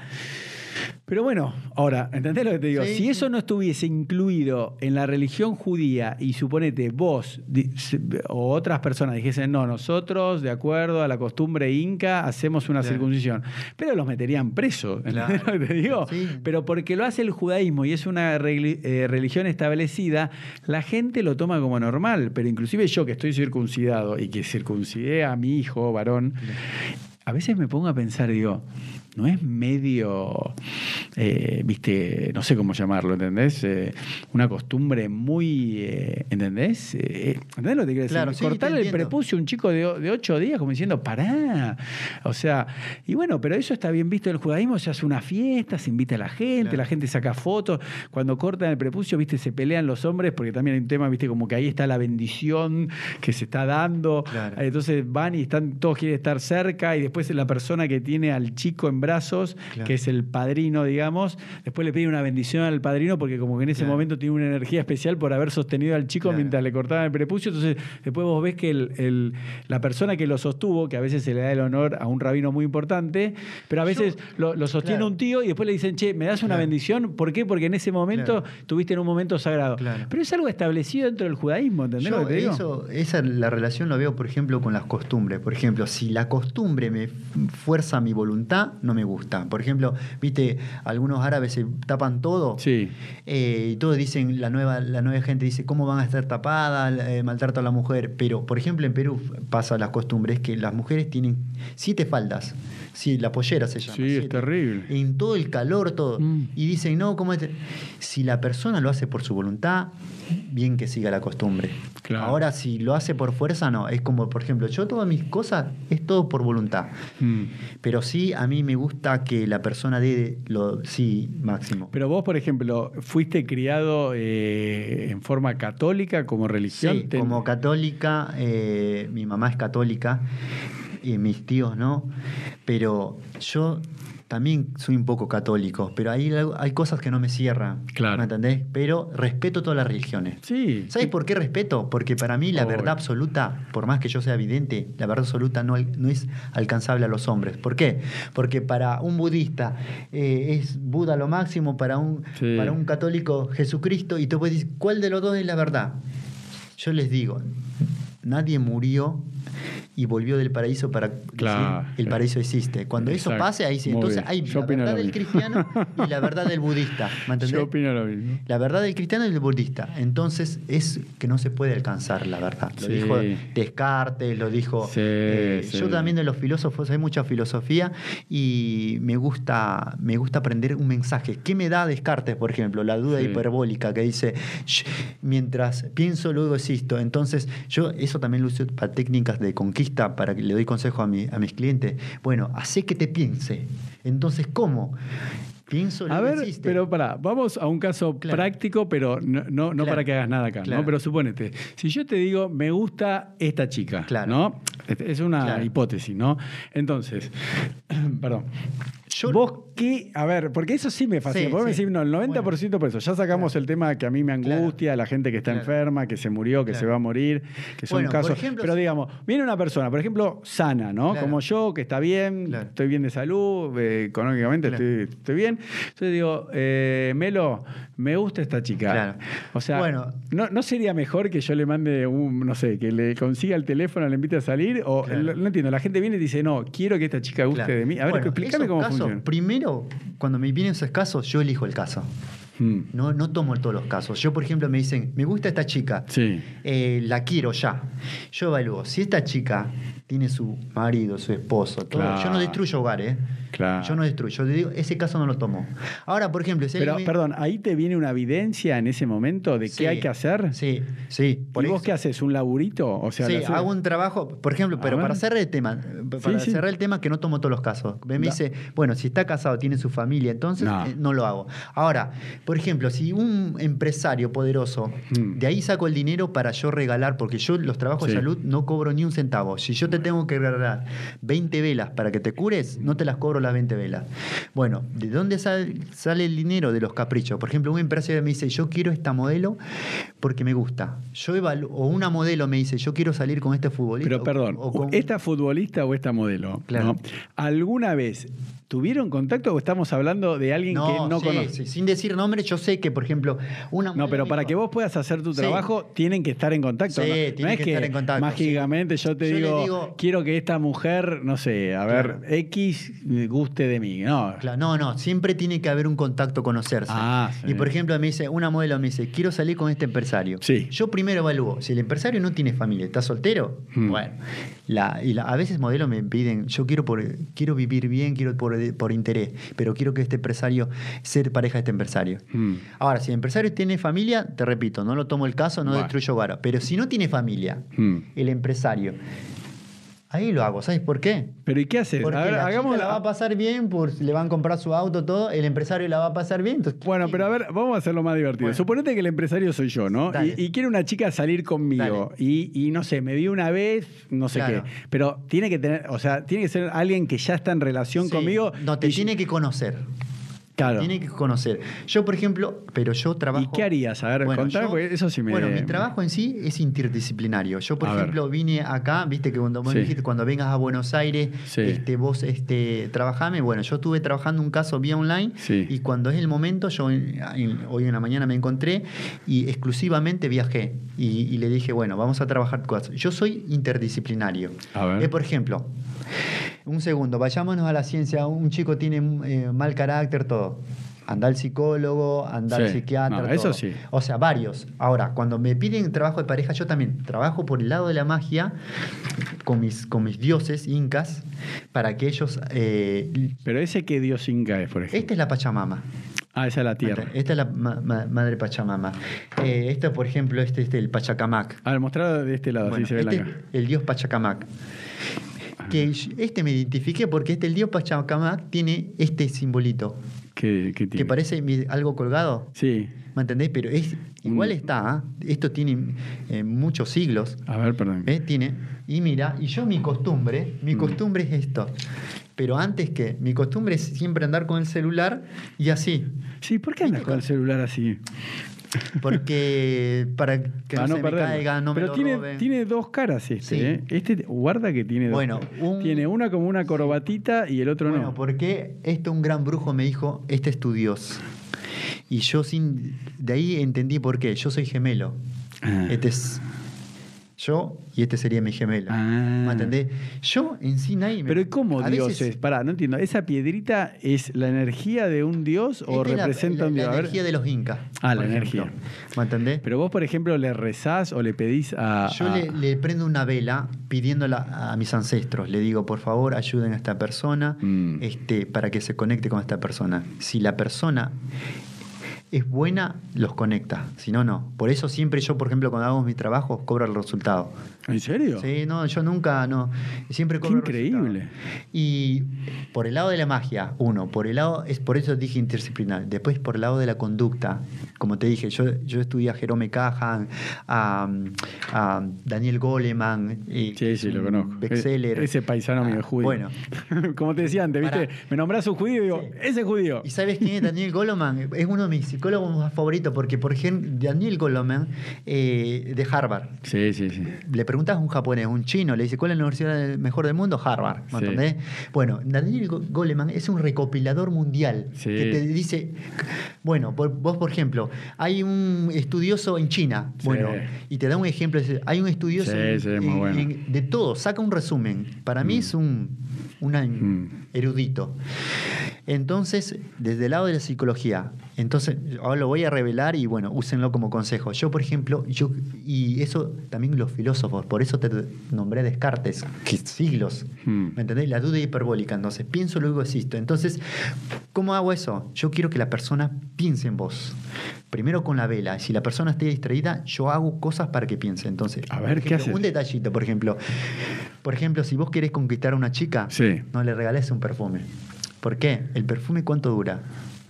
Speaker 2: Pero bueno, ahora, ¿entendés lo que te digo?
Speaker 3: Sí,
Speaker 2: si eso no estuviese incluido en la religión judía y suponete vos o otras personas dijesen, no, nosotros, de acuerdo a la costumbre inca, hacemos una
Speaker 3: Claro.
Speaker 2: circuncisión, pero los meterían presos, ¿entendés
Speaker 3: Claro.
Speaker 2: lo que te digo?
Speaker 3: Sí.
Speaker 2: Pero porque lo hace el judaísmo y es una eh, religión establecida, la gente lo toma como normal, pero inclusive yo que estoy circuncidado y que circuncidé a mi hijo varón, a veces me pongo a pensar, digo, no es medio, eh, viste, no sé cómo llamarlo, ¿entendés? Eh, una costumbre muy, eh, ¿entendés? Eh, ¿Entendés lo que te quiero decir?
Speaker 3: Sí,
Speaker 2: Cortarle el prepucio a un chico de, ocho días como diciendo, pará. O sea, y bueno, pero eso está bien visto en el judaísmo, se hace una fiesta, se invita a la gente,
Speaker 3: Claro.
Speaker 2: la gente saca fotos. Cuando cortan el prepucio, viste, se pelean los hombres, porque también hay un tema, viste, como que ahí está la bendición que se está dando.
Speaker 3: Claro.
Speaker 2: Entonces van y están, todos quieren estar cerca, y después la persona que tiene al chico en brazos,
Speaker 3: Claro.
Speaker 2: que es el padrino, digamos, después le pide una bendición al padrino, porque como que en ese
Speaker 3: Claro.
Speaker 2: momento tiene una energía especial por haber sostenido al chico
Speaker 3: Claro.
Speaker 2: mientras le cortaban el prepucio. Entonces, después vos ves que el- el- la persona que lo sostuvo, que a veces se le da el honor a un rabino muy importante, pero a veces lo, lo sostiene un tío y después le dicen, che, ¿me das una bendición? ¿Por qué? Porque en ese momento tuviste en un momento sagrado. Pero es algo establecido dentro del judaísmo, ¿entendés
Speaker 3: Yo
Speaker 2: lo que te digo?
Speaker 3: eso, esa la relación lo veo, por ejemplo, con las costumbres. Por ejemplo, si la costumbre me fuerza mi voluntad, no me gusta. Por ejemplo, viste, algunos árabes se tapan todo.
Speaker 2: Sí.
Speaker 3: Eh, y todos dicen, la nueva, la nueva gente dice, ¿cómo van a estar tapadas? Eh, maltrato a la mujer. Pero, por ejemplo, en Perú pasa las costumbres que las mujeres tienen siete faldas. Sí, la pollera se llama.
Speaker 2: Sí, es
Speaker 3: siete.
Speaker 2: terrible.
Speaker 3: En todo el calor, todo.
Speaker 2: Mm.
Speaker 3: Y dicen, no, ¿cómo es? Si la persona lo hace por su voluntad, bien que siga la costumbre.
Speaker 2: Claro.
Speaker 3: Ahora, si lo hace por fuerza, no. Es como, por ejemplo, yo todas mis cosas es todo por voluntad.
Speaker 2: Mm.
Speaker 3: Pero sí, a mí me gusta que la persona dé lo sí máximo.
Speaker 2: Pero vos, por ejemplo, fuiste criado eh, en forma católica como religión.
Speaker 3: Sí,
Speaker 2: Ten-
Speaker 3: como católica, eh, mi mamá es católica y mis tíos no, pero yo también soy un poco católico, pero hay, hay cosas que no me cierran,
Speaker 2: Claro.
Speaker 3: ¿me entendés? Pero respeto todas las religiones.
Speaker 2: Sí.
Speaker 3: ¿Sabes por qué respeto? Porque para mí la verdad absoluta, por más que yo sea evidente, la verdad absoluta no, no es alcanzable a los hombres. ¿Por qué? Porque para un budista eh, es Buda lo máximo, para un,
Speaker 2: Sí.
Speaker 3: para un católico Jesucristo, y tú puedes decir, ¿cuál de los dos es la verdad? Yo les digo, nadie murió y volvió del paraíso para
Speaker 2: Claro.
Speaker 3: decir el paraíso existe. Cuando eso pase, ahí sí. Entonces
Speaker 2: bien.
Speaker 3: hay
Speaker 2: Yo
Speaker 3: la verdad del cristiano y la verdad del budista. ¿Me entendés?
Speaker 2: Yo opino lo mismo.
Speaker 3: La verdad del cristiano y del budista. Entonces es que no se puede alcanzar la verdad. Lo
Speaker 2: Sí.
Speaker 3: dijo Descartes, lo dijo.
Speaker 2: Sí,
Speaker 3: eh. Yo también de los filósofos hay mucha filosofía y me gusta, me gusta aprender un mensaje. ¿Qué me da Descartes, por ejemplo? La duda hiperbólica que dice, "Sh, mientras pienso, luego existo. Entonces, yo eso también lo uso para técnicas de conquista, para que le doy consejo a, mi- a mis clientes. Bueno, hace que te piense. Entonces, ¿cómo? Pienso,
Speaker 2: A ver,
Speaker 3: existe.
Speaker 2: pero pará, vamos a un caso
Speaker 3: Claro.
Speaker 2: práctico, pero no, no, no
Speaker 3: Claro.
Speaker 2: para que hagas nada acá,
Speaker 3: Claro.
Speaker 2: ¿no? Pero suponete, si yo te digo, me gusta esta chica,
Speaker 3: Claro.
Speaker 2: ¿no? Es- una hipótesis, ¿no? Entonces, perdón.
Speaker 3: Yo-
Speaker 2: ¿Vos qué? A ver, porque eso sí me fascina.
Speaker 3: Sí,
Speaker 2: me
Speaker 3: sí.
Speaker 2: decís, no, el 90% por eso. Ya sacamos el tema que a mí me angustia, la gente que está
Speaker 3: Claro.
Speaker 2: enferma, que se murió, que se va a morir, que son
Speaker 3: Bueno,
Speaker 2: casos.
Speaker 3: ejemplo,
Speaker 2: pero digamos, viene una persona, por ejemplo, sana, ¿no? Como yo, que está bien, estoy bien de salud, eh, económicamente estoy, estoy bien. Entonces digo, eh, Melo, me gusta esta chica.
Speaker 3: Claro.
Speaker 2: O sea,
Speaker 3: Bueno.
Speaker 2: ¿no, ¿no sería mejor que yo le mande un, no sé, que le consiga el teléfono, le invite a salir? O no entiendo, la gente viene y dice, no, quiero que esta chica guste de mí. A ver,
Speaker 3: Bueno,
Speaker 2: explícame cómo
Speaker 3: casos, Primero, cuando me vienen esos casos, yo elijo el caso.
Speaker 2: Hmm.
Speaker 3: No, no tomo todos los casos. Yo, por ejemplo, me dicen, me gusta esta chica,
Speaker 2: Sí.
Speaker 3: eh, la quiero ya. Yo evalúo, si esta chica tiene su marido, su esposo, todo,
Speaker 2: Claro.
Speaker 3: yo no destruyo hogares. ¿eh?
Speaker 2: Claro.
Speaker 3: Yo no destruyo. Yo digo, ese caso no lo tomo. Ahora, por ejemplo, si
Speaker 2: Pero,
Speaker 3: me-
Speaker 2: perdón, ahí te viene una evidencia en ese momento de
Speaker 3: Sí,
Speaker 2: qué hay que hacer.
Speaker 3: Sí, sí.
Speaker 2: ¿Y vos qué haces? ¿Un laburito? O sea,
Speaker 3: sí, hago un trabajo, por ejemplo, pero para cerrar el tema, para
Speaker 2: Sí,
Speaker 3: cerrar el tema que no tomo todos los casos. Me dice, bueno, si está casado, tiene su familia, entonces
Speaker 2: No.
Speaker 3: eh, no, lo hago. Ahora, por ejemplo, si un empresario poderoso,
Speaker 2: Mm.
Speaker 3: de ahí saco el dinero para yo regalar, porque yo los trabajos
Speaker 2: Sí.
Speaker 3: de salud no cobro ni un centavo. Si yo te tengo que regalar 20 velas para que te cures, no te las cobro las 20 velas. Bueno, ¿de dónde sal- sale el dinero de los caprichos? Por ejemplo, un empresario me dice, yo quiero esta modelo porque me gusta. Yo evalu- o una modelo me dice, yo quiero salir con este futbolista.
Speaker 2: Pero
Speaker 3: o-
Speaker 2: perdón,
Speaker 3: o con-
Speaker 2: ¿esta futbolista o esta modelo?
Speaker 3: Claro.
Speaker 2: ¿no? ¿Alguna vez tuvieron contacto o estamos hablando de alguien que no
Speaker 3: sí,
Speaker 2: conoce?
Speaker 3: sí, sin decir nombre, yo sé que, por ejemplo, una
Speaker 2: No, pero para
Speaker 3: dijo-
Speaker 2: que vos puedas hacer tu
Speaker 3: Sí.
Speaker 2: trabajo, tienen que estar en contacto.
Speaker 3: Sí,
Speaker 2: ¿no?
Speaker 3: tienen
Speaker 2: No es
Speaker 3: que
Speaker 2: que
Speaker 3: estar en contacto,
Speaker 2: mágicamente yo te
Speaker 3: Yo
Speaker 2: digo,
Speaker 3: digo-
Speaker 2: quiero que esta mujer, no sé, a ver. X guste de mí. No,
Speaker 3: Claro, no, no, siempre tiene que haber un contacto, conocerse.
Speaker 2: Ah.
Speaker 3: Y por ejemplo, me dice, una modelo me dice, quiero salir con este empresario.
Speaker 2: Sí.
Speaker 3: Yo primero evalúo, si el empresario no tiene familia, está soltero,
Speaker 2: Hmm.
Speaker 3: bueno. La, y la- a veces modelos me piden, yo quiero por, quiero vivir bien, quiero por, por interés, pero quiero que este empresario, ser pareja de este empresario.
Speaker 2: Hmm.
Speaker 3: Ahora, si el empresario tiene familia, te repito, no lo tomo el caso, no
Speaker 2: Bueno.
Speaker 3: destruyo vara. Pero si no tiene familia,
Speaker 2: Hmm.
Speaker 3: el empresario, ahí lo hago. ¿Sabes por qué?
Speaker 2: Pero ¿y qué haces?
Speaker 3: Porque
Speaker 2: a ver,
Speaker 3: la
Speaker 2: hagamos
Speaker 3: chica la va a pasar bien, por, le van a comprar su auto, todo, el empresario la va a pasar bien. entonces-
Speaker 2: Bueno, pero a ver, vamos a hacerlo más divertido.
Speaker 3: Bueno.
Speaker 2: Suponete que el empresario soy yo, ¿no? Y, y quiere una chica salir conmigo. Y, y no sé, me vio una vez, no sé
Speaker 3: Claro.
Speaker 2: qué. Pero tiene que tener, o sea, tiene que ser alguien que ya está en relación
Speaker 3: Sí,
Speaker 2: conmigo.
Speaker 3: No, te
Speaker 2: y-
Speaker 3: tiene que conocer.
Speaker 2: Claro.
Speaker 3: Tiene que conocer. Yo, por ejemplo, pero yo trabajo.
Speaker 2: ¿Y qué harías? A ver, contame, porque eso sí me-
Speaker 3: Bueno, mi trabajo en sí es interdisciplinario. Yo, por
Speaker 2: A ver.
Speaker 3: ejemplo, vine acá, viste que cuando
Speaker 2: Sí.
Speaker 3: dijiste, cuando vengas a Buenos Aires,
Speaker 2: Sí.
Speaker 3: este, vos este, trabajame. Bueno, yo estuve trabajando un caso vía online
Speaker 2: Sí.
Speaker 3: y cuando es el momento, yo en- en- hoy en la mañana me encontré y exclusivamente viajé y, y le dije, bueno, vamos a trabajar cosas. Yo soy interdisciplinario.
Speaker 2: A ver.
Speaker 3: Eh, por ejemplo, un segundo, vayámonos a la ciencia. Un chico tiene eh, mal carácter, todo. Anda al psicólogo, anda al
Speaker 2: Sí.
Speaker 3: psiquiatra.
Speaker 2: No, eso
Speaker 3: todo.
Speaker 2: sí.
Speaker 3: O sea, varios. Ahora, cuando me piden trabajo de pareja, yo también trabajo por el lado de la magia con mis, con mis dioses incas para que ellos. eh,
Speaker 2: Pero ese que Dios Inca es, por ejemplo.
Speaker 3: esta es la Pachamama.
Speaker 2: Ah, esa es la tierra.
Speaker 3: Esta es la ma- ma- madre Pachamama. Eh, esta, por ejemplo, este es el Pachacamac.
Speaker 2: A ver, de este lado,
Speaker 3: Bueno,
Speaker 2: así se ve
Speaker 3: este
Speaker 2: la
Speaker 3: es
Speaker 2: cara.
Speaker 3: el dios Pachacamac. Que este me identifiqué porque este el dios Pachacamac tiene este simbolito
Speaker 2: ¿Qué, qué
Speaker 3: que parece algo colgado.
Speaker 2: Sí.
Speaker 3: ¿Me entendés? Pero es igual está. ¿ah? Esto tiene eh, muchos siglos.
Speaker 2: A ver, perdón.
Speaker 3: ¿Ves? Tiene. Y mira, y yo mi costumbre, mi
Speaker 2: Mm.
Speaker 3: costumbre es esto. Pero antes que, mi costumbre es siempre andar con el celular y así.
Speaker 2: Sí, ¿por qué andas
Speaker 3: ¿Viste
Speaker 2: con el celular así?
Speaker 3: Porque para que
Speaker 2: Para
Speaker 3: no, se me caiga, no me
Speaker 2: Pero
Speaker 3: lo
Speaker 2: tiene,
Speaker 3: roben.
Speaker 2: tiene dos caras este,
Speaker 3: Sí.
Speaker 2: ¿eh? Este, guarda que tiene dos.
Speaker 3: Bueno, un-
Speaker 2: Tiene una como una corbatita y el otro
Speaker 3: Bueno,
Speaker 2: no.
Speaker 3: porque esto un gran brujo me dijo, este es tu Dios. Y yo sin de ahí entendí por qué. Yo soy gemelo.
Speaker 2: Ah.
Speaker 3: Este es. Yo y este sería mi gemelo.
Speaker 2: Ah.
Speaker 3: ¿Me entendés? Yo en sí nadie me-
Speaker 2: Pero ¿y cómo
Speaker 3: a
Speaker 2: Dios
Speaker 3: veces-
Speaker 2: es? Pará, no entiendo. ¿Esa piedrita es la energía de un Dios o
Speaker 3: Esta es la-
Speaker 2: representa
Speaker 3: la,
Speaker 2: un Dios?
Speaker 3: La energía de los incas.
Speaker 2: Ah, la
Speaker 3: ejemplo.
Speaker 2: energía.
Speaker 3: ¿Me entendés?
Speaker 2: Pero vos, por ejemplo, le rezás o le pedís a.
Speaker 3: Yo
Speaker 2: a-
Speaker 3: le, le prendo una vela pidiéndola a mis ancestros. Le digo, por favor, ayuden a esta persona
Speaker 2: Mm.
Speaker 3: este, para que se conecte con esta persona. Si la persona es buena, los conecta. Si no, no. Por eso siempre yo, por ejemplo, cuando hago mis trabajos, cobro el resultado.
Speaker 2: ¿En serio?
Speaker 3: Sí, no, yo nunca, no. Siempre
Speaker 2: Qué
Speaker 3: cobro el
Speaker 2: increíble.
Speaker 3: Y por el lado de la magia, uno, por el lado, es por eso dije interdisciplinar. Después por el lado de la conducta, como te dije, yo, yo estudié a Jerome Cajan, a, a Daniel Goleman, y
Speaker 2: Sí, sí, lo conozco. E- Ese paisano mío
Speaker 3: Ah,
Speaker 2: es judío.
Speaker 3: Bueno,
Speaker 2: Como te decía antes, ¿viste? Me nombrás un judío y digo,
Speaker 3: Sí.
Speaker 2: ese es judío.
Speaker 3: ¿Y sabes quién es Daniel Goleman? Es uno de mis psicólogos más favoritos porque, por ejemplo, Daniel Goleman eh, de Harvard.
Speaker 2: Sí, sí, sí.
Speaker 3: Le preguntas a un japonés, un chino, le dice, ¿cuál es la universidad mejor del mundo? Harvard. ¿me
Speaker 2: Sí.
Speaker 3: entendés? Bueno, Daniel Go- Goleman es un recopilador mundial
Speaker 2: Sí.
Speaker 3: que te dice, bueno, vos por ejemplo, hay un estudioso en China,
Speaker 2: Sí.
Speaker 3: bueno, y te da un ejemplo, hay un estudioso
Speaker 2: Sí,
Speaker 3: en-
Speaker 2: sí, muy
Speaker 3: en-
Speaker 2: bueno.
Speaker 3: en- de todo, saca un resumen. Para mí
Speaker 2: Mm.
Speaker 3: es un, un
Speaker 2: Mm.
Speaker 3: erudito. Entonces, desde el lado de la psicología, entonces, ahora lo voy a revelar y bueno, úsenlo como consejo. Yo, por ejemplo, yo, y eso también los filósofos, por eso te nombré Descartes, que siglos,
Speaker 2: Mm.
Speaker 3: ¿me entendés? La duda hiperbólica, entonces, pienso, luego existo. Entonces, ¿cómo hago eso? Yo quiero que la persona piense en vos. Primero con la vela, si la persona está distraída, yo hago cosas para que piense. Entonces,
Speaker 2: A ver, ¿qué haces?
Speaker 3: Un detallito, por ejemplo. Por ejemplo, si vos querés conquistar a una chica,
Speaker 2: Sí.
Speaker 3: no le regales un perfume. ¿Por qué? ¿El perfume cuánto dura?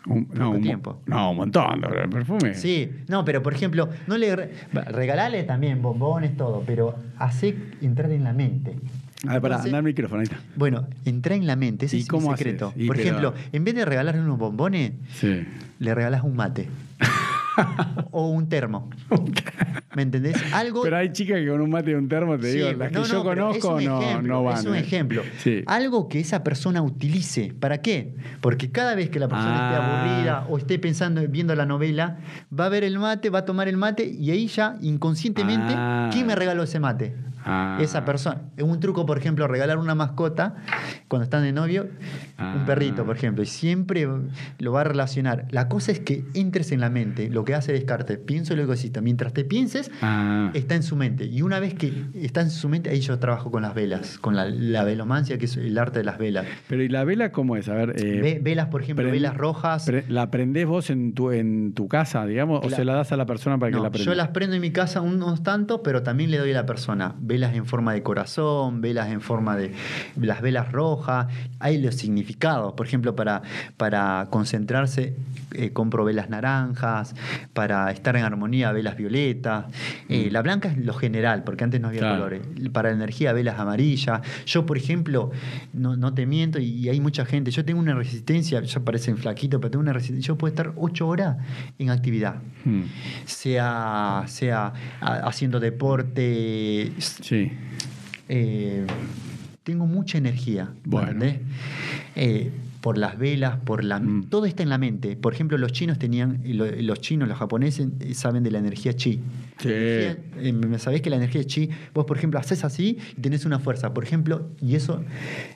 Speaker 2: Un, no, un,
Speaker 3: tiempo.
Speaker 2: No, un montón de perfume.
Speaker 3: Sí, no, pero por ejemplo, no le re- regalale también bombones, todo, pero hace entrar en la mente.
Speaker 2: A ver, pará,
Speaker 3: Entonces,
Speaker 2: anda el micrófono, ahí está.
Speaker 3: Bueno, entra en la mente, ese
Speaker 2: ¿Y
Speaker 3: es
Speaker 2: cómo
Speaker 3: un
Speaker 2: haces?
Speaker 3: secreto.
Speaker 2: Y
Speaker 3: por
Speaker 2: pero-
Speaker 3: ejemplo, en vez de regalarle unos bombones,
Speaker 2: Sí.
Speaker 3: le regalas un mate. o un termo. ¿Me entendés? Algo
Speaker 2: Pero hay chicas que con un mate y un termo, te
Speaker 3: Sí,
Speaker 2: digo, las
Speaker 3: no,
Speaker 2: que yo
Speaker 3: no,
Speaker 2: conozco
Speaker 3: es
Speaker 2: no,
Speaker 3: ejemplo,
Speaker 2: no van.
Speaker 3: Es un
Speaker 2: ¿eh?
Speaker 3: ejemplo.
Speaker 2: Sí.
Speaker 3: Algo que esa persona utilice. ¿Para qué? Porque cada vez que la persona esté
Speaker 2: Ah.
Speaker 3: aburrida o esté pensando, viendo la novela, va a ver el mate, va a tomar el mate y ahí ya inconscientemente,
Speaker 2: Ah.
Speaker 3: ¿quién me regaló ese mate?
Speaker 2: Ah.
Speaker 3: Esa persona. Es un truco, por ejemplo, regalar una mascota cuando están de novio, un perrito, por ejemplo, y siempre lo va a relacionar. La cosa es que entres en la mente, lo que hace Descartes, pienso y luego existo. Mientras te pienses,
Speaker 2: Ah.
Speaker 3: está en su mente. Y una vez que está en su mente, ahí yo trabajo con las velas, con la, la velomancia, que es el arte de las velas.
Speaker 2: Pero ¿y la vela cómo es? A ver. eh,
Speaker 3: Ve- velas, por ejemplo, velas rojas.
Speaker 2: ¿La prendés vos en tu, en tu casa, digamos, o se la das a la persona para que la prenda?
Speaker 3: yo las prendo en mi casa unos tantos, pero también le doy a la persona velas en forma de corazón, velas en forma de las velas rojas. Hay los significados. Por ejemplo, para, para concentrarse, eh, compro velas naranjas. Para estar en armonía, velas violetas. Eh,
Speaker 2: Mm.
Speaker 3: La blanca es lo general, porque antes no había
Speaker 2: Claro.
Speaker 3: colores. Para la energía, velas amarillas. Yo, por ejemplo, no, no te miento, y hay mucha gente. Yo tengo una resistencia, ya parecen flaquito, pero tengo una resistencia. Yo puedo estar ocho horas en actividad
Speaker 2: Mm.
Speaker 3: sea, sea a- haciendo deporte.
Speaker 2: Sí.
Speaker 3: eh, tengo mucha energía. ¿me
Speaker 2: Bueno.
Speaker 3: entendés? Eh, por las velas, por la
Speaker 2: Mm.
Speaker 3: todo está en la mente. Por ejemplo, los chinos tenían, los chinos, los japoneses eh, saben de la energía chi.
Speaker 2: Sí.
Speaker 3: Energía, eh, sabés que la energía chi, vos por ejemplo haces así y tenés una fuerza. Por ejemplo, y eso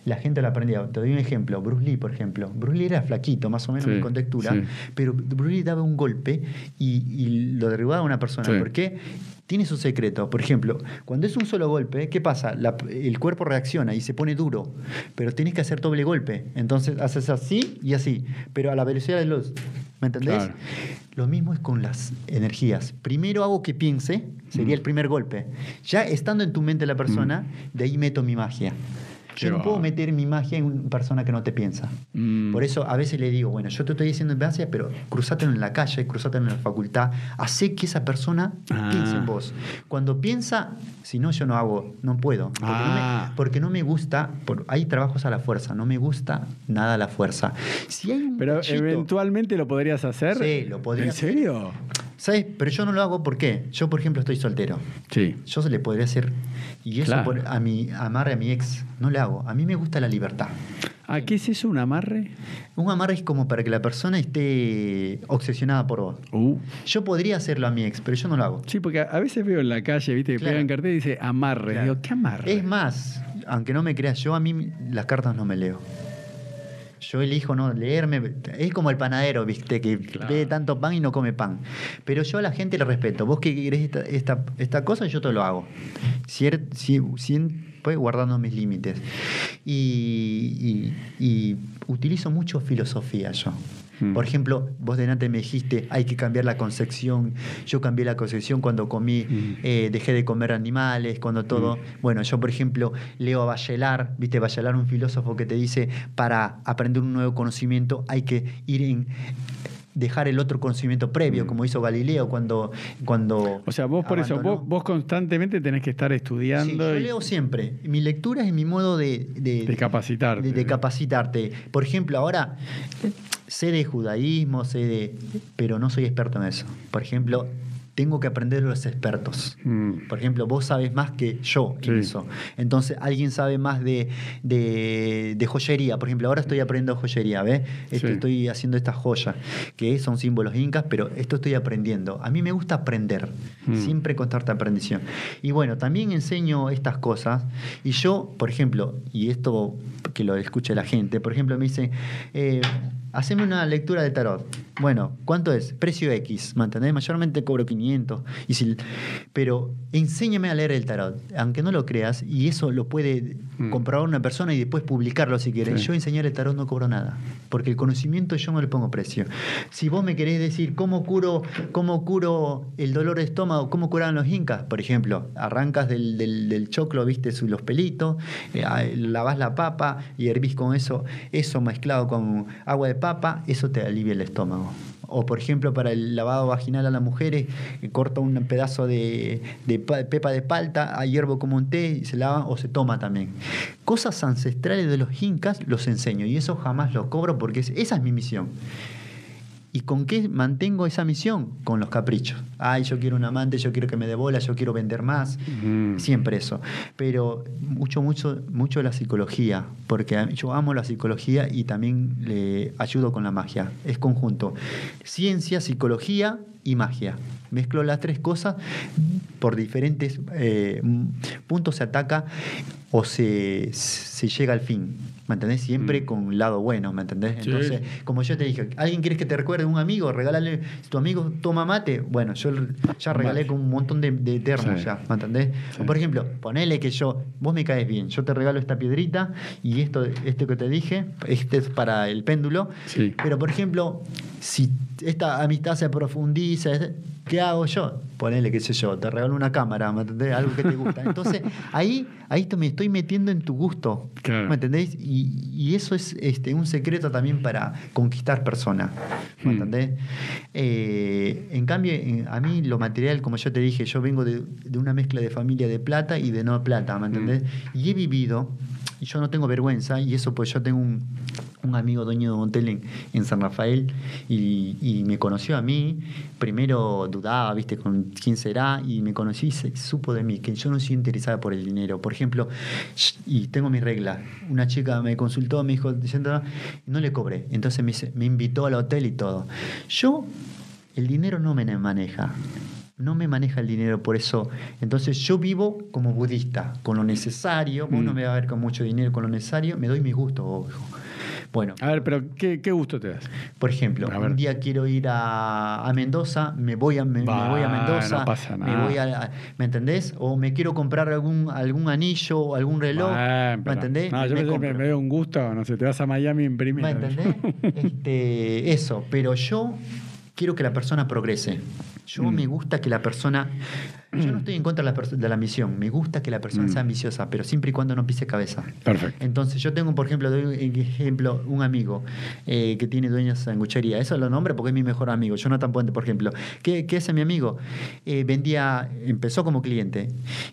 Speaker 3: la gente lo aprendía. Te doy un ejemplo. Bruce Lee, por ejemplo. Bruce Lee era flaquito, más o menos
Speaker 2: Sí,
Speaker 3: en contextura,
Speaker 2: sí.
Speaker 3: pero Bruce Lee daba un golpe y, y lo derribaba a una persona. ¿Por qué? Tiene su secreto. Por ejemplo, cuando es un solo golpe, ¿qué pasa? La- el cuerpo reacciona y se pone duro, pero tienes que hacer doble golpe. Entonces haces así y así, pero a la velocidad de luz. ¿Me entendés?
Speaker 2: Claro.
Speaker 3: Lo mismo es con las energías. Primero hago que piense, sería
Speaker 2: Mm.
Speaker 3: el primer golpe. Ya estando en tu mente la persona, de ahí meto mi magia. Yo no puedo meter mi magia en una persona que no te piensa.
Speaker 2: Mm.
Speaker 3: Por eso a veces le digo, bueno, yo te estoy diciendo magia, pero cruzátelo en la calle, cruzátelo en la facultad, hace que esa persona
Speaker 2: Ah.
Speaker 3: piense en vos. Cuando piensa, si no, yo no hago, no puedo. Porque, no,
Speaker 2: Ah.
Speaker 3: me, porque no me gusta, por, hay trabajos a la fuerza, no me gusta nada a la fuerza. Si hay un
Speaker 2: Pero eventualmente lo podrías hacer.
Speaker 3: Sí, lo podría
Speaker 2: ¿En
Speaker 3: hacer. ¿Sabes? Pero yo no lo hago, ¿por qué? Yo, por ejemplo, estoy soltero.
Speaker 2: Sí.
Speaker 3: Yo se le podría hacer. Y eso
Speaker 2: Claro.
Speaker 3: por- a mi amarre a mi ex no le hago. A mí me gusta la libertad.
Speaker 2: ¿A qué es eso, un amarre?
Speaker 3: Un amarre es como para que la persona esté obsesionada por vos.
Speaker 2: Uh.
Speaker 3: Yo podría hacerlo a mi ex, pero yo no lo hago.
Speaker 2: Sí, porque a veces veo en la calle, viste, que
Speaker 3: Claro.
Speaker 2: pegan cartel y dice amarre.
Speaker 3: Claro.
Speaker 2: Digo, ¿qué amarre?
Speaker 3: Es más, aunque no me creas, yo a mí las cartas no me leo. Yo elijo no leerme. Es como el panadero, viste, que
Speaker 2: Claro.
Speaker 3: ve tanto pan y no come pan. Pero yo a la gente le respeto. Vos que querés esta, esta, esta cosa, yo te lo hago. Cier- si- siempre guardando mis límites. Y, y- y utilizo mucho filosofía yo.
Speaker 2: Mm.
Speaker 3: Por ejemplo, vos delante me dijiste, hay que cambiar la concepción. Yo cambié la concepción cuando comí,
Speaker 2: Mm.
Speaker 3: eh, dejé de comer animales, cuando todo. Bueno, yo, por ejemplo, leo a Bachelard, ¿viste? Bachelard, un filósofo que te dice, para aprender un nuevo conocimiento hay que ir en dejar el otro conocimiento previo,
Speaker 2: Mm.
Speaker 3: como hizo Galileo cuando... cuando
Speaker 2: O sea, vos por eso, vos, vos constantemente tenés que estar
Speaker 3: Sí,
Speaker 2: estudiando
Speaker 3: yo
Speaker 2: y
Speaker 3: leo siempre. Mi lectura es mi modo de, de,
Speaker 2: de capacitarte.
Speaker 3: de, de capacitarte. Por ejemplo, ahora sé de judaísmo, sé de. pero no soy experto en eso. Por ejemplo, tengo que aprender de los expertos.
Speaker 2: Mm.
Speaker 3: Por ejemplo, vos sabes más que yo en
Speaker 2: Sí.
Speaker 3: eso. Entonces, alguien sabe más de, de, de joyería. Por ejemplo, ahora estoy aprendiendo joyería, ¿ves? Esto-
Speaker 2: Sí.
Speaker 3: Estoy haciendo estas joyas, que son símbolos incas, pero esto estoy aprendiendo. A mí me gusta aprender,
Speaker 2: Mm.
Speaker 3: siempre constante aprendición. Y bueno, también enseño estas cosas. Y yo, por ejemplo, y esto que lo escuche la gente, por ejemplo, me dice, eh, haceme una lectura de tarot. Bueno, ¿cuánto es? Precio X, ¿me entendés? Mayormente cobro 500. Y si, pero enséñame a leer el tarot, aunque no lo creas, y eso lo puede
Speaker 2: Mm.
Speaker 3: comprobar una persona y después publicarlo si quieres.
Speaker 2: Sí.
Speaker 3: Yo enseñar el tarot no cobro nada, porque el conocimiento yo no le pongo precio. Si vos me querés decir cómo curo, cómo curo el dolor de estómago, cómo curaban los incas, por ejemplo, arrancas del, del- del choclo, viste los pelitos, eh, ah, lavas la papa y hervís con eso, eso mezclado con agua de papa, eso te alivia el estómago. O, por ejemplo, para el lavado vaginal a las mujeres, corta un pedazo de, de pa- pepa de palta, hiervo como un té, y se lava o se toma también. Cosas ancestrales de los incas los enseño y eso jamás lo cobro porque es- esa es mi misión. ¿Y con qué mantengo esa misión? Con los caprichos. Ay, yo quiero un amante, yo quiero que me dé bola, yo quiero vender más.
Speaker 2: Mm.
Speaker 3: Siempre eso. Pero mucho, mucho, mucho la psicología, porque yo amo la psicología y también le ayudo con la magia. Es conjunto. Ciencia, psicología y magia. Mezclo las tres cosas por diferentes eh, puntos se ataca o se, se llega al fin. ¿Me entendés? Siempre
Speaker 2: Mm.
Speaker 3: con un lado bueno, ¿me entendés?
Speaker 2: Sí.
Speaker 3: Entonces, como yo te dije, ¿alguien quieres que te recuerde un amigo? Regálale, si tu amigo toma mate, bueno, yo ya regalé con un montón de, de termos
Speaker 2: Sí.
Speaker 3: ya, ¿me entendés?
Speaker 2: Sí.
Speaker 3: Por ejemplo, ponele que yo, vos me caes bien, yo te regalo esta piedrita y esto, esto que te dije, este es para el péndulo,
Speaker 2: Sí.
Speaker 3: pero por ejemplo, si esta amistad se profundiza, ¿qué hago yo? Ponele, qué sé yo, te regalo una cámara, ¿me entendés? Algo que te gusta. Entonces, ahí, ahí me estoy metiendo en tu gusto,
Speaker 2: Claro.
Speaker 3: ¿me entendés? Y, y eso es este, un secreto también para conquistar personas, ¿me
Speaker 2: Hmm.
Speaker 3: entendés? Eh, en cambio, a mí lo material, como yo te dije, yo vengo de, de una mezcla de familia de plata y de no plata, ¿me entendés? Y he vivido, y yo no tengo vergüenza, y eso pues yo tengo un, un amigo dueño de un hotel en, en San Rafael y, y me conoció a mí, primero dudaba, viste, con quién será, y me conocí y se- supo de mí, que yo no soy interesada por el dinero. Por ejemplo, y tengo mis reglas, una chica me consultó, me dijo, diciendo, no le cobré, entonces me, invitó al hotel y todo. Yo, el dinero no me maneja. No me maneja el dinero, por eso. Entonces yo vivo como budista, con lo necesario.
Speaker 2: Mm.
Speaker 3: no me va a ver con mucho dinero, con lo necesario. Me doy mis gustos, ojo. Bueno,
Speaker 2: A ver, pero ¿qué, qué gusto te das?
Speaker 3: por ejemplo, un día quiero ir a, a Mendoza, me voy a, me, me voy a Mendoza,
Speaker 2: no pasa
Speaker 3: me
Speaker 2: nada.
Speaker 3: voy a, ¿me entendés? O me quiero comprar algún, algún anillo o algún reloj, ¿me entendés?
Speaker 2: No, yo
Speaker 3: Me
Speaker 2: me, me, me veo un gusto, no sé, te vas a Miami en primera.
Speaker 3: ¿Me entendés? Este, eso, pero yo quiero que la persona progrese. Yo
Speaker 2: Mm.
Speaker 3: me gusta que la persona. Yo no estoy en contra de la, de la misión. Me gusta que la persona
Speaker 2: Mm.
Speaker 3: sea ambiciosa, pero siempre y cuando no pise cabeza.
Speaker 2: Perfecto.
Speaker 3: Entonces, yo tengo, por ejemplo, doy un ejemplo, un amigo eh, que tiene dueños de sanguchería. Eso lo nombro porque es mi mejor amigo. Jonathan Puente, por ejemplo. ¿Qué, qué hace mi amigo? Eh, vendía, empezó como cliente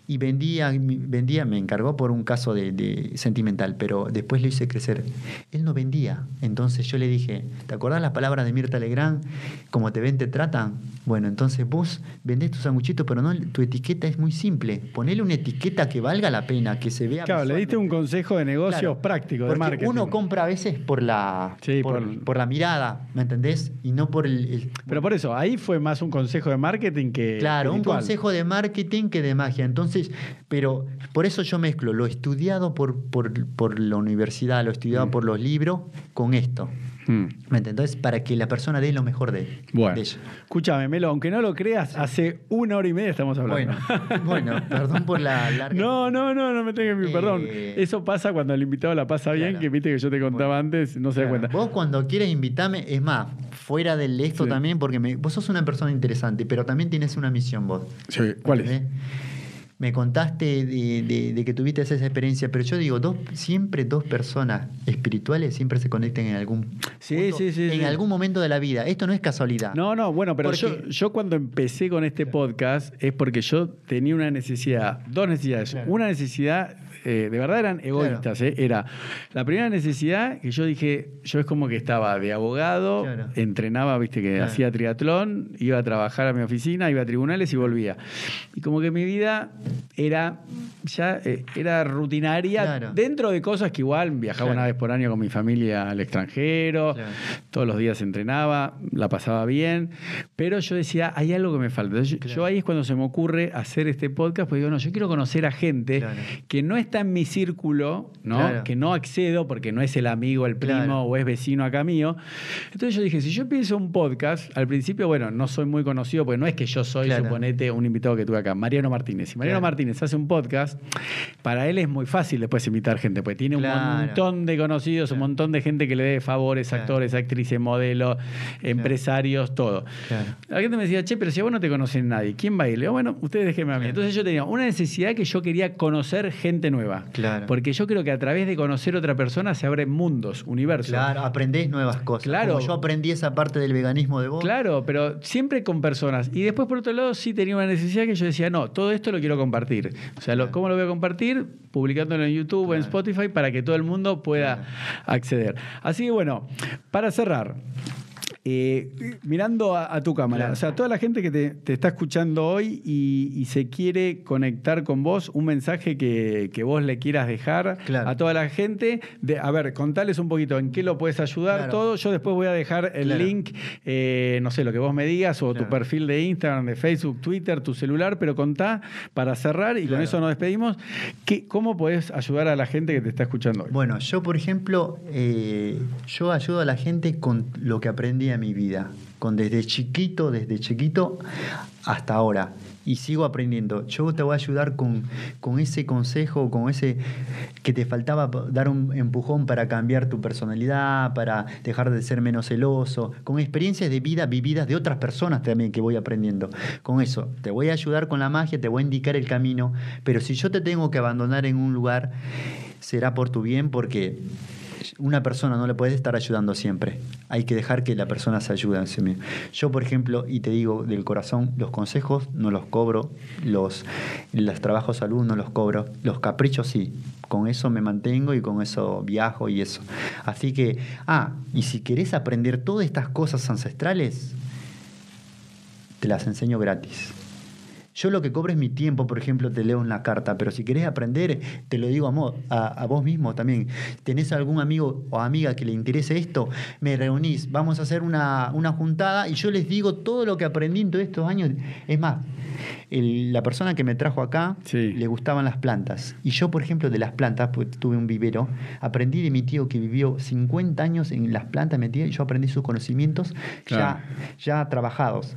Speaker 3: y vendía, vendía, me encargó por un caso de, de sentimental, pero después lo hice crecer. Él no vendía. Entonces yo le dije, ¿te acordás las palabras de Mirta Legrand? Como te ven, te tratan. Bueno, entonces vos vendés tu sanguchito, pero no tu etiqueta es muy simple. Ponele una etiqueta que valga la pena, que se vea.
Speaker 2: Claro, le diste un consejo de negocios
Speaker 3: Claro,
Speaker 2: práctico, de marketing.
Speaker 3: Uno compra a veces por la,
Speaker 2: Sí,
Speaker 3: por,
Speaker 2: por-
Speaker 3: por la mirada, ¿me entendés? Y no por el. el-
Speaker 2: Pero por eso, ahí fue más un consejo de marketing que.
Speaker 3: Claro, un consejo de marketing que de magia. Entonces, pero por eso yo mezclo lo estudiado por, por, por la universidad, lo estudiado
Speaker 2: Mm.
Speaker 3: por los libros, con esto.
Speaker 2: Mm.
Speaker 3: ¿Me entendés? Para que la persona dé lo mejor de,
Speaker 2: Bueno,
Speaker 3: de ella.
Speaker 2: escúchame, Melo, aunque no lo creas, hace una hora y media estamos hablando.
Speaker 3: Bueno, bueno, perdón por la larga.
Speaker 2: No, no, no, no me tengas mi
Speaker 3: Eh,
Speaker 2: perdón. Eso pasa cuando el invitado la pasa bien,
Speaker 3: Claro.
Speaker 2: que viste que yo te contaba
Speaker 3: Bueno.
Speaker 2: antes, no se da
Speaker 3: Claro,
Speaker 2: cuenta.
Speaker 3: Vos cuando quieres invitarme, es más, fuera del esto
Speaker 2: Sí.
Speaker 3: también, porque me- vos sos una persona interesante, pero también tienes una misión vos.
Speaker 2: Sí, ¿Cuál es?
Speaker 3: ¿entendés? Me contaste de, de- de que tuviste esa experiencia, pero yo digo, dos, siempre dos personas espirituales siempre se conectan en algún
Speaker 2: Sí,
Speaker 3: punto,
Speaker 2: sí, sí,
Speaker 3: en algún momento de la vida. Esto no es casualidad.
Speaker 2: No, no, bueno, pero yo,
Speaker 3: Porque-
Speaker 2: yo cuando empecé con este podcast es porque yo tenía una necesidad, dos necesidades.
Speaker 3: Claro.
Speaker 2: Una necesidad, eh, de verdad eran egoístas, eh, era la primera necesidad que yo dije, yo es como que estaba de abogado,
Speaker 3: Claro.
Speaker 2: entrenaba, viste que hacía triatlón, iba a trabajar a mi oficina, iba a tribunales y volvía. Y como que mi vida era ya eh, era rutinaria
Speaker 3: Claro.
Speaker 2: dentro de cosas que igual viajaba
Speaker 3: Claro.
Speaker 2: una vez por año con mi familia al extranjero,
Speaker 3: Claro.
Speaker 2: todos los días entrenaba, la pasaba bien, pero yo decía, hay algo que me falta. Entonces, yo- ahí es cuando se me ocurre hacer este podcast, porque digo, no, yo quiero conocer a gente que no está en mi círculo, ¿no? Que no accedo porque no es el amigo, el primo o es vecino acá mío. Entonces yo dije, si yo pienso un podcast, al principio, bueno, no soy muy conocido, porque no es que yo soy, suponete, un invitado que tuve acá, Mariano Martínez. Si Mariano
Speaker 3: Claro.
Speaker 2: Martínez hace un podcast, para él es muy fácil después invitar gente, porque tiene un montón de conocidos, un montón de gente que le dé favores,
Speaker 3: Claro.
Speaker 2: actores, actrices, modelos, empresarios, todo. La gente me decía, che, pero si a vos no te conocen nadie, ¿quién va a ir? Le digo, bueno, ustedes déjenme a mí. Entonces yo tenía una necesidad que yo quería conocer gente nueva.
Speaker 3: Claro.
Speaker 2: Porque yo creo que a través de conocer otra persona se abren mundos, universos.
Speaker 3: Claro, aprendés nuevas cosas.
Speaker 2: Claro.
Speaker 3: Como yo aprendí esa parte del veganismo de vos.
Speaker 2: Claro, pero siempre con personas. Y después, por otro lado, sí tenía una necesidad que yo decía, no, todo esto lo quiero compartir. O sea, lo-. ¿cómo lo voy a compartir? Publicándolo en YouTube o en. Spotify para que todo el mundo pueda acceder. Así que bueno, para cerrar. Eh, mirando a, a tu cámara,
Speaker 3: Claro.
Speaker 2: o sea, toda la gente que te, te está escuchando hoy y, y se quiere conectar con vos, un mensaje que, que vos le quieras dejar
Speaker 3: Claro.
Speaker 2: a toda la gente, de, a ver, contales un poquito en qué lo puedes ayudar,
Speaker 3: Claro.
Speaker 2: todo. Yo después voy a dejar el link, eh, no sé, lo que vos me digas, o tu perfil de Instagram, de Facebook, Twitter, tu celular, pero contá para cerrar y con eso nos despedimos. ¿Qué, ¿Cómo podés ayudar a la gente que te está escuchando hoy?
Speaker 3: Bueno, yo por ejemplo, eh, yo ayudo a la gente con lo que aprendí mi vida, con desde chiquito, desde chiquito hasta ahora. Y sigo aprendiendo. Yo te voy a ayudar con, con ese consejo, con ese que te faltaba dar un empujón para cambiar tu personalidad, para dejar de ser menos celoso, con experiencias de vida vividas de otras personas también que voy aprendiendo. Con eso, te voy a ayudar con la magia, te voy a indicar el camino, pero si yo te tengo que abandonar en un lugar, será por tu bien porque una persona no le puede estar ayudando siempre. Hay que dejar que la persona se ayude. Yo, por ejemplo, y te digo del corazón, los consejos no los cobro, los, los trabajos salud no los cobro, los caprichos sí. Con eso me mantengo y con eso viajo y eso. Así que, ah, y si querés aprender todas estas cosas ancestrales, te las enseño gratis. Yo lo que cobro es mi tiempo, por ejemplo, te leo una carta, pero si querés aprender, te lo digo a, mo- a, a vos mismo también. ¿Tenés algún amigo o amiga que le interese esto? Me reunís, vamos a hacer una, una juntada y yo les digo todo lo que aprendí en todos estos años. Es más, el- la persona que me trajo acá
Speaker 2: Sí.
Speaker 3: le gustaban las plantas. Y yo, por ejemplo, de las plantas, pues tuve un vivero, aprendí de mi tío que vivió 50 años en las plantas metidas y yo aprendí sus conocimientos
Speaker 2: Claro.
Speaker 3: ya ya trabajados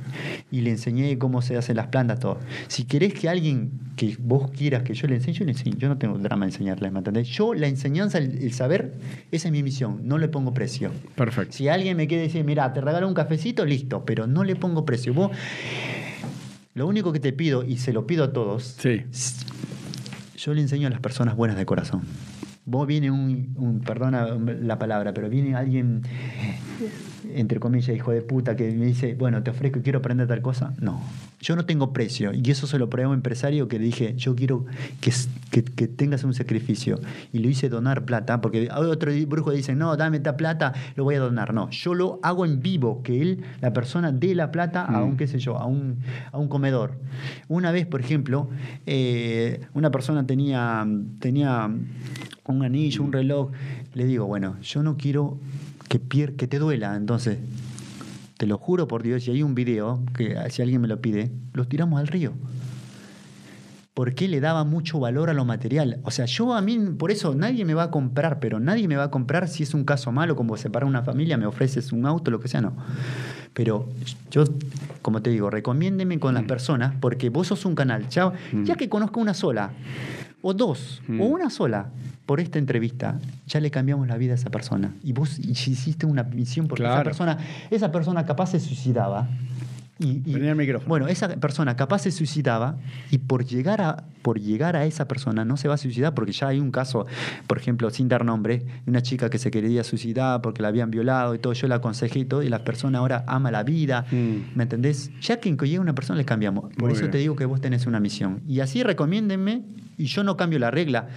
Speaker 3: y le enseñé cómo se hacen las plantas, todo. Si querés que alguien que vos quieras que yo le enseñe, yo le enseño. Yo no tengo drama en enseñarles, ¿me entendés? Yo, la enseñanza, el, el saber, esa es mi misión. No le pongo precio.
Speaker 2: Perfecto.
Speaker 3: Si alguien me quiere decir, mira, te regalo un cafecito, listo, pero no le pongo precio. Vos, lo único que te pido, y se lo pido a todos,
Speaker 2: Sí.
Speaker 3: yo le enseño a las personas buenas de corazón. Vos viene un, un- perdona la palabra, pero viene alguien entre comillas, hijo de puta, que me dice, bueno, te ofrezco, quiero aprender tal cosa. No, yo no tengo precio. Y eso se lo probé a un empresario que le dije, yo quiero que, que, que tengas un sacrificio. Y lo hice donar plata, porque otro brujo dice, no, dame esta plata, lo voy a donar. No, yo lo hago en vivo, que él, la persona, dé la plata a un, qué sé yo, a un, a un comedor. Una vez, por ejemplo, eh, una persona tenía, tenía un anillo, un reloj. Le digo, bueno, yo no quiero que, pier que te duela. Entonces, te lo juro por Dios, y hay un video que si alguien me lo pide, los tiramos al río. Porque le daba mucho valor a lo material. O sea, yo a mí, por eso nadie me va a comprar, pero nadie me va a comprar si es un caso malo, como separar una familia, me ofreces un auto, lo que sea, no. Pero yo, como te digo, recomiéndeme con las personas, porque vos sos un canal. Ya, ya que conozco una sola, o dos, o una sola, por esta entrevista, ya le cambiamos la vida a esa persona. Y vos hiciste una misión porque esa
Speaker 2: Claro.
Speaker 3: persona, esa persona capaz se suicidaba. Y, y-
Speaker 2: el micrófono.
Speaker 3: Bueno, esa persona capaz se suicidaba y por llegar, a, por llegar a esa persona no se va a suicidar porque ya hay un caso, por ejemplo, sin dar nombre, de una chica que se quería suicidar porque la habían violado y todo, yo la aconsejé y todo, y la persona ahora ama la vida,
Speaker 2: Mm.
Speaker 3: ¿me entendés? Ya que llega una persona le cambiamos. Por
Speaker 2: Muy
Speaker 3: eso
Speaker 2: bien.
Speaker 3: te digo que vos tenés una misión. Y así recomiéndenme y yo no cambio la regla.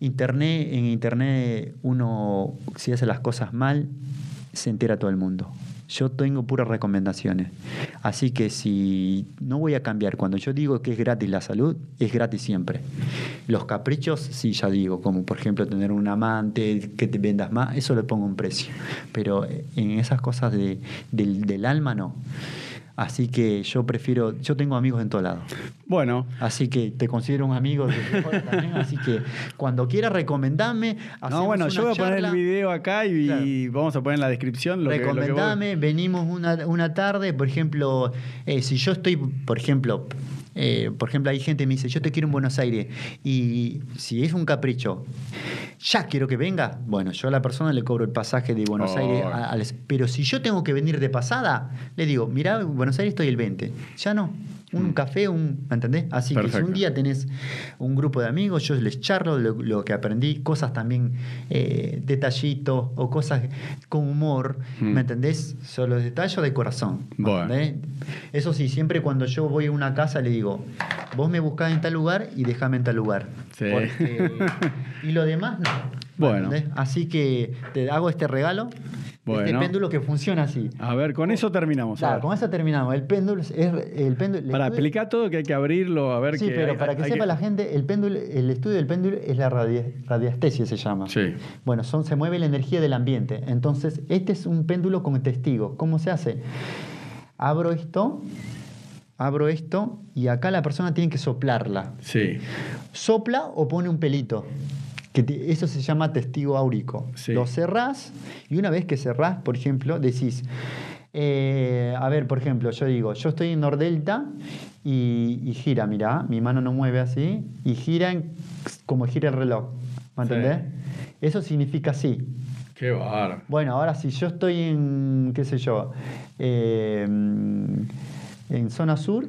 Speaker 3: Internet, en internet uno, si hace las cosas mal, se entera todo el mundo. Yo tengo puras recomendaciones. Así que si no voy a cambiar, cuando yo digo que es gratis la salud, es gratis siempre. Los caprichos, sí, ya digo, como por ejemplo tener un amante, que te vendas más, eso le pongo un precio. Pero en esas cosas de- del, del alma, no. Así que yo prefiero, yo tengo amigos en todo lado.
Speaker 2: Bueno,
Speaker 3: Así que te considero un amigo de también. Así que cuando quieras recomendarme,
Speaker 2: no, bueno, yo voy a poner el video acá y vamos a poner en la descripción lo que, lo que
Speaker 3: Recomendame, venimos una, una tarde, por ejemplo, eh, si yo estoy, por ejemplo, eh, por ejemplo, hay gente que me dice, yo te quiero en Buenos Aires, y si es un capricho, ya quiero que venga, bueno, yo a la persona le cobro el pasaje de Buenos
Speaker 2: Oh.
Speaker 3: Aires, a- pero si yo tengo que venir de pasada, le digo, mira, en Buenos Aires estoy el 20, ya no. Un café, un, ¿me entendés? Así que si un día tenés un grupo de amigos, yo les charlo lo, lo que aprendí, cosas también, eh, detallitos o cosas con humor,
Speaker 2: Mm.
Speaker 3: ¿me entendés? Son los detalles de corazón. Eso sí, siempre cuando yo voy a una casa le digo, vos me buscás en tal lugar y déjame en tal lugar.
Speaker 2: Sí.
Speaker 3: Porque- y lo demás no. ¿Me
Speaker 2: Bueno.
Speaker 3: entendés? Así que te hago este regalo, este
Speaker 2: Bueno.
Speaker 3: péndulo que funciona así.
Speaker 2: A ver, con eso terminamos.
Speaker 3: Claro, con eso terminamos. El péndulo es el péndulo.
Speaker 2: Para explicar todo que hay que abrirlo, a ver
Speaker 3: Sí,
Speaker 2: que
Speaker 3: pero
Speaker 2: hay-
Speaker 3: para que sepa la gente, el péndulo, el estudio del péndulo es la radia- radiestesia, se llama.
Speaker 2: Sí.
Speaker 3: Bueno, son, se mueve la energía del ambiente. Entonces, este es un péndulo con testigo. ¿Cómo se hace? Abro esto, abro esto, y acá la persona tiene que soplarla.
Speaker 2: Sí.
Speaker 3: Sopla o pone un pelito. Que te- eso se llama testigo áurico.
Speaker 2: Sí.
Speaker 3: Lo cerrás y una vez que cerrás, por ejemplo, decís, eh, a ver, por ejemplo, yo digo, yo estoy en Nordelta y, y gira, mirá, mi mano no mueve así, y gira en- como gira el reloj. ¿Me
Speaker 2: Sí.
Speaker 3: entendés? Eso significa sí.
Speaker 2: Qué bárbaro.
Speaker 3: Bueno, ahora si yo estoy en, qué sé yo, eh, en zona sur,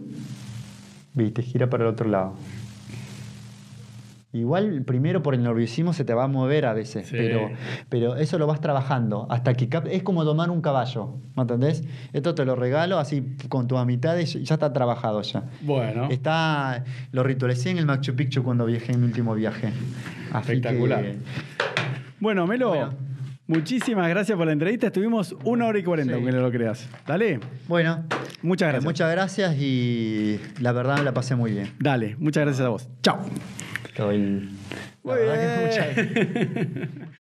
Speaker 3: viste, gira para el otro lado. Igual primero por el nerviosismo se te va a mover a veces,
Speaker 2: Sí.
Speaker 3: pero, pero eso lo vas trabajando hasta que cap- es como domar un caballo, ¿me entendés? Esto te lo regalo así con tu amistad y ya está trabajado ya.
Speaker 2: Bueno.
Speaker 3: Está, lo ritualicé en el Machu Picchu cuando viajé en mi último viaje. Así
Speaker 2: Espectacular.
Speaker 3: que-
Speaker 2: Bueno, Melo,
Speaker 3: Bueno.
Speaker 2: muchísimas gracias por la entrevista. Estuvimos una hora y cuarenta,
Speaker 3: Sí.
Speaker 2: aunque no lo creas. Dale,
Speaker 3: Bueno,
Speaker 2: muchas
Speaker 3: eh,
Speaker 2: gracias.
Speaker 3: muchas gracias y la verdad me la pasé muy bien.
Speaker 2: Dale, muchas gracias a vos. Chao.
Speaker 3: Todo el- la
Speaker 2: Muy
Speaker 3: verdad que
Speaker 2: bien.
Speaker 3: muchas-